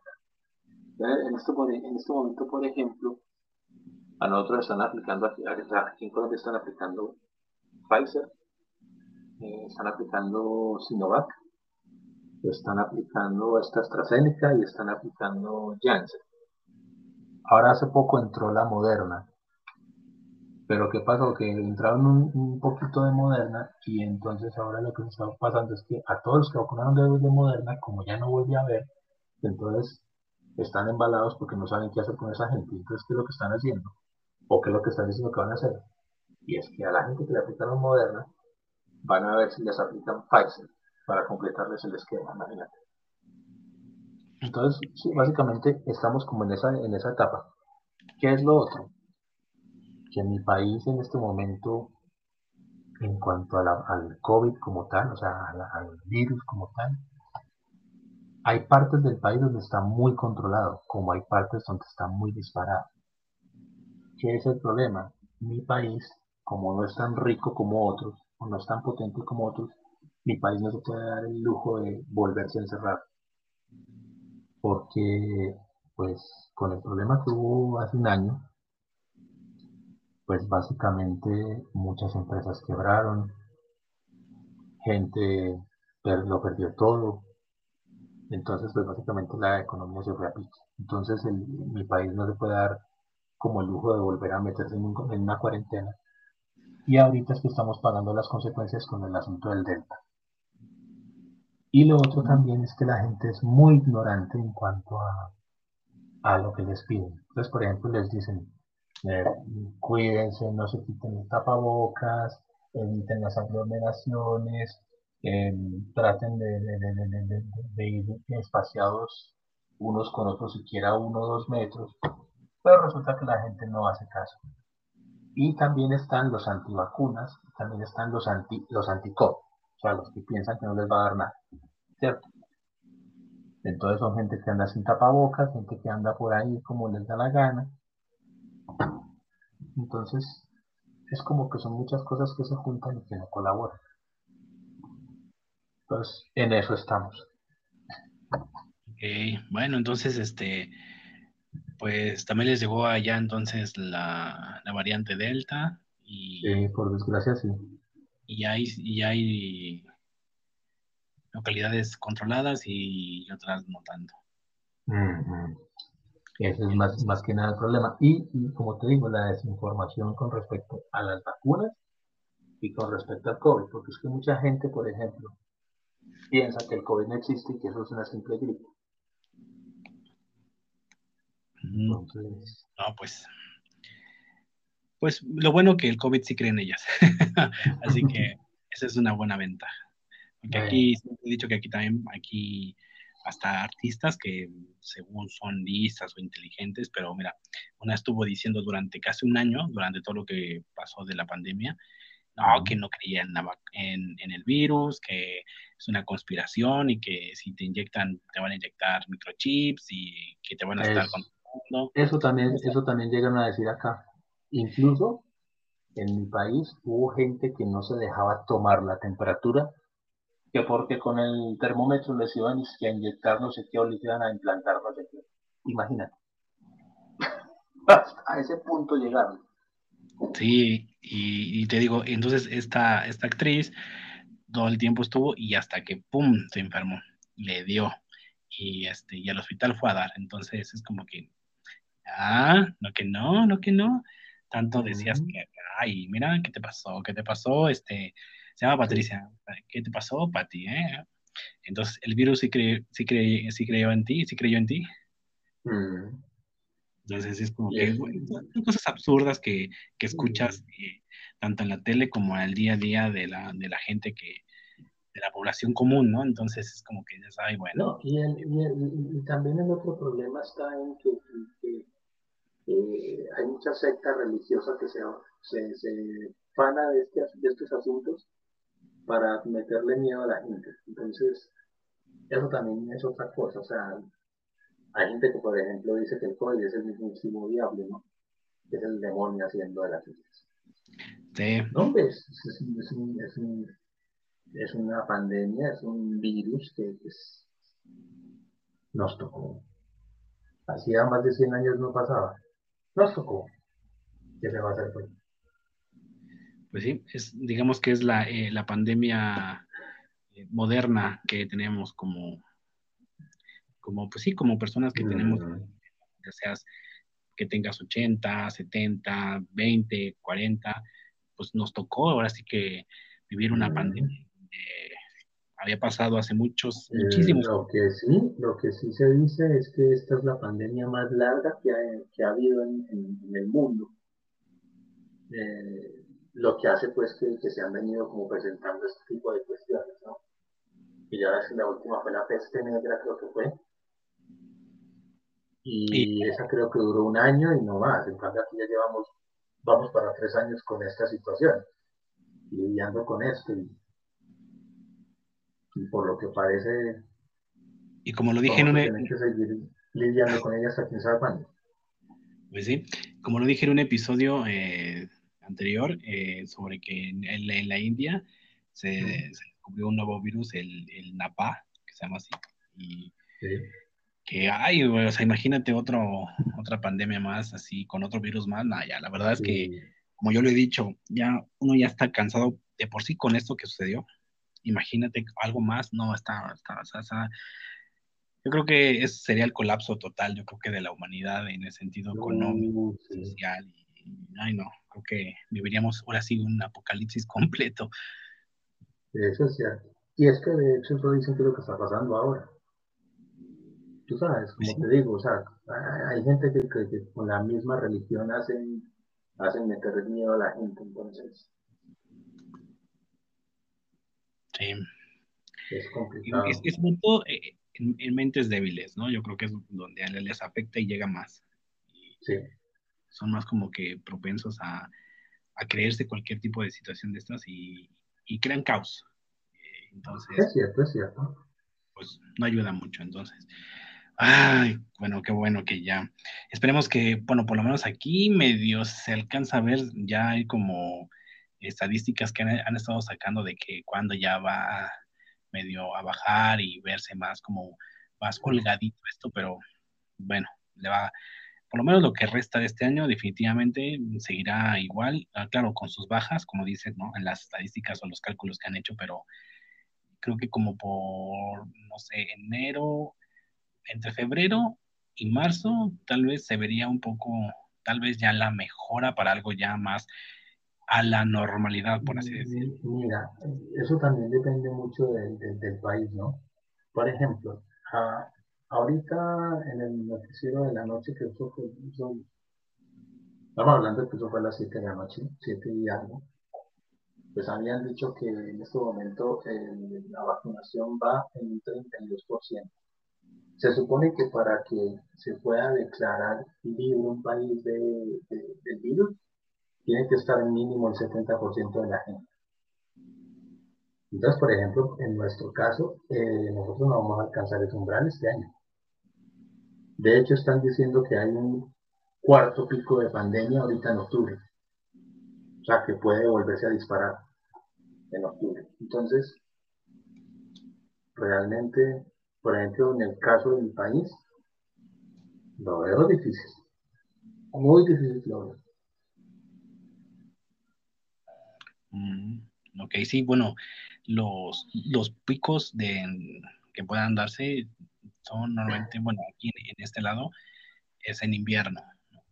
En este, en este momento, por ejemplo, a nosotros están aplicando, aquí, en Colombia están aplicando Pfizer, eh, están aplicando Sinovac, están aplicando esta AstraZeneca y están aplicando Janssen. Ahora hace poco entró la Moderna, pero ¿qué pasó? Que entraron un, poquito de Moderna y entonces ahora lo que está pasando es que a todos los que vacunaron de, de Moderna, como ya no volví a ver, entonces están embalados porque no saben qué hacer con esa gente. Entonces, ¿qué es lo que están haciendo? ¿O qué es lo que están diciendo que van a hacer? Y es que a la gente que le aplicaron Moderna, van a ver si les aplican Pfizer para completarles el esquema, imagínate. Entonces, sí, básicamente estamos como en esa, en esa etapa. ¿Qué es lo otro? que en mi país en este momento, en cuanto al COVID como tal, o sea, al, virus como tal, hay partes del país donde está muy controlado, como hay partes donde está muy disparado. ¿Qué es el problema? Mi país, como no es tan rico como otros, o no es tan potente como otros, mi país no se puede dar el lujo de volverse a encerrar. Porque, pues, con el problema que hubo hace un año, pues básicamente muchas empresas quebraron, gente lo perdió todo, entonces pues básicamente la economía se fue a pique. Entonces mi país no se puede dar como el lujo de volver a meterse en, una cuarentena. Y ahorita es que estamos pagando las consecuencias con el asunto del delta. Y lo otro también es que la gente es muy ignorante en cuanto a, a lo que les piden. Entonces, por ejemplo, les dicen, eh, cuídense, no se quiten el tapabocas, eviten las aglomeraciones, traten de, ir espaciados unos con otros, siquiera uno o dos metros, pero resulta que la gente no hace caso. Y también están los antivacunas, también están los anti los o sea, los que piensan que no les va a dar nada, ¿cierto? Entonces son gente que anda sin tapabocas, gente que anda por ahí como les da la gana. Entonces, es como que son muchas cosas que se juntan y que no colaboran. Entonces, en eso estamos. Okay. Bueno, entonces, este, pues también les llegó allá entonces la, la variante Delta. Y, sí, por desgracia sí. Y hay, y hay localidades controladas y otras no tanto. Ese es más, más que nada el problema. Y, como te digo, la desinformación con respecto a las vacunas y con respecto al COVID, porque es que mucha gente, por ejemplo, piensa que el COVID no existe y que eso es una simple gripe. Entonces... No, pues. Pues lo bueno que el COVID sí cree en ellas. Así que esa es una buena ventaja. Porque aquí, he dicho que aquí también, aquí hasta artistas que según son listas o inteligentes, pero mira, una estuvo diciendo durante casi un año, durante todo lo que pasó de la pandemia, no, que no creía en, en, el virus, que es una conspiración y que si te inyectan, te van a inyectar microchips y que te van a estar controlando. Eso también, eso también llegan a decir acá. Incluso en mi país hubo gente que no se dejaba tomar la temperatura que porque con el termómetro les iban a inyectar no sé qué o les iban a implantar no sé qué. Imagínate. a ese punto llegaron. Sí, y, te digo, entonces esta, esta actriz todo el tiempo estuvo y hasta que, ¡pum!, se enfermó, le dio. Y, este, y al hospital fue a dar. Entonces es como que, ah, no que no, no que no. Tanto decías que, ay, mira, ¿qué te pasó? ¿Qué te pasó? Este, se llama Patricia. ¿Qué te pasó, Pati? Eh? Entonces, el virus sí, sí, sí creyó en ti, sí creyó en ti. Mm. Entonces, es como que son cosas absurdas que, que escuchas eh, tanto en la tele como en el día a día de la, de la gente que, de la población común, ¿no? Entonces es como que dices, ay, bueno. y, y, también el otro problema está en que, hay muchas sectas religiosas que se, se, se de, este, de estos asuntos para meterle miedo a la gente. Entonces, eso también es otra cosa. O sea, hay gente que, por ejemplo, dice que el COVID es el mismísimo diablo, ¿no? Que es el demonio haciendo de las cosas. Sí. No, es, es, es, es, una pandemia, es un virus que pues, nos tocó. Hacía más de 100 años no pasaba. Nos tocó. ¿Qué se va a hacer pues? pues sí, es, digamos que es la, eh, la pandemia eh, moderna que tenemos como, como, pues sí, como personas que tenemos, ya seas que tengas 80, 70, 20, 40, pues nos tocó ahora sí que vivir una mm. pandemia. había pasado hace muchos, eh, muchísimos. Lo que sí, lo que sí se dice es que esta es la pandemia más larga que ha, que ha habido en, en, el mundo. Eh, lo que hace pues que, que, se han venido como presentando este tipo de cuestiones, ¿no? Y ya ves que la última fue la peste negra, creo que fue. Y, esa creo que duró un año y no más. En cambio aquí ya llevamos, vamos para tres años con esta situación, lidiando con esto. Y, por lo que parece... Y como lo dije en un... que seguir lidiando con ella hasta quién sabe cuándo. Pues sí, como lo dije en un episodio... Eh anterior eh, sobre que en, la India se, descubrió un nuevo virus, el, el Napa, que se llama así. Y que, ay, o sea, imagínate otro, otra pandemia más, así, con otro virus más. Nah, ya, la verdad es que, como yo lo he dicho, ya uno ya está cansado de por sí con esto que sucedió. Imagínate algo más, no, está, está, está, yo creo que ese sería el colapso total, yo creo que de la humanidad en el sentido económico, social, y, ay no, creo que viviríamos ahora sí un apocalipsis completo. Eso es cierto. Y es que de hecho eso dicen que es lo que está pasando ahora. Tú sabes, como te digo, o sea, hay gente que, con la misma religión hacen, hacen meter miedo a la gente, entonces. Sí. Es complicado. Es, es todo eh, en, en, mentes débiles, ¿no? Yo creo que es donde les afecta y llega más. Sí son más como que propensos a, creerse cualquier tipo de situación de estas y, crean caos. Entonces, es cierto, es cierto. pues no ayuda mucho. Entonces, ay, bueno, qué bueno que ya. Esperemos que, bueno, por lo menos aquí medio se alcanza a ver, ya hay como estadísticas que han, estado sacando de que cuando ya va medio a bajar y verse más como más colgadito esto, pero bueno, le va, por lo menos lo que resta de este año definitivamente seguirá igual, ah, claro, con sus bajas, como dicen, ¿no? En las estadísticas o los cálculos que han hecho, pero creo que como por, no sé, enero, entre febrero y marzo, tal vez se vería un poco, tal vez ya la mejora para algo ya más a la normalidad, por así decirlo. Mira, eso también depende mucho del, del, país, ¿no? Por ejemplo, ahorita en el noticiero de la noche, que eso fue, estamos hablando que eso fue a las 7 de la noche, 7 y algo, pues habían dicho que en este momento la vacunación va en un 32%. Se supone que para que se pueda declarar libre un país de, del virus, tiene que estar mínimo el 70% de la gente. Entonces, por ejemplo, en nuestro caso, eh, nosotros no vamos a alcanzar ese umbral este año. De hecho, están diciendo que hay un cuarto pico de pandemia ahorita en octubre. O sea, que puede volverse a disparar en octubre. Entonces, realmente, por ejemplo, en el caso de mi país, lo veo difícil. Muy difícil lo veo. Mm, ok, sí, bueno, los, los picos de, que puedan darse son normalmente, bueno, aquí en, este lado es en invierno,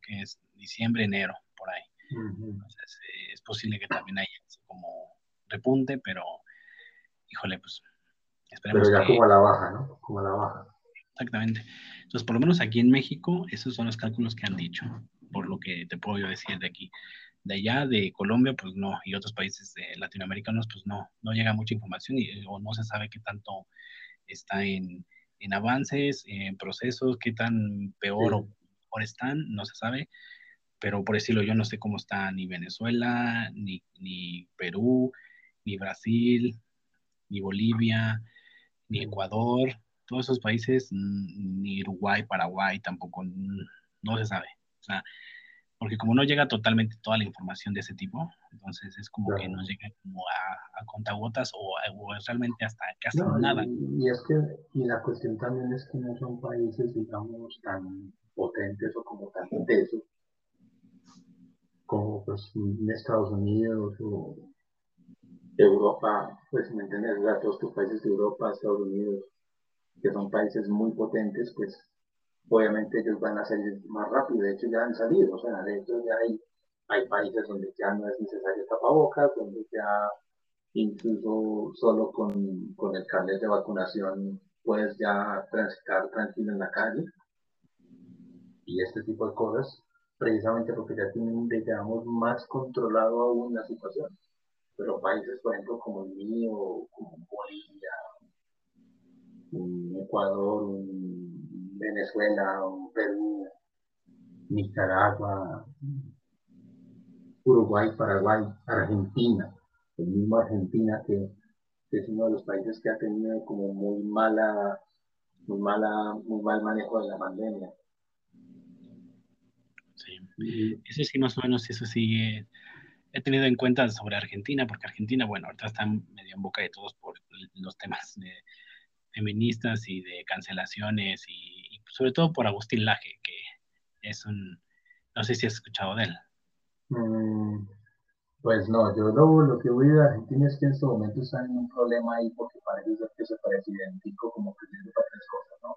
que es diciembre, enero, por ahí. Entonces, eh, es posible que también haya como repunte, pero híjole, pues esperemos. Pero ya como a la baja, ¿no? Como a la baja. Exactamente. Entonces, por lo menos aquí en México, esos son los cálculos que han dicho, por lo que te puedo yo decir de aquí de allá, de Colombia, pues no, y otros países de latinoamericanos, pues no, no llega mucha información y, o no se sabe qué tanto está en, en avances, en procesos, qué tan peor o mejor están, no se sabe, pero por decirlo, yo no sé cómo está ni Venezuela, ni, ni Perú, ni Brasil, ni Bolivia, ni Ecuador, todos esos países, ni Uruguay, Paraguay, tampoco, no se sabe. O sea, porque como no llega totalmente toda la información de ese tipo, entonces es como que no llega como a, a contagotas o, o, realmente hasta casi nada. Y, es que, y la cuestión también es que no son países, digamos, tan potentes o como tan intensos como pues Estados Unidos o Europa, pues me entiendes, todos estos países de Europa, Estados Unidos, que son países muy potentes, pues obviamente ellos van a salir más rápido, de hecho ya han salido, o sea, de hecho ya hay, países donde ya no es necesario tapabocas, donde ya incluso solo con, con el carnet de vacunación puedes ya transitar tranquilo en la calle. Y este tipo de cosas, precisamente porque ya tienen, digamos, más controlado aún la situación. Pero países, por ejemplo, como el mío, como Bolivia, Ecuador, Venezuela, Perú, Nicaragua, Uruguay, Paraguay, Argentina, el mismo Argentina que, es uno de los países que ha tenido como muy mala, muy mala, muy mal manejo de la pandemia. Sí, eso sí, más o menos, eso sí he tenido en cuenta sobre Argentina, porque Argentina, bueno, ahorita está medio en boca de todos por los temas de feministas y de cancelaciones y sobre todo por Agustín Laje, que es un, no sé si has escuchado de él. Mm, pues no, yo lo, lo que voy de Argentina es que en este momento están en un problema ahí porque parece ser que se parece idéntico como que tiene tres cosas, ¿no?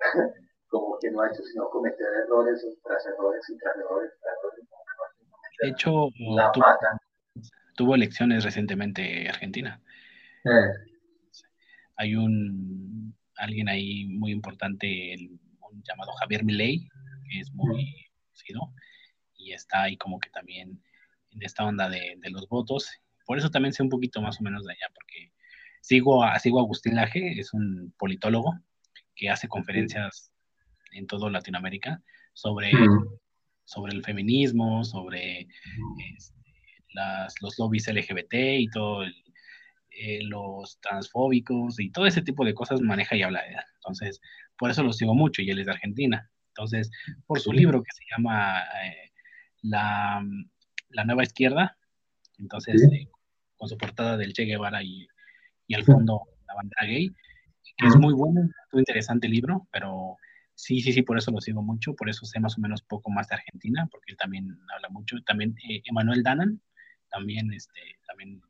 como que no ha hecho sino cometer errores tras errores y tras errores tras errores. De hecho, tuvo, elecciones recientemente Argentina. Eh. Hay un alguien ahí muy importante, un llamado Javier Milei, que es muy conocido, y está ahí como que también en esta onda de, los votos. Por eso también sé un poquito más o menos de allá, porque sigo a, sigo a Agustín Laje, es un politólogo que hace conferencias en toda Latinoamérica sobre, sobre el feminismo, sobre este, las, los lobbies LGBT y todo el, eh, los transfóbicos y todo ese tipo de cosas maneja y habla. Entonces, por eso lo sigo mucho y él es de Argentina. Entonces, por su libro que se llama eh, la, la, Nueva Izquierda, entonces, eh, con su portada del Che Guevara y, y al fondo la bandera gay, que es muy bueno, muy interesante libro, pero sí, sí, sí, por eso lo sigo mucho, por eso sé más o menos poco más de Argentina, porque él también habla mucho. También eh, Emanuel Danan, también, este, también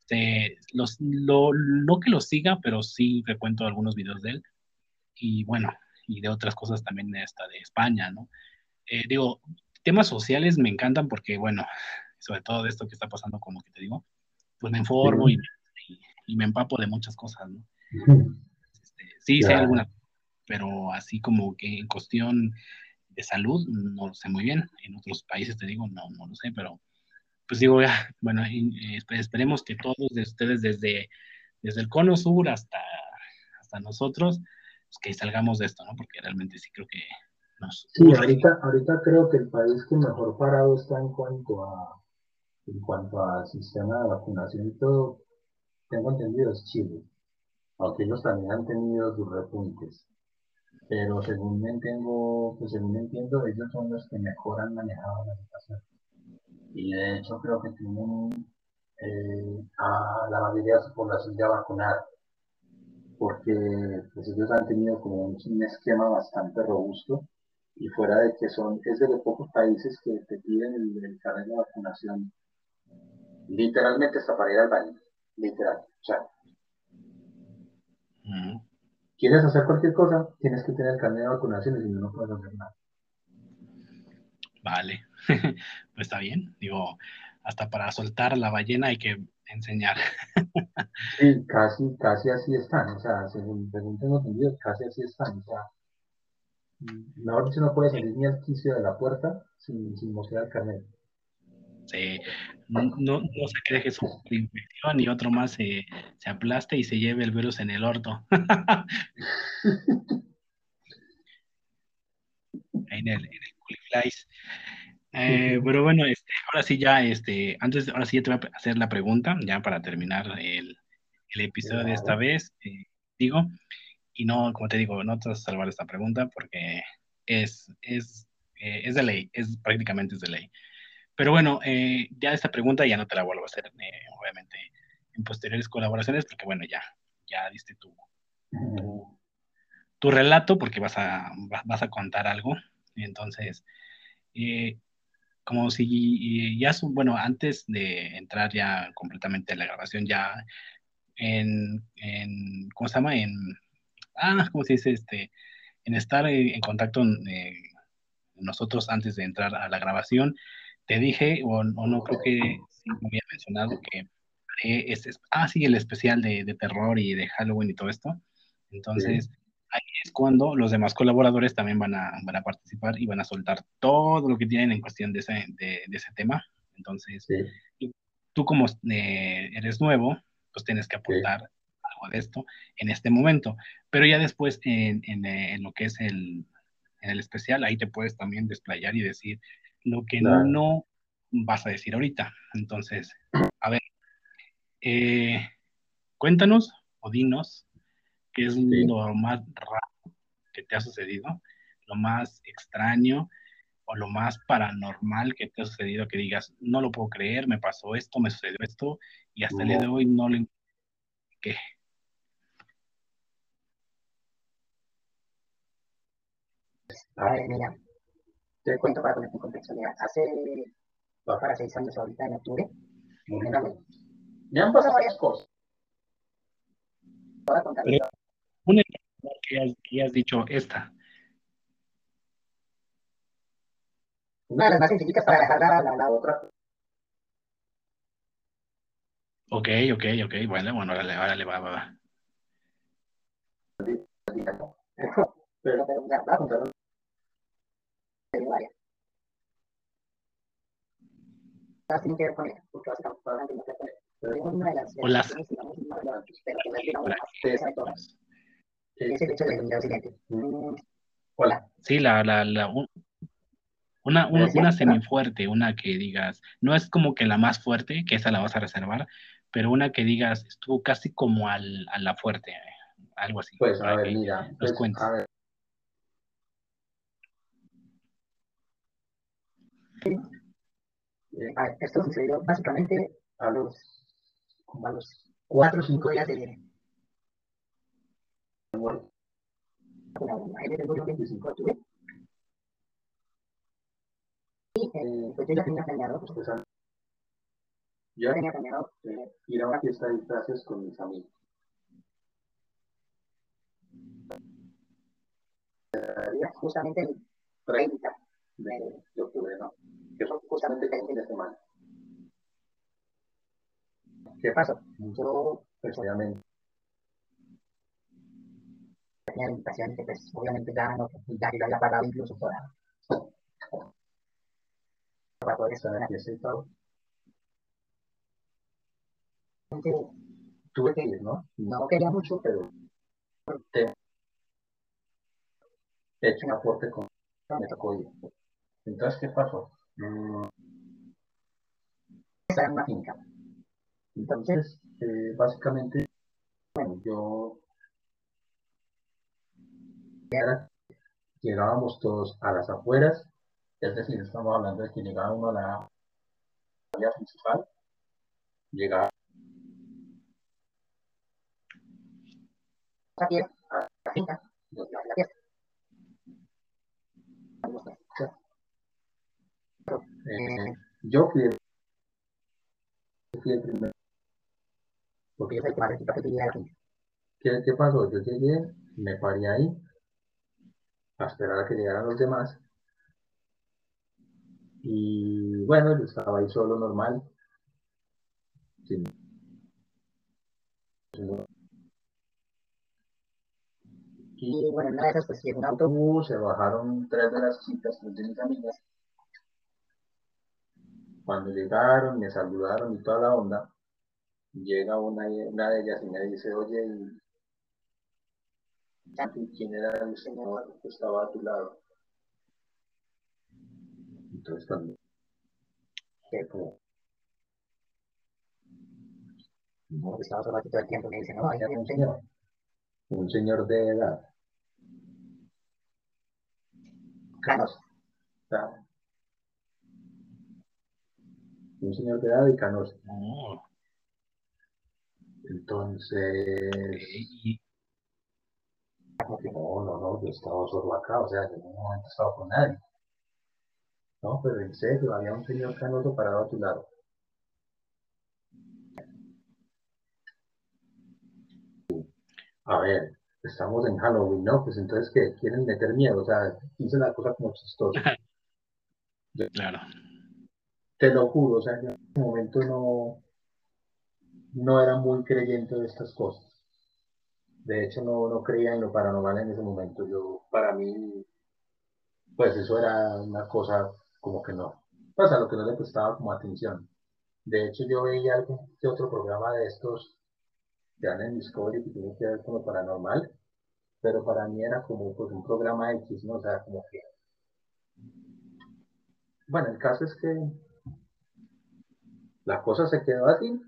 este, los, lo, no que lo siga, pero sí frecuento algunos videos de él. Y bueno, y de otras cosas también hasta de España, ¿no? Eh, digo, temas sociales me encantan porque, bueno, sobre todo de esto que está pasando, como que te digo, pues me informo y, y, me empapo de muchas cosas, ¿no? Este, sí, sé alguna, pero así como que en cuestión de salud, no lo sé muy bien. En otros países te digo, no, no lo sé, pero pues digo, ya, bueno, eh, esperemos que todos de ustedes desde, desde el cono sur hasta, hasta nosotros, pues, que salgamos de esto, ¿no? Porque realmente sí creo que nos... Sí, ahorita, ahorita creo que el país que mejor parado está en cuanto a en cuanto al sistema de vacunación y todo, tengo entendido es Chile, aunque ellos también han tenido sus repuntes. Pero según me entiendo, pues según entiendo, ellos son los que mejor han manejado la situación. Y de hecho creo que tienen eh, a la mayoría de su población ya vacunada, porque pues, ellos han tenido como un, esquema bastante robusto y fuera de que son, es de los pocos países que te piden el, el carnet de vacunación literalmente hasta para ir al baño, literal, o sea, ¿Quieres hacer cualquier cosa? Tienes que tener el carnet de vacunación y si no, no puedes hacer nada. Vale, pues está bien. Digo, hasta para soltar la ballena hay que enseñar. sí, casi, casi así están. O sea, según, según tengo entendido, casi así están. O sea, mejor dicho, no puede salir ni al quicio de la puerta sin, sin mostrar el carnet. Sí, no, no, se cree que es una infección y otro más se, se aplaste y se lleve el virus en el orto. en el, en el eh, pero bueno, este, ahora sí ya, este, antes, ahora sí ya te voy a hacer la pregunta, ya para terminar el, el episodio de esta vez, eh, digo, y no, como te digo, no te vas a salvar esta pregunta porque es, es, eh, es de ley, es prácticamente es de ley. Pero bueno, ya esta pregunta ya no te la vuelvo a hacer, obviamente, en posteriores colaboraciones, porque bueno, ya, ya diste tu, tu, tu relato, porque vas a, vas a contar algo entonces, eh, como si ya, bueno, antes de entrar ya completamente a la grabación, ya en, en ¿cómo se llama? En, ah, ¿cómo se dice? Este, en estar en contacto eh, nosotros antes de entrar a la grabación, te dije, o, no creo que sí me había mencionado que este, ah, sí, el especial de, de, terror y de Halloween y todo esto. Entonces, ahí es cuando los demás colaboradores también van a, van a participar y van a soltar todo lo que tienen en cuestión de ese, de, ese tema. Entonces, tú como eh, eres nuevo, pues tienes que aportar algo de esto en este momento. Pero ya después, en, en, en, lo que es el, en el especial, ahí te puedes también desplayar y decir lo que no vas a decir ahorita. Entonces, a ver, eh, cuéntanos o dinos ¿Qué es lo más raro que te ha sucedido? Lo más extraño o lo más paranormal que te ha sucedido que digas, no lo puedo creer, me pasó esto, me sucedió esto y hasta el día de hoy no lo ¿Qué? A ver, mira, te cuento para ponerte en contexto. Mira, hace para seis años ahorita en octubre, me han pasado varias cosas. Para contar una que has, que has dicho esta. Una de las más sencillitas para dejar la, la, otra. Ok, ok, ok. Bueno, bueno, órale, órale, va, va, va. Pero, va a contar. De las. Hola. Es el hecho de siguiente. Sí, la, la, la Una, una, una semifuerte, una que digas, no es como que la más fuerte, que esa la vas a reservar, pero una que digas, estuvo casi como al, a la fuerte, algo así. Pues a ver, mira, pues, a ver. Eh, a ver, esto sucedió básicamente a los, como a los cuatro o cinco días de ahí desde el 25 de octubre. Y eh, pues yo ya tenía planeado, pues, pues yo tenía planeado eh, ir a una fiesta de disfraces con mis amigos. justamente el 30 de, octubre, ¿no? Que son justamente el fin de semana. ¿Qué pasa? Yo, personalmente, tenía la invitación que, pues, obviamente ya no, ya yo había pagado incluso para, para poder estar en la y todo. Tuve que ir, ¿no? No quería mucho, pero te he hecho un aporte con me tocó ir. Entonces, ¿qué pasó? Mm. Esa era una finca. Entonces, eh, básicamente, bueno, yo llegábamos todos a las afueras, es decir, estamos hablando de que llegaba uno a la vía principal, llegaba a la finca, eh, yo fui el, fui el primero. Porque yo soy el que más que ¿Qué, ¿Qué pasó? Yo llegué, me paré ahí, a esperar a que llegaran los demás. Y bueno, yo estaba ahí solo, normal. Y bueno, una de esas, pues llegó un autobús, se bajaron tres de las chicas, tres de mis amigas. Cuando llegaron, me saludaron y toda la onda, llega una, una de ellas y me dice, oye, quién era el Señor que estaba a tu lado. Entonces cuando como no, estaba solo aquí todo el tiempo, me dice, no, hay un señor, un señor de edad. Canos. Un señor de edad y canos. Oh. Entonces, no, no, no, yo estaba solo acá, o sea, yo en un momento estaba con nadie. No, pero en serio, había un señor canoso parado a tu lado. A ver, estamos en Halloween, ¿no? Pues entonces, ¿qué? ¿Quieren meter miedo? O sea, hice la cosa como chistosa. Claro. Te lo juro, o sea, en ese momento no, no era muy creyente de estas cosas. De hecho, no, no creía en lo paranormal en ese momento. Yo, para mí, pues eso era una cosa como que no. Pues a lo que no le prestaba como atención. De hecho, yo veía algún que otro programa de estos que dan en Discovery que tiene que ver con lo paranormal, pero para mí era como pues, un programa X, ¿no? O sea, como que... Bueno, el caso es que la cosa se quedó así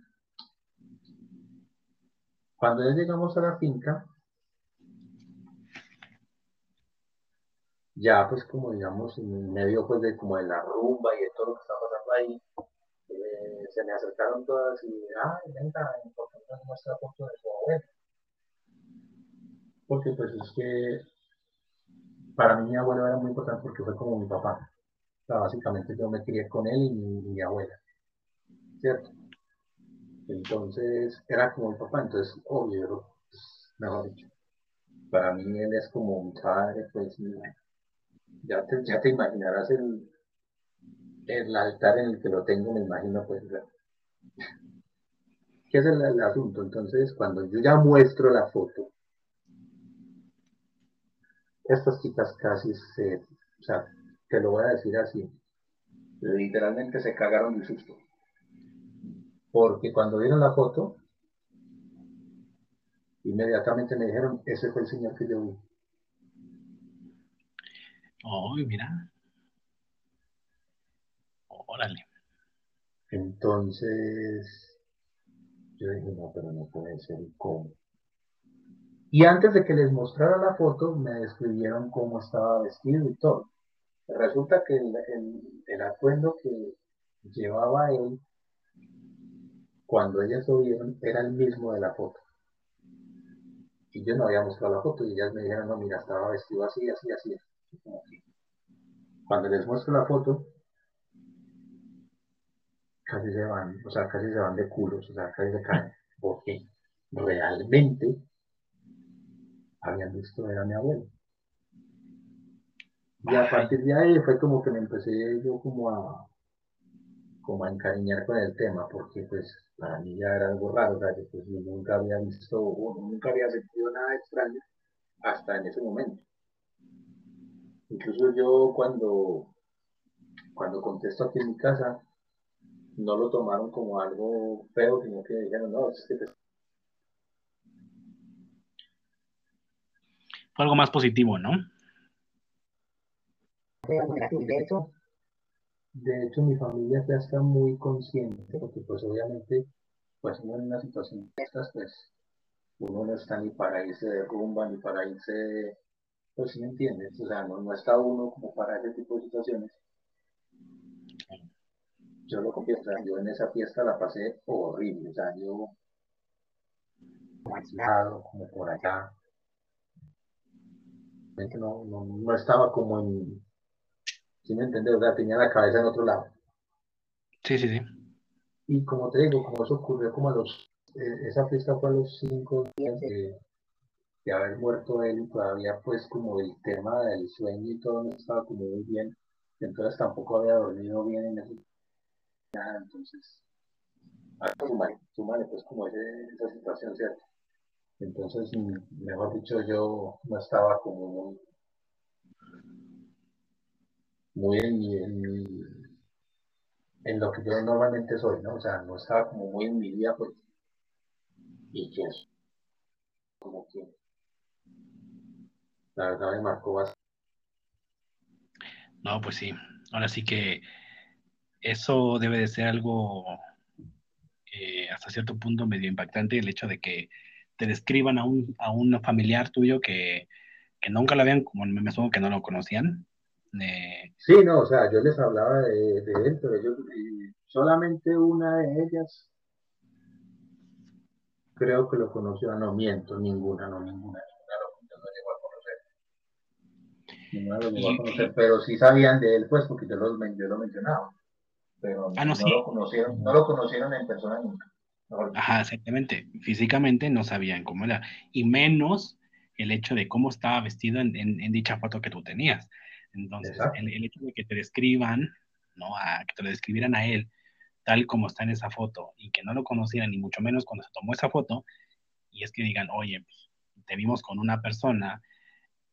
cuando ya llegamos a la finca, ya pues como digamos en medio pues de como de la rumba y de todo lo que está pasando ahí, eh, se me acercaron todas y, ay, venga, ¿por qué no muestra foto de su abuelo? Porque pues es que para mí mi abuelo era muy importante porque fue como mi papá. O sea, básicamente yo me crié con él y mi, mi abuela. ¿Cierto? Entonces era como mi papá, entonces obvio, pues, mejor dicho. Para mí él es como mi padre, pues ya te, ya te imaginarás el, el altar en el que lo tengo, me imagino, pues. ¿Qué es el, asunto? Entonces, cuando yo ya muestro la foto, estas chicas casi se, o sea, te lo voy a decir así, literalmente se cagaron de susto porque cuando vieron la foto, inmediatamente me dijeron, ese fue el señor que yo vi. Oh, mira. Órale. Entonces, yo dije, no, pero no puede ser, ¿cómo? Y antes de que les mostrara la foto, me describieron cómo estaba vestido y todo. Resulta que el, atuendo que llevaba él, cuando ellas lo vieron, era el mismo de la foto. Y yo no había mostrado la foto y ellas me dijeron, no, mira, estaba vestido así, así, así. Cuando les muestro la foto, casi se van, o sea, casi se van de culos, o sea, casi se caen, porque realmente habían visto era mi abuelo. Y a partir de ahí fue como que me empecé yo como a como a encariñar con el tema, porque pues para mí ya era algo raro, o sea, yo, pues, nunca había visto, nunca había sentido nada extraño hasta en ese momento. Incluso yo cuando, cuando contesto aquí en mi casa, no lo tomaron como algo feo, sino que dijeron, no, es que Fue algo más positivo, ¿no? De hecho, de hecho, mi familia ya está muy consciente, porque pues obviamente, pues en una situación de estas, pues uno no está ni para irse de rumba, ni para irse, pues si me entiendes, o sea, no, no está uno como para ese tipo de situaciones yo lo confieso, yo en esa fiesta la pasé horrible, o sea, yo aislado, como por allá. No, no, no estaba como en, ¿sí me entiendes? O sea, tenía la cabeza en otro lado. Sí, sí, sí. Y como te digo, como eso ocurrió como a los, eh, esa fiesta fue a los cinco días de, de haber muerto él y todavía pues como el tema del sueño y todo no estaba como muy bien, entonces tampoco había dormido bien en ese entonces, pues como esa situación, ¿cierto? Entonces, mejor dicho, yo no estaba como muy, en, en, lo que yo normalmente soy, ¿no? O sea, no estaba como muy en mi vida, pues, y que eso, como que, la verdad me marcó bastante. No, pues sí, ahora sí que eso debe de ser algo eh, hasta cierto punto medio impactante, el hecho de que te describan a un, a un familiar tuyo que, que nunca lo habían, como me supongo que no lo conocían. Eh, sí, no, o sea, yo les hablaba de, de él, pero yo eh, solamente una de ellas creo que lo conoció, no miento, ninguna, no, ninguna, ninguna lo, no llegó a conocer. Ninguna lo llegó a conocer, pero sí sabían de él, pues, porque yo, los, yo lo mencionaba pero ah, no, lo conocieron, no lo conocieron en persona nunca. Ajá, exactamente. Físicamente no sabían cómo era. Y menos el hecho de cómo estaba vestido en, en, dicha foto que tú tenías. Entonces, el, el, hecho de que te describan, ¿no? A, que te lo describieran a él tal como está en esa foto y que no lo conocieran, ni mucho menos cuando se tomó esa foto, y es que digan, oye, pues, te vimos con una persona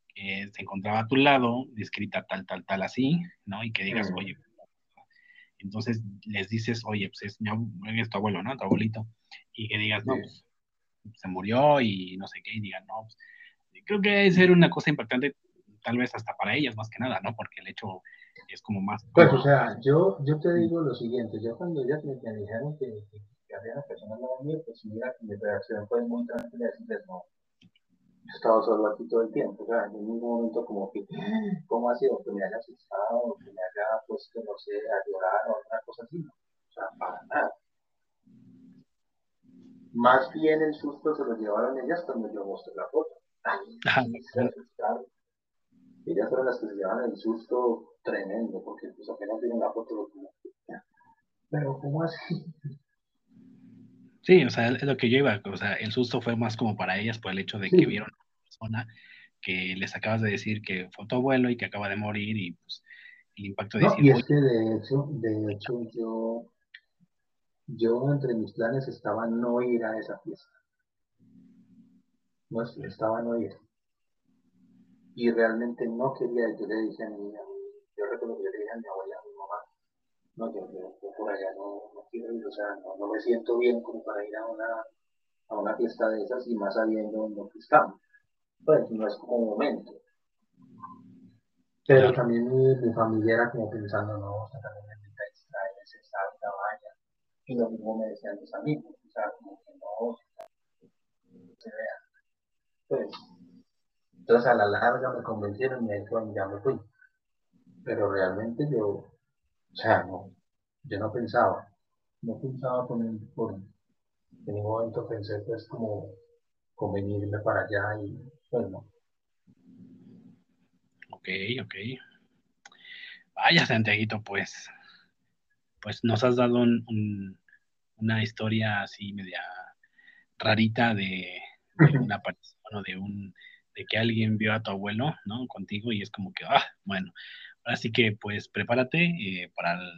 que se encontraba a tu lado, descrita tal, tal, tal, así, ¿no? Y que digas, oye, entonces les dices, oye, pues es, mi tu abuelo, ¿no? Tu abuelito. Y que digas, no, pues se murió y no sé qué, y digan, no, pues, creo que debe ser una cosa importante, tal vez hasta para ellas más que nada, ¿no? Porque el hecho es como más... Pues, o sea, yo, yo te digo lo siguiente, yo cuando ellas me, dijeron que, había una persona no mía, pues mira, mi reacción fue muy tranquila, decirles, no, he estado solo aquí todo el tiempo, o sea, en ningún momento como que, ¿cómo ha sido? Que me haya asustado, que me haya puesto, no sé, a llorar o otra cosa así, o sea, para nada. Más bien el susto se lo llevaron ellas cuando yo mostré la foto. Ellas fueron las que se llevaron el susto tremendo, porque pues apenas vieron la foto, lo pero ¿cómo así? Sí, o sea, es lo que yo iba, o sea, el susto fue más como para ellas por el hecho de que vieron a una persona que les acabas de decir que fue tu abuelo y que acaba de morir y pues el impacto de no, Y es que de hecho, de hecho yo, yo entre mis planes estaba no ir a esa fiesta. No, estaba no ir. Y realmente no quería, yo le dije a mi, yo recuerdo que le dije a mi abuela, a mi mamá, no, yo, por allá no, no, quiero ir, o sea, no, me siento bien como para ir a una, a una fiesta de esas y más sabiendo lo que estamos. Pues no es como un momento. Pero también mi, mi, familia era como pensando, no, o sea, también necesita distraer Y lo mismo me decían mis amigos, o sea, como que no se vea. Pues, entonces a la larga me convencieron y ahí ya me fui. Pero realmente yo, o sea, no, yo no pensaba, no pensaba por, por en ningún momento pensé pues como convenirme para allá y pues no. Ok, ok. Vaya, Santiaguito, pues, pues nos has dado una historia así media rarita de, una aparición de un de que alguien vio a tu abuelo, ¿no? Contigo y es como que, ah, bueno, así que pues prepárate eh, para el,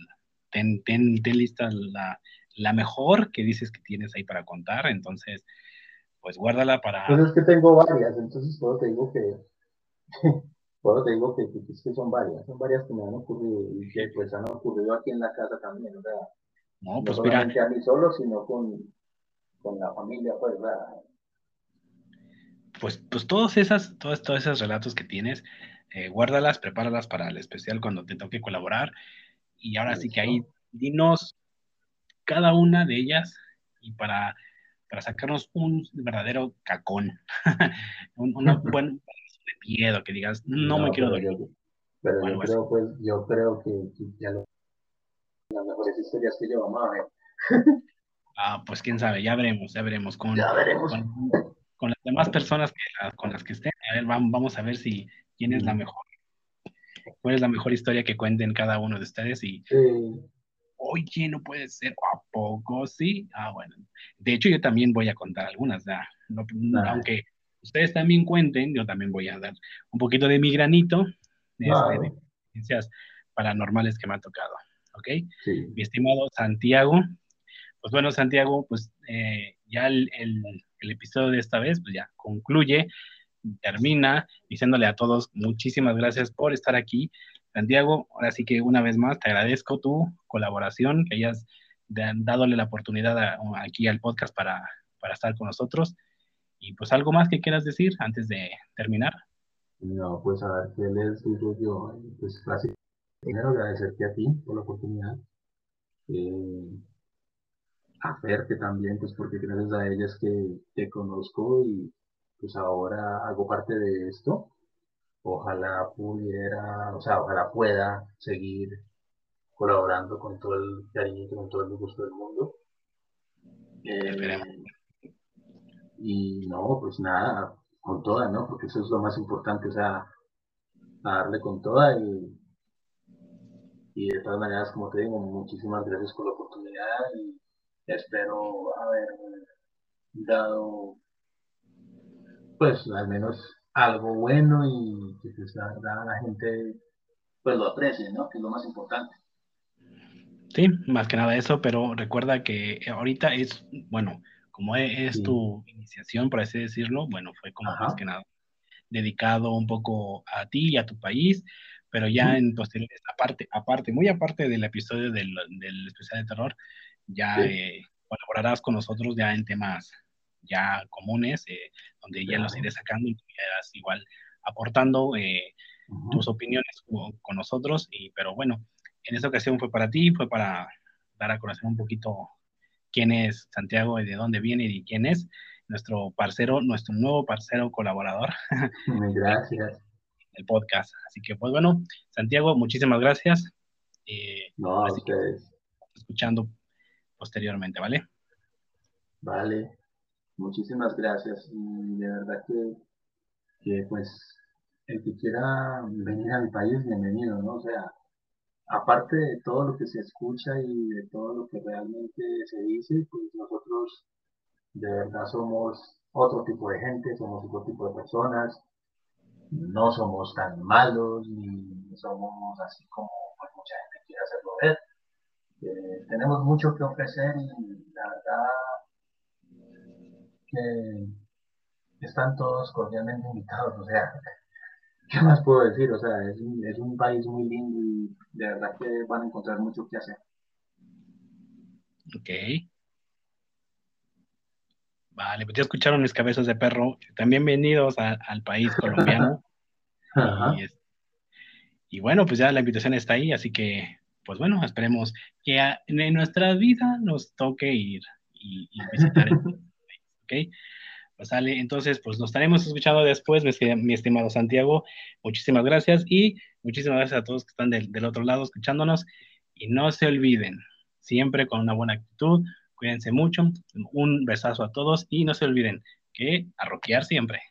ten, ten, ten, lista la, la mejor que dices que tienes ahí para contar, entonces, pues guárdala para... Pues es que tengo varias, entonces todo te digo que Por te digo que, que, son varias, son varias que me han ocurrido y que pues han ocurrido aquí en la casa también, o sea, no, pues no solamente a mí solo, sino con, con la familia, pues, ¿verdad? Pues, pues todas esas, todos, todos esos relatos que tienes, eh, guárdalas, prepáralas para el especial cuando te toque colaborar. Y ahora sí que ahí, dinos cada una de ellas y para, para sacarnos un verdadero cacón, un, una, buen, de miedo, que digas, no, me quiero dormir. pero yo creo, pues, yo creo que, ya lo, las mejores historias que yo vamos a ver. ah, pues quién sabe, ya veremos, ya veremos. Con, ya veremos. Con, las demás personas que, con las que estén, a ver, vamos, a ver si quién es la mejor. ¿Cuál es la mejor historia que cuenten cada uno de ustedes? Y, oye, no puede ser, ¿a poco sí? Ah, bueno. De hecho, yo también voy a contar algunas, ya. No, aunque ustedes también cuenten, yo también voy a dar un poquito de mi granito de, este, experiencias paranormales que me ha tocado. ¿Ok? Mi estimado Santiago. Pues bueno, Santiago, pues eh, ya el, episodio de esta vez, pues ya concluye, termina diciéndole a todos muchísimas gracias por estar aquí. Santiago, ahora sí que una vez más te agradezco tu colaboración, que hayas dadole la oportunidad aquí al podcast para, para estar con nosotros. Y pues algo más que quieras decir antes de terminar. No, pues a ver, ¿qué les digo yo? Pues primero agradecerte a ti por la oportunidad. Eh, a Ferte también, pues porque gracias a ellas que te conozco y pues ahora hago parte de esto. Ojalá pudiera, o sea, ojalá pueda seguir colaborando con todo el cariño y con todo el gusto del mundo. Eh, y no, pues nada, con toda, ¿no? Porque eso es lo más importante, o sea, darle con toda y, y de todas maneras, como te digo, muchísimas gracias por la oportunidad y espero haber dado, pues, al menos algo bueno y que pues, la, la gente pues lo aprecie, ¿no? Que es lo más importante. Sí, más que nada eso, pero recuerda que ahorita es, bueno, como e, es, tu iniciación, por así decirlo, bueno, fue como más que nada dedicado un poco a ti y a tu país, pero ya en posteriores, aparte, aparte, muy aparte del episodio del, del especial de terror, ya eh, colaborarás con nosotros ya en temas ya comunes, eh, donde ya los iré sacando y tú irás igual aportando eh, tus opiniones con, con, nosotros, y, pero bueno, en esta ocasión fue para ti, fue para dar a conocer un poquito quién es Santiago y de dónde viene y quién es nuestro parcero, nuestro nuevo parcero colaborador. Gracias. El podcast. Así que, pues bueno, Santiago, muchísimas gracias. Eh, no, a ustedes. Escuchando posteriormente, ¿vale? Vale. Muchísimas gracias. Y de verdad que, que pues, el que quiera venir a mi país, bienvenido, ¿no? O sea, aparte de todo lo que se escucha y de todo lo que realmente se dice, pues nosotros de verdad somos otro tipo de gente, somos otro tipo de personas, no somos tan malos ni somos así como pues, mucha gente quiere hacerlo ver. Eh, tenemos mucho que ofrecer y la verdad que están todos cordialmente invitados, o sea, ¿Qué más puedo decir? O sea, es un, es un país muy lindo y de verdad que van a encontrar mucho que hacer. Ok. Vale, pues ya escucharon mis cabezas de perro. También bienvenidos al país colombiano. y, y, bueno, pues ya la invitación está ahí, así que pues bueno, esperemos que en nuestra vida nos toque ir y, visitar. ¿Ok? Pues sale, entonces, pues nos estaremos escuchando después, mi, estimado Santiago. Muchísimas gracias y muchísimas gracias a todos que están del, del otro lado escuchándonos. Y no se olviden, siempre con una buena actitud, cuídense mucho, un besazo a todos y no se olviden que a siempre.